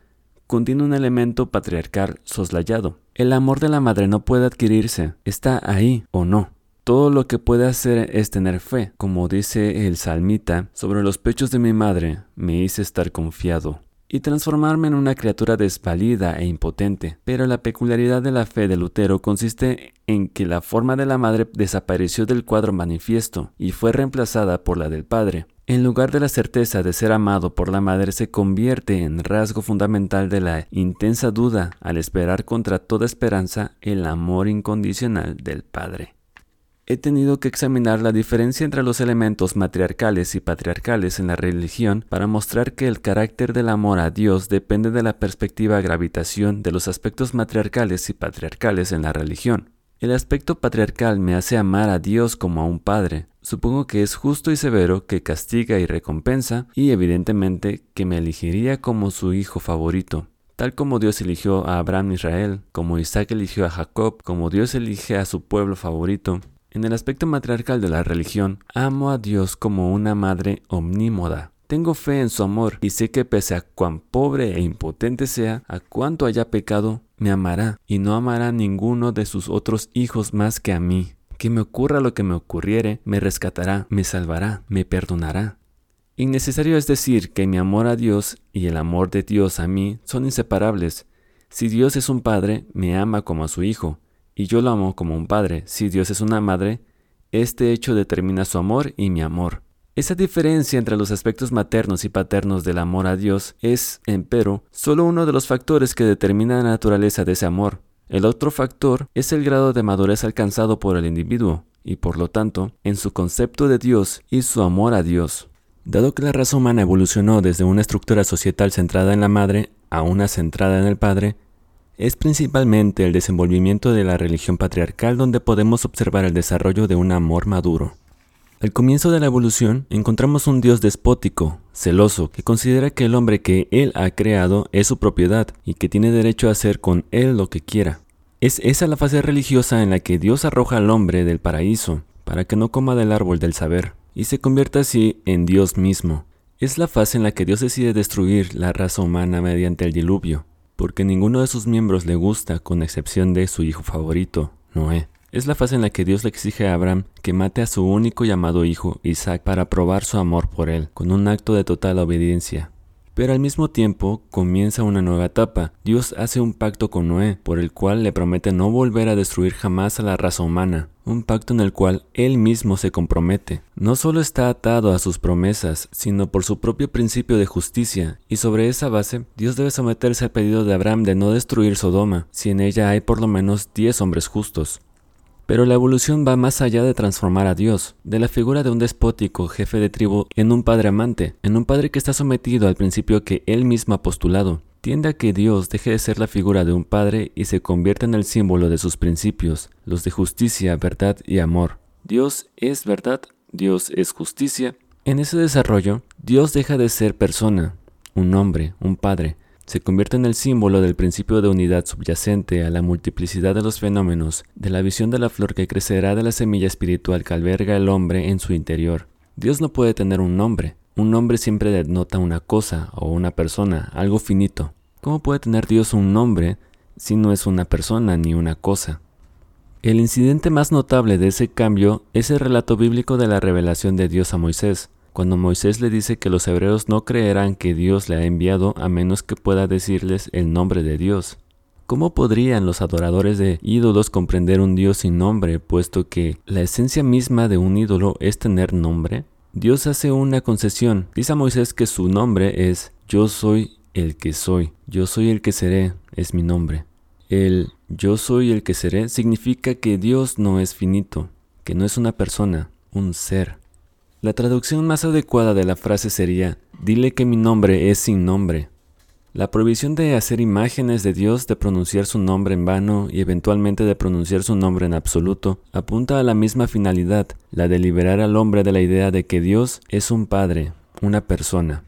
contiene un elemento patriarcal soslayado. El amor de la madre no puede adquirirse, está ahí o no. Todo lo que puede hacer es tener fe, como dice el salmita, sobre los pechos de mi madre me hice estar confiado y transformarme en una criatura desvalida e impotente. Pero la peculiaridad de la fe de Lutero consiste en que la forma de la madre desapareció del cuadro manifiesto y fue reemplazada por la del padre. En lugar de la certeza de ser amado por la madre se convierte en rasgo fundamental de la intensa duda al esperar contra toda esperanza el amor incondicional del padre. He tenido que examinar la diferencia entre los elementos matriarcales y patriarcales en la religión para mostrar que el carácter del amor a Dios depende de la perspectiva gravitación de los aspectos matriarcales y patriarcales en la religión. El aspecto patriarcal me hace amar a Dios como a un padre. Supongo que es justo y severo, que castiga y recompensa, y evidentemente que me elegiría como su hijo favorito. Tal como Dios eligió a Abraham Israel, como Isaac eligió a Jacob, como Dios elige a su pueblo favorito, en el aspecto matriarcal de la religión, amo a Dios como una madre omnímoda. Tengo fe en su amor y sé que pese a cuán pobre e impotente sea, a cuánto haya pecado, me amará y no amará ninguno de sus otros hijos más que a mí. Que me ocurra lo que me ocurriere, me rescatará, me salvará, me perdonará. Innecesario es decir que mi amor a Dios y el amor de Dios a mí son inseparables. Si Dios es un padre, me ama como a su hijo, y yo lo amo como un padre. Si Dios es una madre, este hecho determina su amor y mi amor. Esa diferencia entre los aspectos maternos y paternos del amor a Dios es, empero, solo uno de los factores que determina la naturaleza de ese amor. El otro factor es el grado de madurez alcanzado por el individuo, y por lo tanto, en su concepto de Dios y su amor a Dios. Dado que la raza humana evolucionó desde una estructura societal centrada en la madre a una centrada en el padre, es principalmente el desenvolvimiento de la religión patriarcal donde podemos observar el desarrollo de un amor maduro. Al comienzo de la evolución encontramos un Dios despótico, celoso, que considera que el hombre que Él ha creado es su propiedad y que tiene derecho a hacer con Él lo que quiera. Es esa la fase religiosa en la que Dios arroja al hombre del paraíso para que no coma del árbol del saber y se convierta así en Dios mismo. Es la fase en la que Dios decide destruir la raza humana mediante el diluvio, porque ninguno de sus miembros le gusta, con excepción de su hijo favorito, Noé. Es la fase en la que Dios le exige a Abraham que mate a su único llamado hijo, Isaac, para probar su amor por él, con un acto de total obediencia. Pero al mismo tiempo comienza una nueva etapa. Dios hace un pacto con Noé, por el cual le promete no volver a destruir jamás a la raza humana, un pacto en el cual él mismo se compromete. No solo está atado a sus promesas, sino por su propio principio de justicia, y sobre esa base, Dios debe someterse al pedido de Abraham de no destruir Sodoma, si en ella hay por lo menos diez hombres justos. Pero la evolución va más allá de transformar a Dios, de la figura de un despótico jefe de tribu en un padre amante, en un padre que está sometido al principio que él mismo ha postulado. Tiende a que Dios deje de ser la figura de un padre y se convierta en el símbolo de sus principios, los de justicia, verdad y amor. Dios es verdad, Dios es justicia. En ese desarrollo, Dios deja de ser persona, un hombre, un padre, se convierte en el símbolo del principio de unidad subyacente a la multiplicidad de los fenómenos, de la visión de la flor que crecerá de la semilla espiritual que alberga el hombre en su interior. Dios no puede tener un nombre. Un nombre siempre denota una cosa o una persona, algo finito. ¿Cómo puede tener Dios un nombre si no es una persona ni una cosa? El incidente más notable de ese cambio es el relato bíblico de la revelación de Dios a Moisés. Cuando Moisés le dice que los hebreos no creerán que Dios le ha enviado a menos que pueda decirles el nombre de Dios. ¿Cómo podrían los adoradores de ídolos comprender un Dios sin nombre, puesto que la esencia misma de un ídolo es tener nombre? Dios hace una concesión. Dice a Moisés que su nombre es Yo soy el que soy. Yo soy el que seré es mi nombre. El yo soy el que seré significa que Dios no es finito, que no es una persona, un ser. La traducción más adecuada de la frase sería, dile que mi nombre es sin nombre. La prohibición de hacer imágenes de Dios, de pronunciar su nombre en vano y eventualmente de pronunciar su nombre en absoluto, apunta a la misma finalidad, la de liberar al hombre de la idea de que Dios es un Padre, una persona.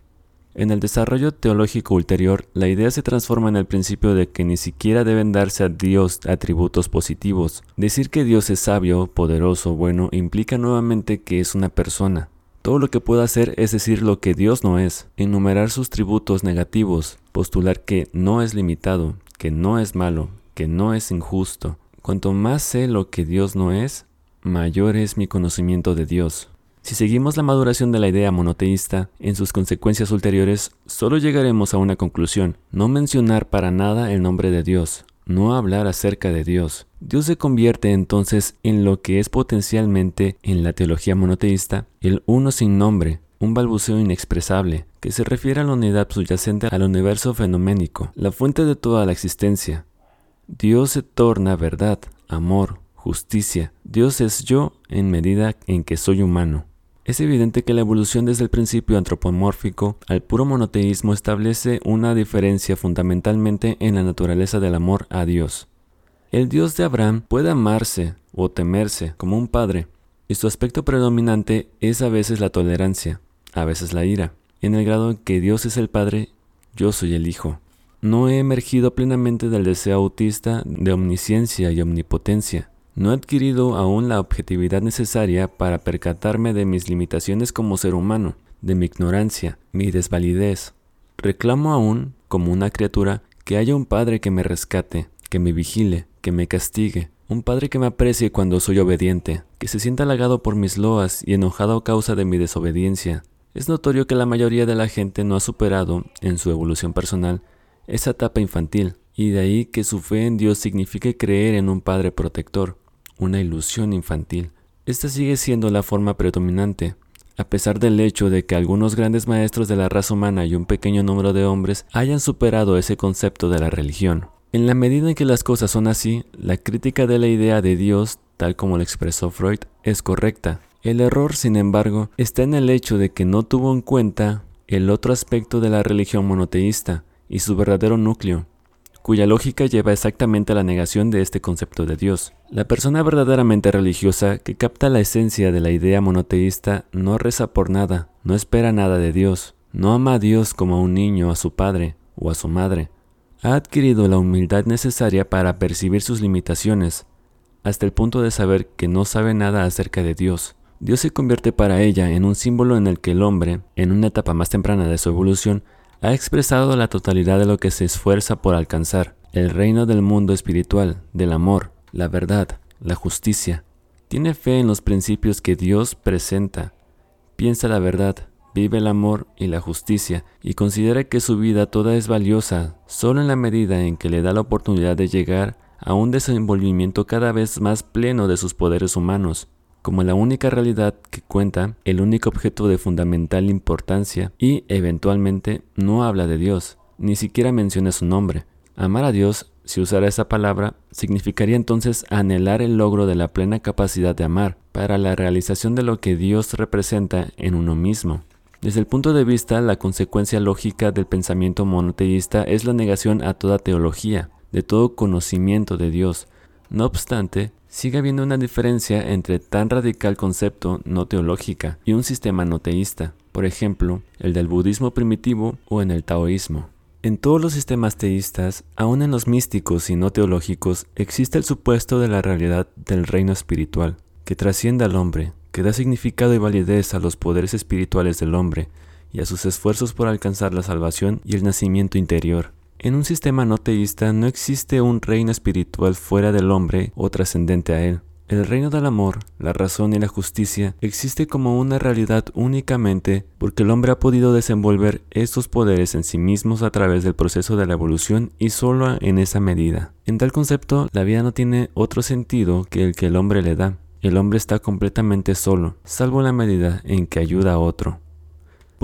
En el desarrollo teológico ulterior, la idea se transforma en el principio de que ni siquiera deben darse a Dios atributos positivos. Decir que Dios es sabio, poderoso, bueno, implica nuevamente que es una persona. Todo lo que puede hacer es decir lo que Dios no es, enumerar sus tributos negativos, postular que no es limitado, que no es malo, que no es injusto. Cuanto más sé lo que Dios no es, mayor es mi conocimiento de Dios. Si seguimos la maduración de la idea monoteísta, en sus consecuencias ulteriores, solo llegaremos a una conclusión, no mencionar para nada el nombre de Dios, no hablar acerca de Dios. Dios se convierte entonces en lo que es potencialmente en la teología monoteísta el uno sin nombre, un balbuceo inexpresable, que se refiere a la unidad subyacente al universo fenoménico, la fuente de toda la existencia. Dios se torna verdad, amor, justicia. Dios es yo en medida en que soy humano. Es evidente que la evolución desde el principio antropomórfico al puro monoteísmo establece una diferencia fundamentalmente en la naturaleza del amor a Dios. El Dios de Abraham puede amarse o temerse como un padre, y su aspecto predominante es a veces la tolerancia, a veces la ira. En el grado en que Dios es el Padre, yo soy el Hijo. No he emergido plenamente del deseo autista de omnisciencia y omnipotencia, no he adquirido aún la objetividad necesaria para percatarme de mis limitaciones como ser humano, de mi ignorancia, mi desvalidez. Reclamo aún, como una criatura, que haya un padre que me rescate, que me vigile, que me castigue, un padre que me aprecie cuando soy obediente, que se sienta halagado por mis loas y enojado a causa de mi desobediencia. Es notorio que la mayoría de la gente no ha superado, en su evolución personal, esa etapa infantil, y de ahí que su fe en Dios signifique creer en un Padre protector, una ilusión infantil. Esta sigue siendo la forma predominante, a pesar del hecho de que algunos grandes maestros de la raza humana y un pequeño número de hombres hayan superado ese concepto de la religión. En la medida en que las cosas son así, la crítica de la idea de Dios, tal como lo expresó Freud, es correcta. El error, sin embargo, está en el hecho de que no tuvo en cuenta el otro aspecto de la religión monoteísta y su verdadero núcleo, cuya lógica lleva exactamente a la negación de este concepto de Dios. La persona verdaderamente religiosa que capta la esencia de la idea monoteísta no reza por nada, no espera nada de Dios, no ama a Dios como a un niño a su padre o a su madre. Ha adquirido la humildad necesaria para percibir sus limitaciones, hasta el punto de saber que no sabe nada acerca de Dios. Dios se convierte para ella en un símbolo en el que el hombre, en una etapa más temprana de su evolución, ha expresado la totalidad de lo que se esfuerza por alcanzar, el reino del mundo espiritual, del amor, la verdad, la justicia. Tiene fe en los principios que Dios presenta, piensa la verdad, vive el amor y la justicia, y considera que su vida toda es valiosa solo en la medida en que le da la oportunidad de llegar a un desenvolvimiento cada vez más pleno de sus poderes humanos, como la única realidad que cuenta, el único objeto de fundamental importancia y, eventualmente, no habla de Dios, ni siquiera menciona su nombre. Amar a Dios, si usara esa palabra, significaría entonces anhelar el logro de la plena capacidad de amar, para la realización de lo que Dios representa en uno mismo. Desde el punto de vista, la consecuencia lógica del pensamiento monoteísta es la negación a toda teología, de todo conocimiento de Dios. No obstante, sigue habiendo una diferencia entre tan radical concepto no teológica y un sistema no teísta, por ejemplo, el del budismo primitivo o en el taoísmo. En todos los sistemas teístas, aun en los místicos y no teológicos, existe el supuesto de la realidad del reino espiritual, que trasciende al hombre, que da significado y validez a los poderes espirituales del hombre y a sus esfuerzos por alcanzar la salvación y el nacimiento interior. En un sistema no teísta no existe un reino espiritual fuera del hombre o trascendente a él. El reino del amor, la razón y la justicia existe como una realidad únicamente porque el hombre ha podido desenvolver estos poderes en sí mismos a través del proceso de la evolución y solo en esa medida. En tal concepto, la vida no tiene otro sentido que el que el hombre le da. El hombre está completamente solo, salvo la medida en que ayuda a otro.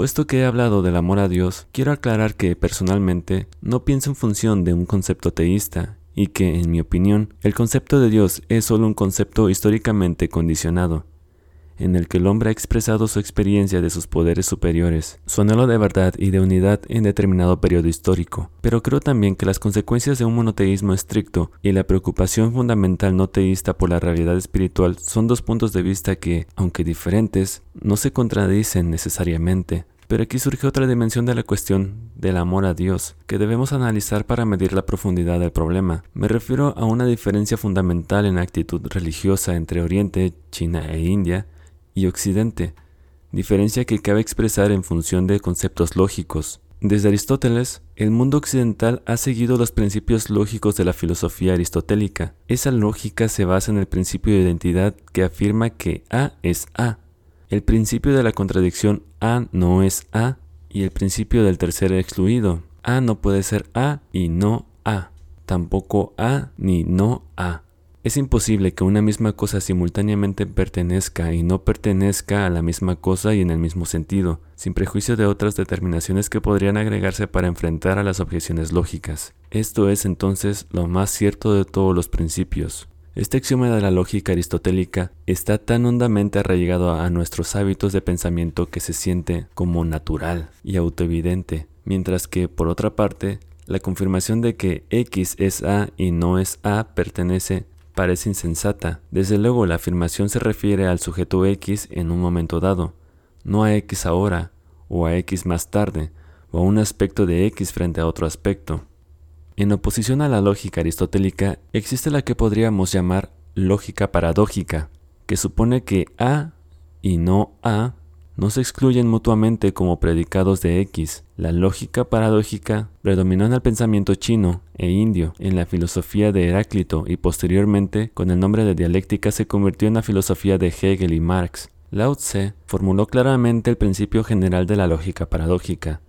Puesto que he hablado del amor a Dios, quiero aclarar que personalmente no pienso en función de un concepto teísta y que, en mi opinión, el concepto de Dios es solo un concepto históricamente condicionado, en el que el hombre ha expresado su experiencia de sus poderes superiores, su anhelo de verdad y de unidad en determinado periodo histórico. Pero creo también que las consecuencias de un monoteísmo estricto y la preocupación fundamental no teísta por la realidad espiritual son dos puntos de vista que, aunque diferentes, no se contradicen necesariamente, pero aquí surge otra dimensión de la cuestión del amor a Dios, que debemos analizar para medir la profundidad del problema. Me refiero a una diferencia fundamental en la actitud religiosa entre Oriente, China e India, y Occidente, diferencia que cabe expresar en función de conceptos lógicos. Desde Aristóteles, el mundo occidental ha seguido los principios lógicos de la filosofía aristotélica. Esa lógica se basa en el principio de identidad que afirma que A es A, el principio de la contradicción A no es A y el principio del tercer excluido. A no puede ser A y no A, tampoco A ni no A. Es imposible que una misma cosa simultáneamente pertenezca y no pertenezca a la misma cosa y en el mismo sentido, sin prejuicio de otras determinaciones que podrían agregarse para enfrentar a las objeciones lógicas. Esto es entonces lo más cierto de todos los principios. Este axioma de la lógica aristotélica está tan hondamente arraigado a nuestros hábitos de pensamiento que se siente como natural y autoevidente, mientras que, por otra parte, la confirmación de que X es A y no es A pertenece parece insensata. Desde luego, la afirmación se refiere al sujeto X en un momento dado, no a X ahora, o a X más tarde, o a un aspecto de X frente a otro aspecto. En oposición a la lógica aristotélica existe la que podríamos llamar lógica paradójica, que supone que A y no A no se excluyen mutuamente como predicados de X. La lógica paradójica predominó en el pensamiento chino e indio, en la filosofía de Heráclito y posteriormente, con el nombre de dialéctica, se convirtió en la filosofía de Hegel y Marx. Lao Tse formuló claramente el principio general de la lógica paradójica,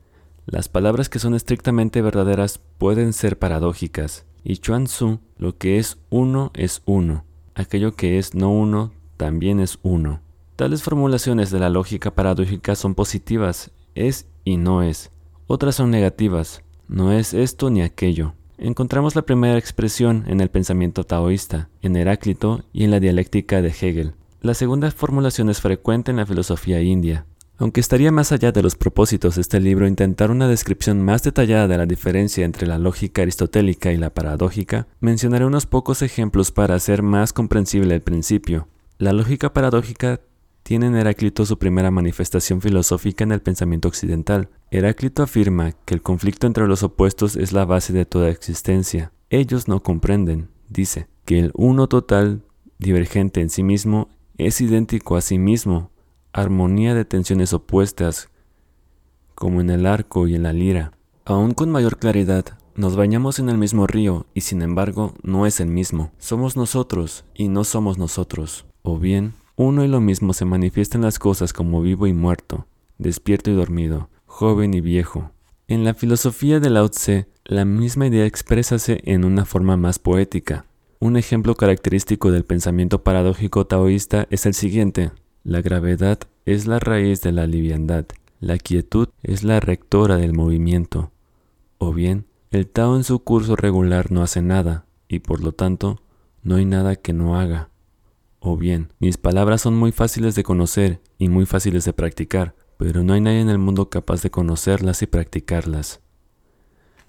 las palabras que son estrictamente verdaderas pueden ser paradójicas, y Chuan Tzu, lo que es uno es uno, aquello que es no uno también es uno. Tales formulaciones de la lógica paradójica son positivas, es y no es. Otras son negativas, no es esto ni aquello. Encontramos la primera expresión en el pensamiento taoísta, en Heráclito y en la dialéctica de Hegel. La segunda formulación es frecuente en la filosofía india. Aunque estaría más allá de los propósitos de este libro intentar una descripción más detallada de la diferencia entre la lógica aristotélica y la paradójica, mencionaré unos pocos ejemplos para hacer más comprensible el principio. La lógica paradójica tiene en Heráclito su primera manifestación filosófica en el pensamiento occidental. Heráclito afirma que el conflicto entre los opuestos es la base de toda existencia. Ellos no comprenden, dice, que el uno total, divergente en sí mismo, es idéntico a sí mismo, armonía de tensiones opuestas, como en el arco y en la lira. Aún con mayor claridad, nos bañamos en el mismo río y sin embargo no es el mismo. Somos nosotros y no somos nosotros. O bien, uno y lo mismo se manifiesta en las cosas como vivo y muerto, despierto y dormido, joven y viejo. En la filosofía de Lao Tse, la misma idea exprésase en una forma más poética. Un ejemplo característico del pensamiento paradójico taoísta es el siguiente. La gravedad es la raíz de la liviandad, la quietud es la rectora del movimiento. O bien, el Tao en su curso regular no hace nada, y por lo tanto, no hay nada que no haga. O bien, mis palabras son muy fáciles de conocer y muy fáciles de practicar, pero no hay nadie en el mundo capaz de conocerlas y practicarlas.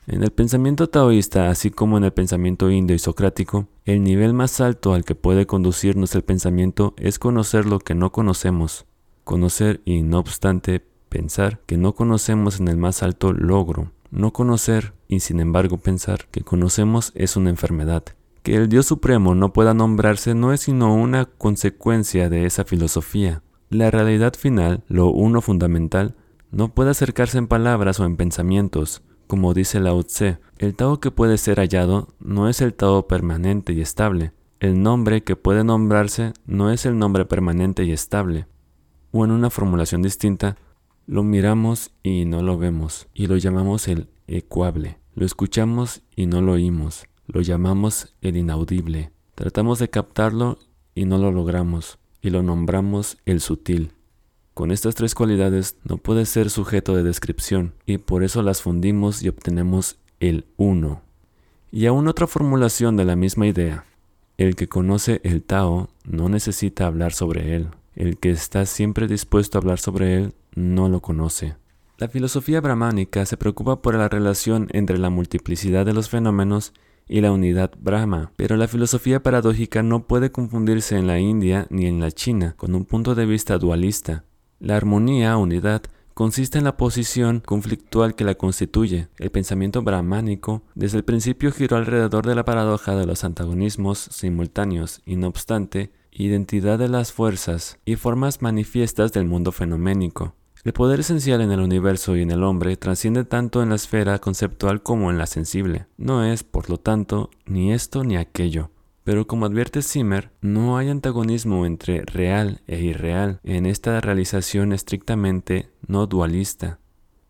En el pensamiento taoísta, así como en el pensamiento indio y socrático, el nivel más alto al que puede conducirnos el pensamiento es conocer lo que no conocemos, conocer y no obstante pensar que no conocemos en el más alto logro, no conocer y sin embargo pensar que conocemos es una enfermedad. Que el Dios Supremo no pueda nombrarse no es sino una consecuencia de esa filosofía. La realidad final, lo uno fundamental, no puede acercarse en palabras o en pensamientos, como dice Lao Tse, el Tao que puede ser hallado no es el Tao permanente y estable, El nombre que puede nombrarse no es el nombre permanente y estable. O en una formulación distinta, lo miramos y no lo vemos, y lo llamamos el ecuable. Lo escuchamos y no lo oímos, lo llamamos el inaudible. Tratamos de captarlo y no lo logramos, y lo nombramos el sutil. Con estas tres cualidades no puede ser sujeto de descripción, y por eso las fundimos y obtenemos el uno. Y aún otra formulación de la misma idea. El que conoce el Tao no necesita hablar sobre él. El que está siempre dispuesto a hablar sobre él no lo conoce. La filosofía brahmánica se preocupa por la relación entre la multiplicidad de los fenómenos y la unidad Brahma, pero la filosofía paradójica no puede confundirse en la India ni en la China con un punto de vista dualista. La armonía, unidad, consiste en la posición conflictual que la constituye. El pensamiento brahmánico desde el principio giró alrededor de la paradoja de los antagonismos simultáneos y no obstante, identidad de las fuerzas y formas manifiestas del mundo fenoménico. El poder esencial en el universo y en el hombre trasciende tanto en la esfera conceptual como en la sensible. No es, por lo tanto, ni esto ni aquello. Pero como advierte Zimmer, no hay antagonismo entre real e irreal en esta realización estrictamente no dualista.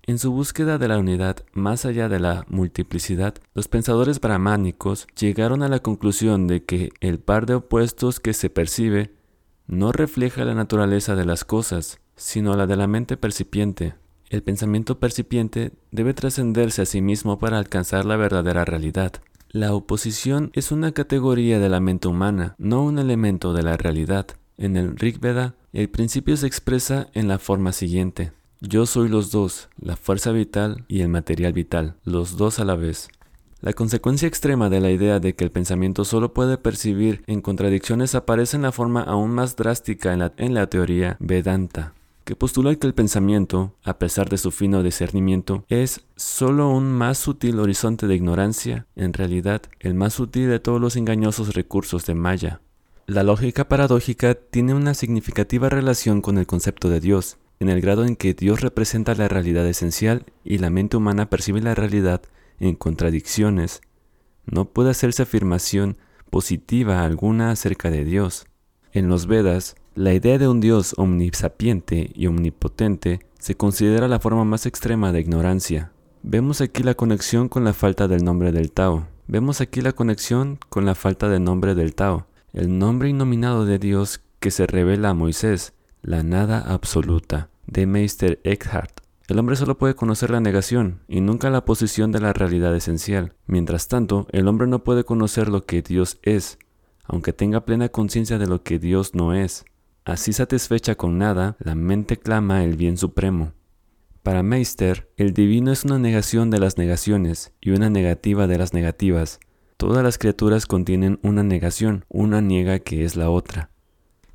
En su búsqueda de la unidad más allá de la multiplicidad, los pensadores brahmánicos llegaron a la conclusión de que el par de opuestos que se percibe no refleja la naturaleza de las cosas, sino la de la mente percipiente. El pensamiento percipiente debe trascenderse a sí mismo para alcanzar la verdadera realidad. La oposición es una categoría de la mente humana, no un elemento de la realidad. En el Rig Veda, el principio se expresa en la forma siguiente. Yo soy los dos, la fuerza vital y el material vital, los dos a la vez. La consecuencia extrema de la idea de que el pensamiento solo puede percibir en contradicciones aparece en la forma aún más drástica en la, en la teoría Vedanta que postula que el pensamiento, a pesar de su fino discernimiento, es solo un más sutil horizonte de ignorancia, en realidad el más sutil de todos los engañosos recursos de Maya. La lógica paradójica tiene una significativa relación con el concepto de Dios, en el grado en que Dios representa la realidad esencial y la mente humana percibe la realidad en contradicciones. No puede hacerse afirmación positiva alguna acerca de Dios. En los Vedas, la idea de un Dios omnisapiente y omnipotente se considera la forma más extrema de ignorancia. Vemos aquí la conexión con la falta del nombre del Tao. Vemos aquí la conexión con la falta del nombre del Tao, el nombre innominado de Dios que se revela a Moisés, la nada absoluta, de Meister Eckhart. El hombre solo puede conocer la negación y nunca la posición de la realidad esencial. Mientras tanto, el hombre no puede conocer lo que Dios es, aunque tenga plena conciencia de lo que Dios no es. Así satisfecha con nada, la mente clama el bien supremo. Para Meister, el divino es una negación de las negaciones y una negativa de las negativas. Todas las criaturas contienen una negación, una niega que es la otra.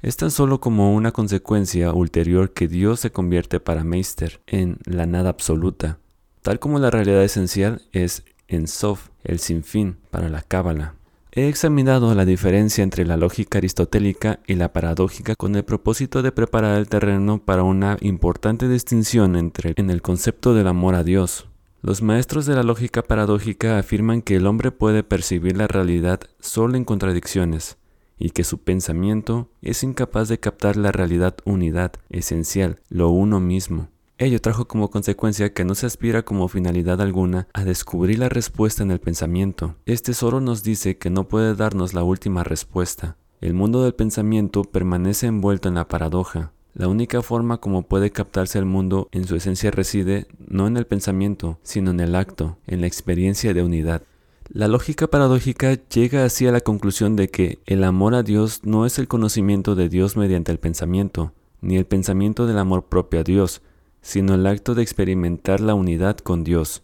Es tan solo como una consecuencia ulterior que Dios se convierte para Meister en la nada absoluta, tal como la realidad esencial es en Sof, el sinfín, para la Cábala. He examinado la diferencia entre la lógica aristotélica y la paradójica con el propósito de preparar el terreno para una importante distinción entre en el concepto del amor a Dios. Los maestros de la lógica paradójica afirman que el hombre puede percibir la realidad solo en contradicciones y que su pensamiento es incapaz de captar la realidad unidad, esencial, lo uno mismo. Ello trajo como consecuencia que no se aspira como finalidad alguna a descubrir la respuesta en el pensamiento. Este solo nos dice que no puede darnos la última respuesta. El mundo del pensamiento permanece envuelto en la paradoja. La única forma como puede captarse el mundo en su esencia reside no en el pensamiento, sino en el acto, en la experiencia de unidad. La lógica paradójica llega así a la conclusión de que el amor a Dios no es el conocimiento de Dios mediante el pensamiento, ni el pensamiento del amor propio a Dios, sino el acto de experimentar la unidad con Dios.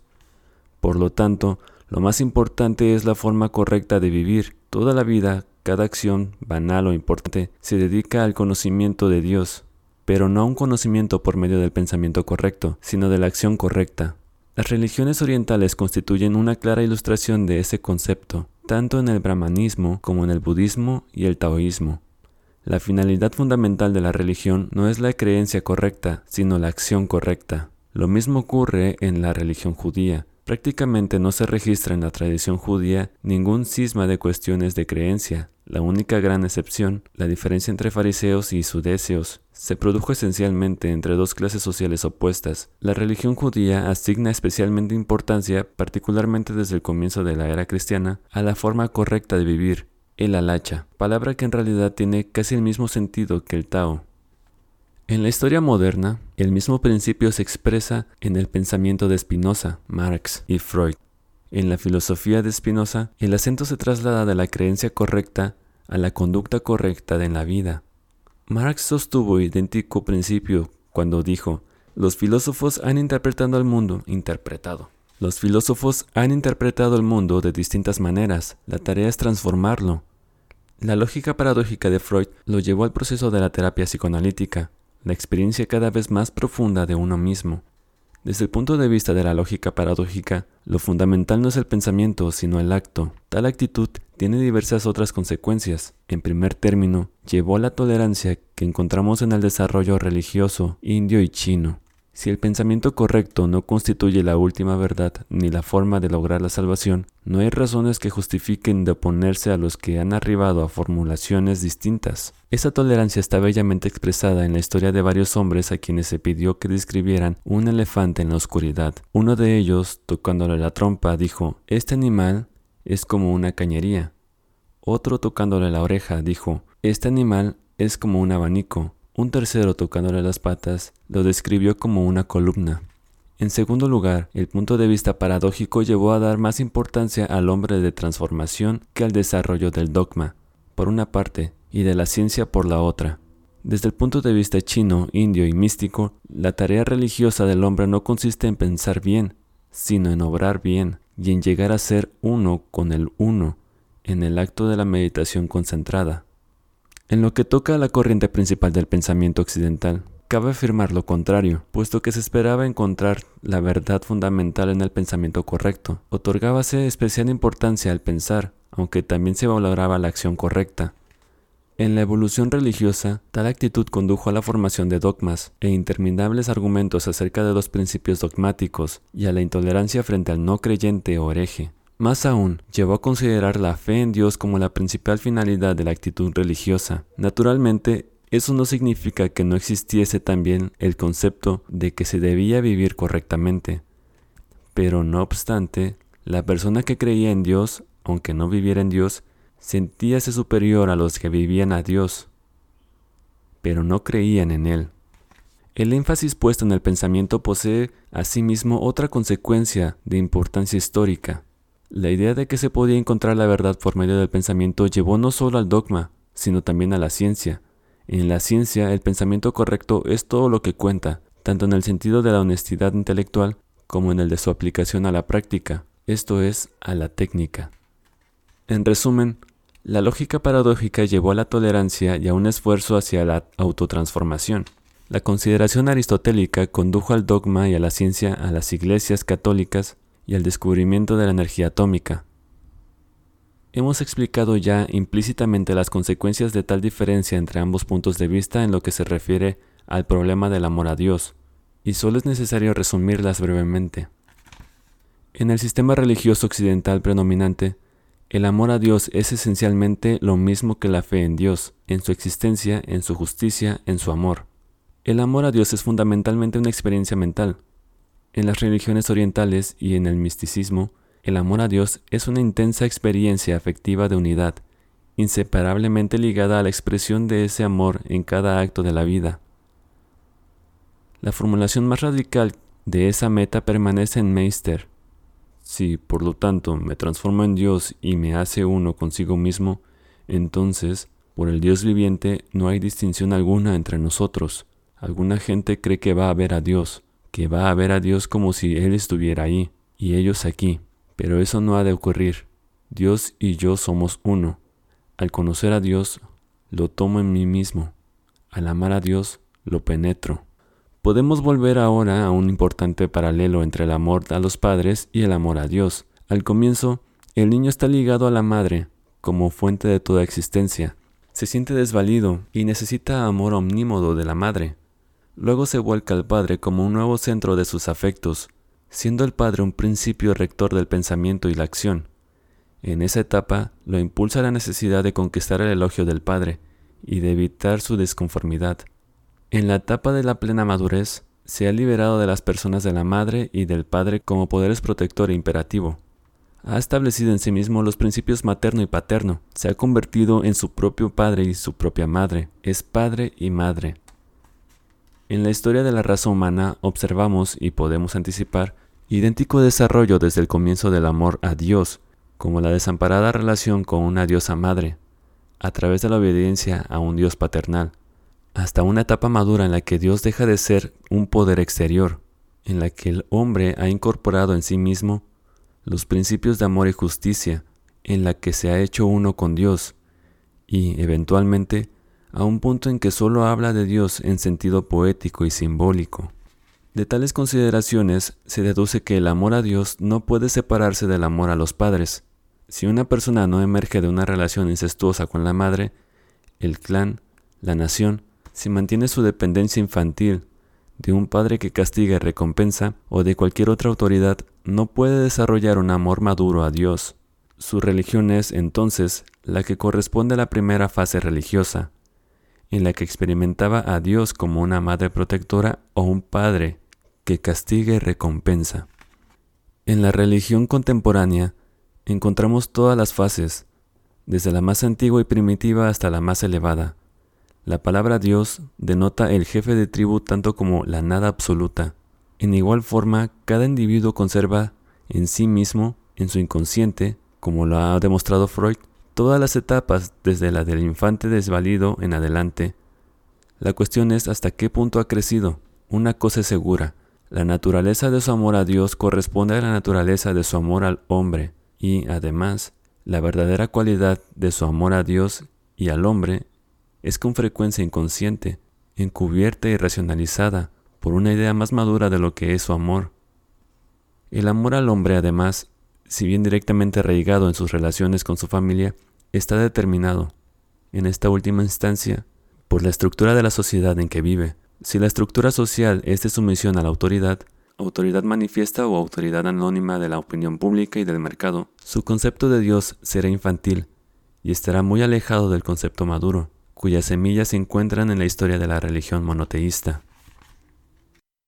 Por lo tanto, lo más importante es la forma correcta de vivir. Toda la vida, cada acción, banal o importante, se dedica al conocimiento de Dios, pero no a un conocimiento por medio del pensamiento correcto, sino de la acción correcta. Las religiones orientales constituyen una clara ilustración de ese concepto, tanto en el brahmanismo como en el budismo y el taoísmo. La finalidad fundamental de la religión no es la creencia correcta, sino la acción correcta. Lo mismo ocurre en la religión judía. Prácticamente no se registra en la tradición judía ningún cisma de cuestiones de creencia. La única gran excepción, la diferencia entre fariseos y sudéseos, se produjo esencialmente entre dos clases sociales opuestas. La religión judía asigna especialmente importancia, particularmente desde el comienzo de la era cristiana, a la forma correcta de vivir, el alacha, palabra que en realidad tiene casi el mismo sentido que el Tao. En la historia moderna, el mismo principio se expresa en el pensamiento de Spinoza, Marx y Freud. En la filosofía de Spinoza, el acento se traslada de la creencia correcta a la conducta correcta en la vida. Marx sostuvo idéntico principio cuando dijo, los filósofos han interpretado al mundo interpretado. Los filósofos han interpretado el mundo de distintas maneras, la tarea es transformarlo. La lógica paradójica de Freud lo llevó al proceso de la terapia psicoanalítica, la experiencia cada vez más profunda de uno mismo. Desde el punto de vista de la lógica paradójica, lo fundamental no es el pensamiento, sino el acto. Tal actitud tiene diversas otras consecuencias. En primer término, llevó a la tolerancia que encontramos en el desarrollo religioso indio y chino. Si el pensamiento correcto no constituye la última verdad ni la forma de lograr la salvación, no hay razones que justifiquen de oponerse a los que han arribado a formulaciones distintas. Esa tolerancia está bellamente expresada en la historia de varios hombres a quienes se pidió que describieran un elefante en la oscuridad. Uno de ellos, tocándole la trompa, dijo, Este animal es como una cañería. Otro tocándole la oreja dijo, Este animal es como un abanico. Un tercero, tocándole las patas, lo describió como una columna. En segundo lugar, el punto de vista paradójico llevó a dar más importancia al hombre de transformación que al desarrollo del dogma, por una parte, y de la ciencia por la otra. Desde el punto de vista chino, indio y místico, la tarea religiosa del hombre no consiste en pensar bien, sino en obrar bien y en llegar a ser uno con el uno en el acto de la meditación concentrada. En lo que toca a la corriente principal del pensamiento occidental, cabe afirmar lo contrario, puesto que se esperaba encontrar la verdad fundamental en el pensamiento correcto. Otorgábase especial importancia al pensar, aunque también se valoraba la acción correcta. En la evolución religiosa, tal actitud condujo a la formación de dogmas e interminables argumentos acerca de los principios dogmáticos y a la intolerancia frente al no creyente o hereje. Más aún, llevó a considerar la fe en Dios como la principal finalidad de la actitud religiosa. Naturalmente, eso no significa que no existiese también el concepto de que se debía vivir correctamente. Pero no obstante, la persona que creía en Dios, aunque no viviera en Dios, sentíase superior a los que vivían a Dios, pero no creían en Él. El énfasis puesto en el pensamiento posee asimismo otra consecuencia de importancia histórica. La idea de que se podía encontrar la verdad por medio del pensamiento llevó no solo al dogma, sino también a la ciencia. En la ciencia, el pensamiento correcto es todo lo que cuenta, tanto en el sentido de la honestidad intelectual como en el de su aplicación a la práctica, esto es, a la técnica. En resumen, la lógica paradójica llevó a la tolerancia y a un esfuerzo hacia la autotransformación. La consideración aristotélica condujo al dogma y a la ciencia a las iglesias católicas y el descubrimiento de la energía atómica. Hemos explicado ya implícitamente las consecuencias de tal diferencia entre ambos puntos de vista en lo que se refiere al problema del amor a Dios, y solo es necesario resumirlas brevemente. En el sistema religioso occidental predominante, el amor a Dios es esencialmente lo mismo que la fe en Dios, en su existencia, en su justicia, en su amor. El amor a Dios es fundamentalmente una experiencia mental, en las religiones orientales y en el misticismo, el amor a Dios es una intensa experiencia afectiva de unidad, inseparablemente ligada a la expresión de ese amor en cada acto de la vida. La formulación más radical de esa meta permanece en Meister. Si, por lo tanto, me transformo en Dios y me hace uno consigo mismo, entonces, por el Dios viviente no hay distinción alguna entre nosotros. Alguna gente cree que va a ver a Dios, que va a ver a Dios como si Él estuviera ahí y ellos aquí. Pero eso no ha de ocurrir. Dios y yo somos uno. Al conocer a Dios, lo tomo en mí mismo. Al amar a Dios, lo penetro. Podemos volver ahora a un importante paralelo entre el amor a los padres y el amor a Dios. Al comienzo, el niño está ligado a la madre, como fuente de toda existencia. Se siente desvalido y necesita amor omnímodo de la madre. Luego se vuelca al Padre como un nuevo centro de sus afectos. siendo el padre un principio rector del pensamiento y la acción. En esa etapa lo impulsa la necesidad de conquistar el elogio del padre y de evitar su desconformidad. En la etapa de la plena madurez, se ha liberado de las personas de la madre y del padre como poderes protector e imperativo. Ha establecido en sí mismo los principios materno y paterno, se ha convertido en su propio padre y su propia madre, es padre y madre. En la historia de la raza humana observamos y podemos anticipar idéntico desarrollo desde el comienzo del amor a Dios, como la desamparada relación con una diosa madre, a través de la obediencia a un Dios paternal, hasta una etapa madura en la que Dios deja de ser un poder exterior, en la que el hombre ha incorporado en sí mismo los principios de amor y justicia, en la que se ha hecho uno con Dios, y, eventualmente, a un punto en que solo habla de Dios en sentido poético y simbólico. De tales consideraciones se deduce que el amor a Dios no puede separarse del amor a los padres. Si una persona no emerge de una relación incestuosa con la madre, el clan, la nación, si mantiene su dependencia infantil de un padre que castiga y recompensa o de cualquier otra autoridad, no puede desarrollar un amor maduro a Dios. Su religión es, entonces, la que corresponde a la primera fase religiosa, en la que experimentaba a Dios como una madre protectora o un padre que castiga y recompensa. En la religión contemporánea encontramos todas las fases, desde la más antigua y primitiva hasta la más elevada, la palabra Dios denota el jefe de tribu tanto como la nada absoluta. En igual forma, cada individuo conserva en sí mismo, en su inconsciente, como lo ha demostrado Freud, todas las etapas desde la del infante desvalido en adelante. La cuestión es hasta qué punto ha crecido. Una cosa es segura, la naturaleza de su amor a Dios corresponde a la naturaleza de su amor al hombre, y además, la verdadera cualidad de su amor a Dios y al hombre es con frecuencia inconsciente, encubierta y racionalizada por una idea más madura de lo que es su amor. El amor al hombre, además, si bien directamente arraigado en sus relaciones con su familia, está determinado, en esta última instancia, por la estructura de la sociedad en que vive. Si la estructura social es de sumisión a la autoridad, autoridad manifiesta o autoridad anónima de la opinión pública y del mercado, su concepto de Dios será infantil y estará muy alejado del concepto maduro cuyas semillas se encuentran en la historia de la religión monoteísta.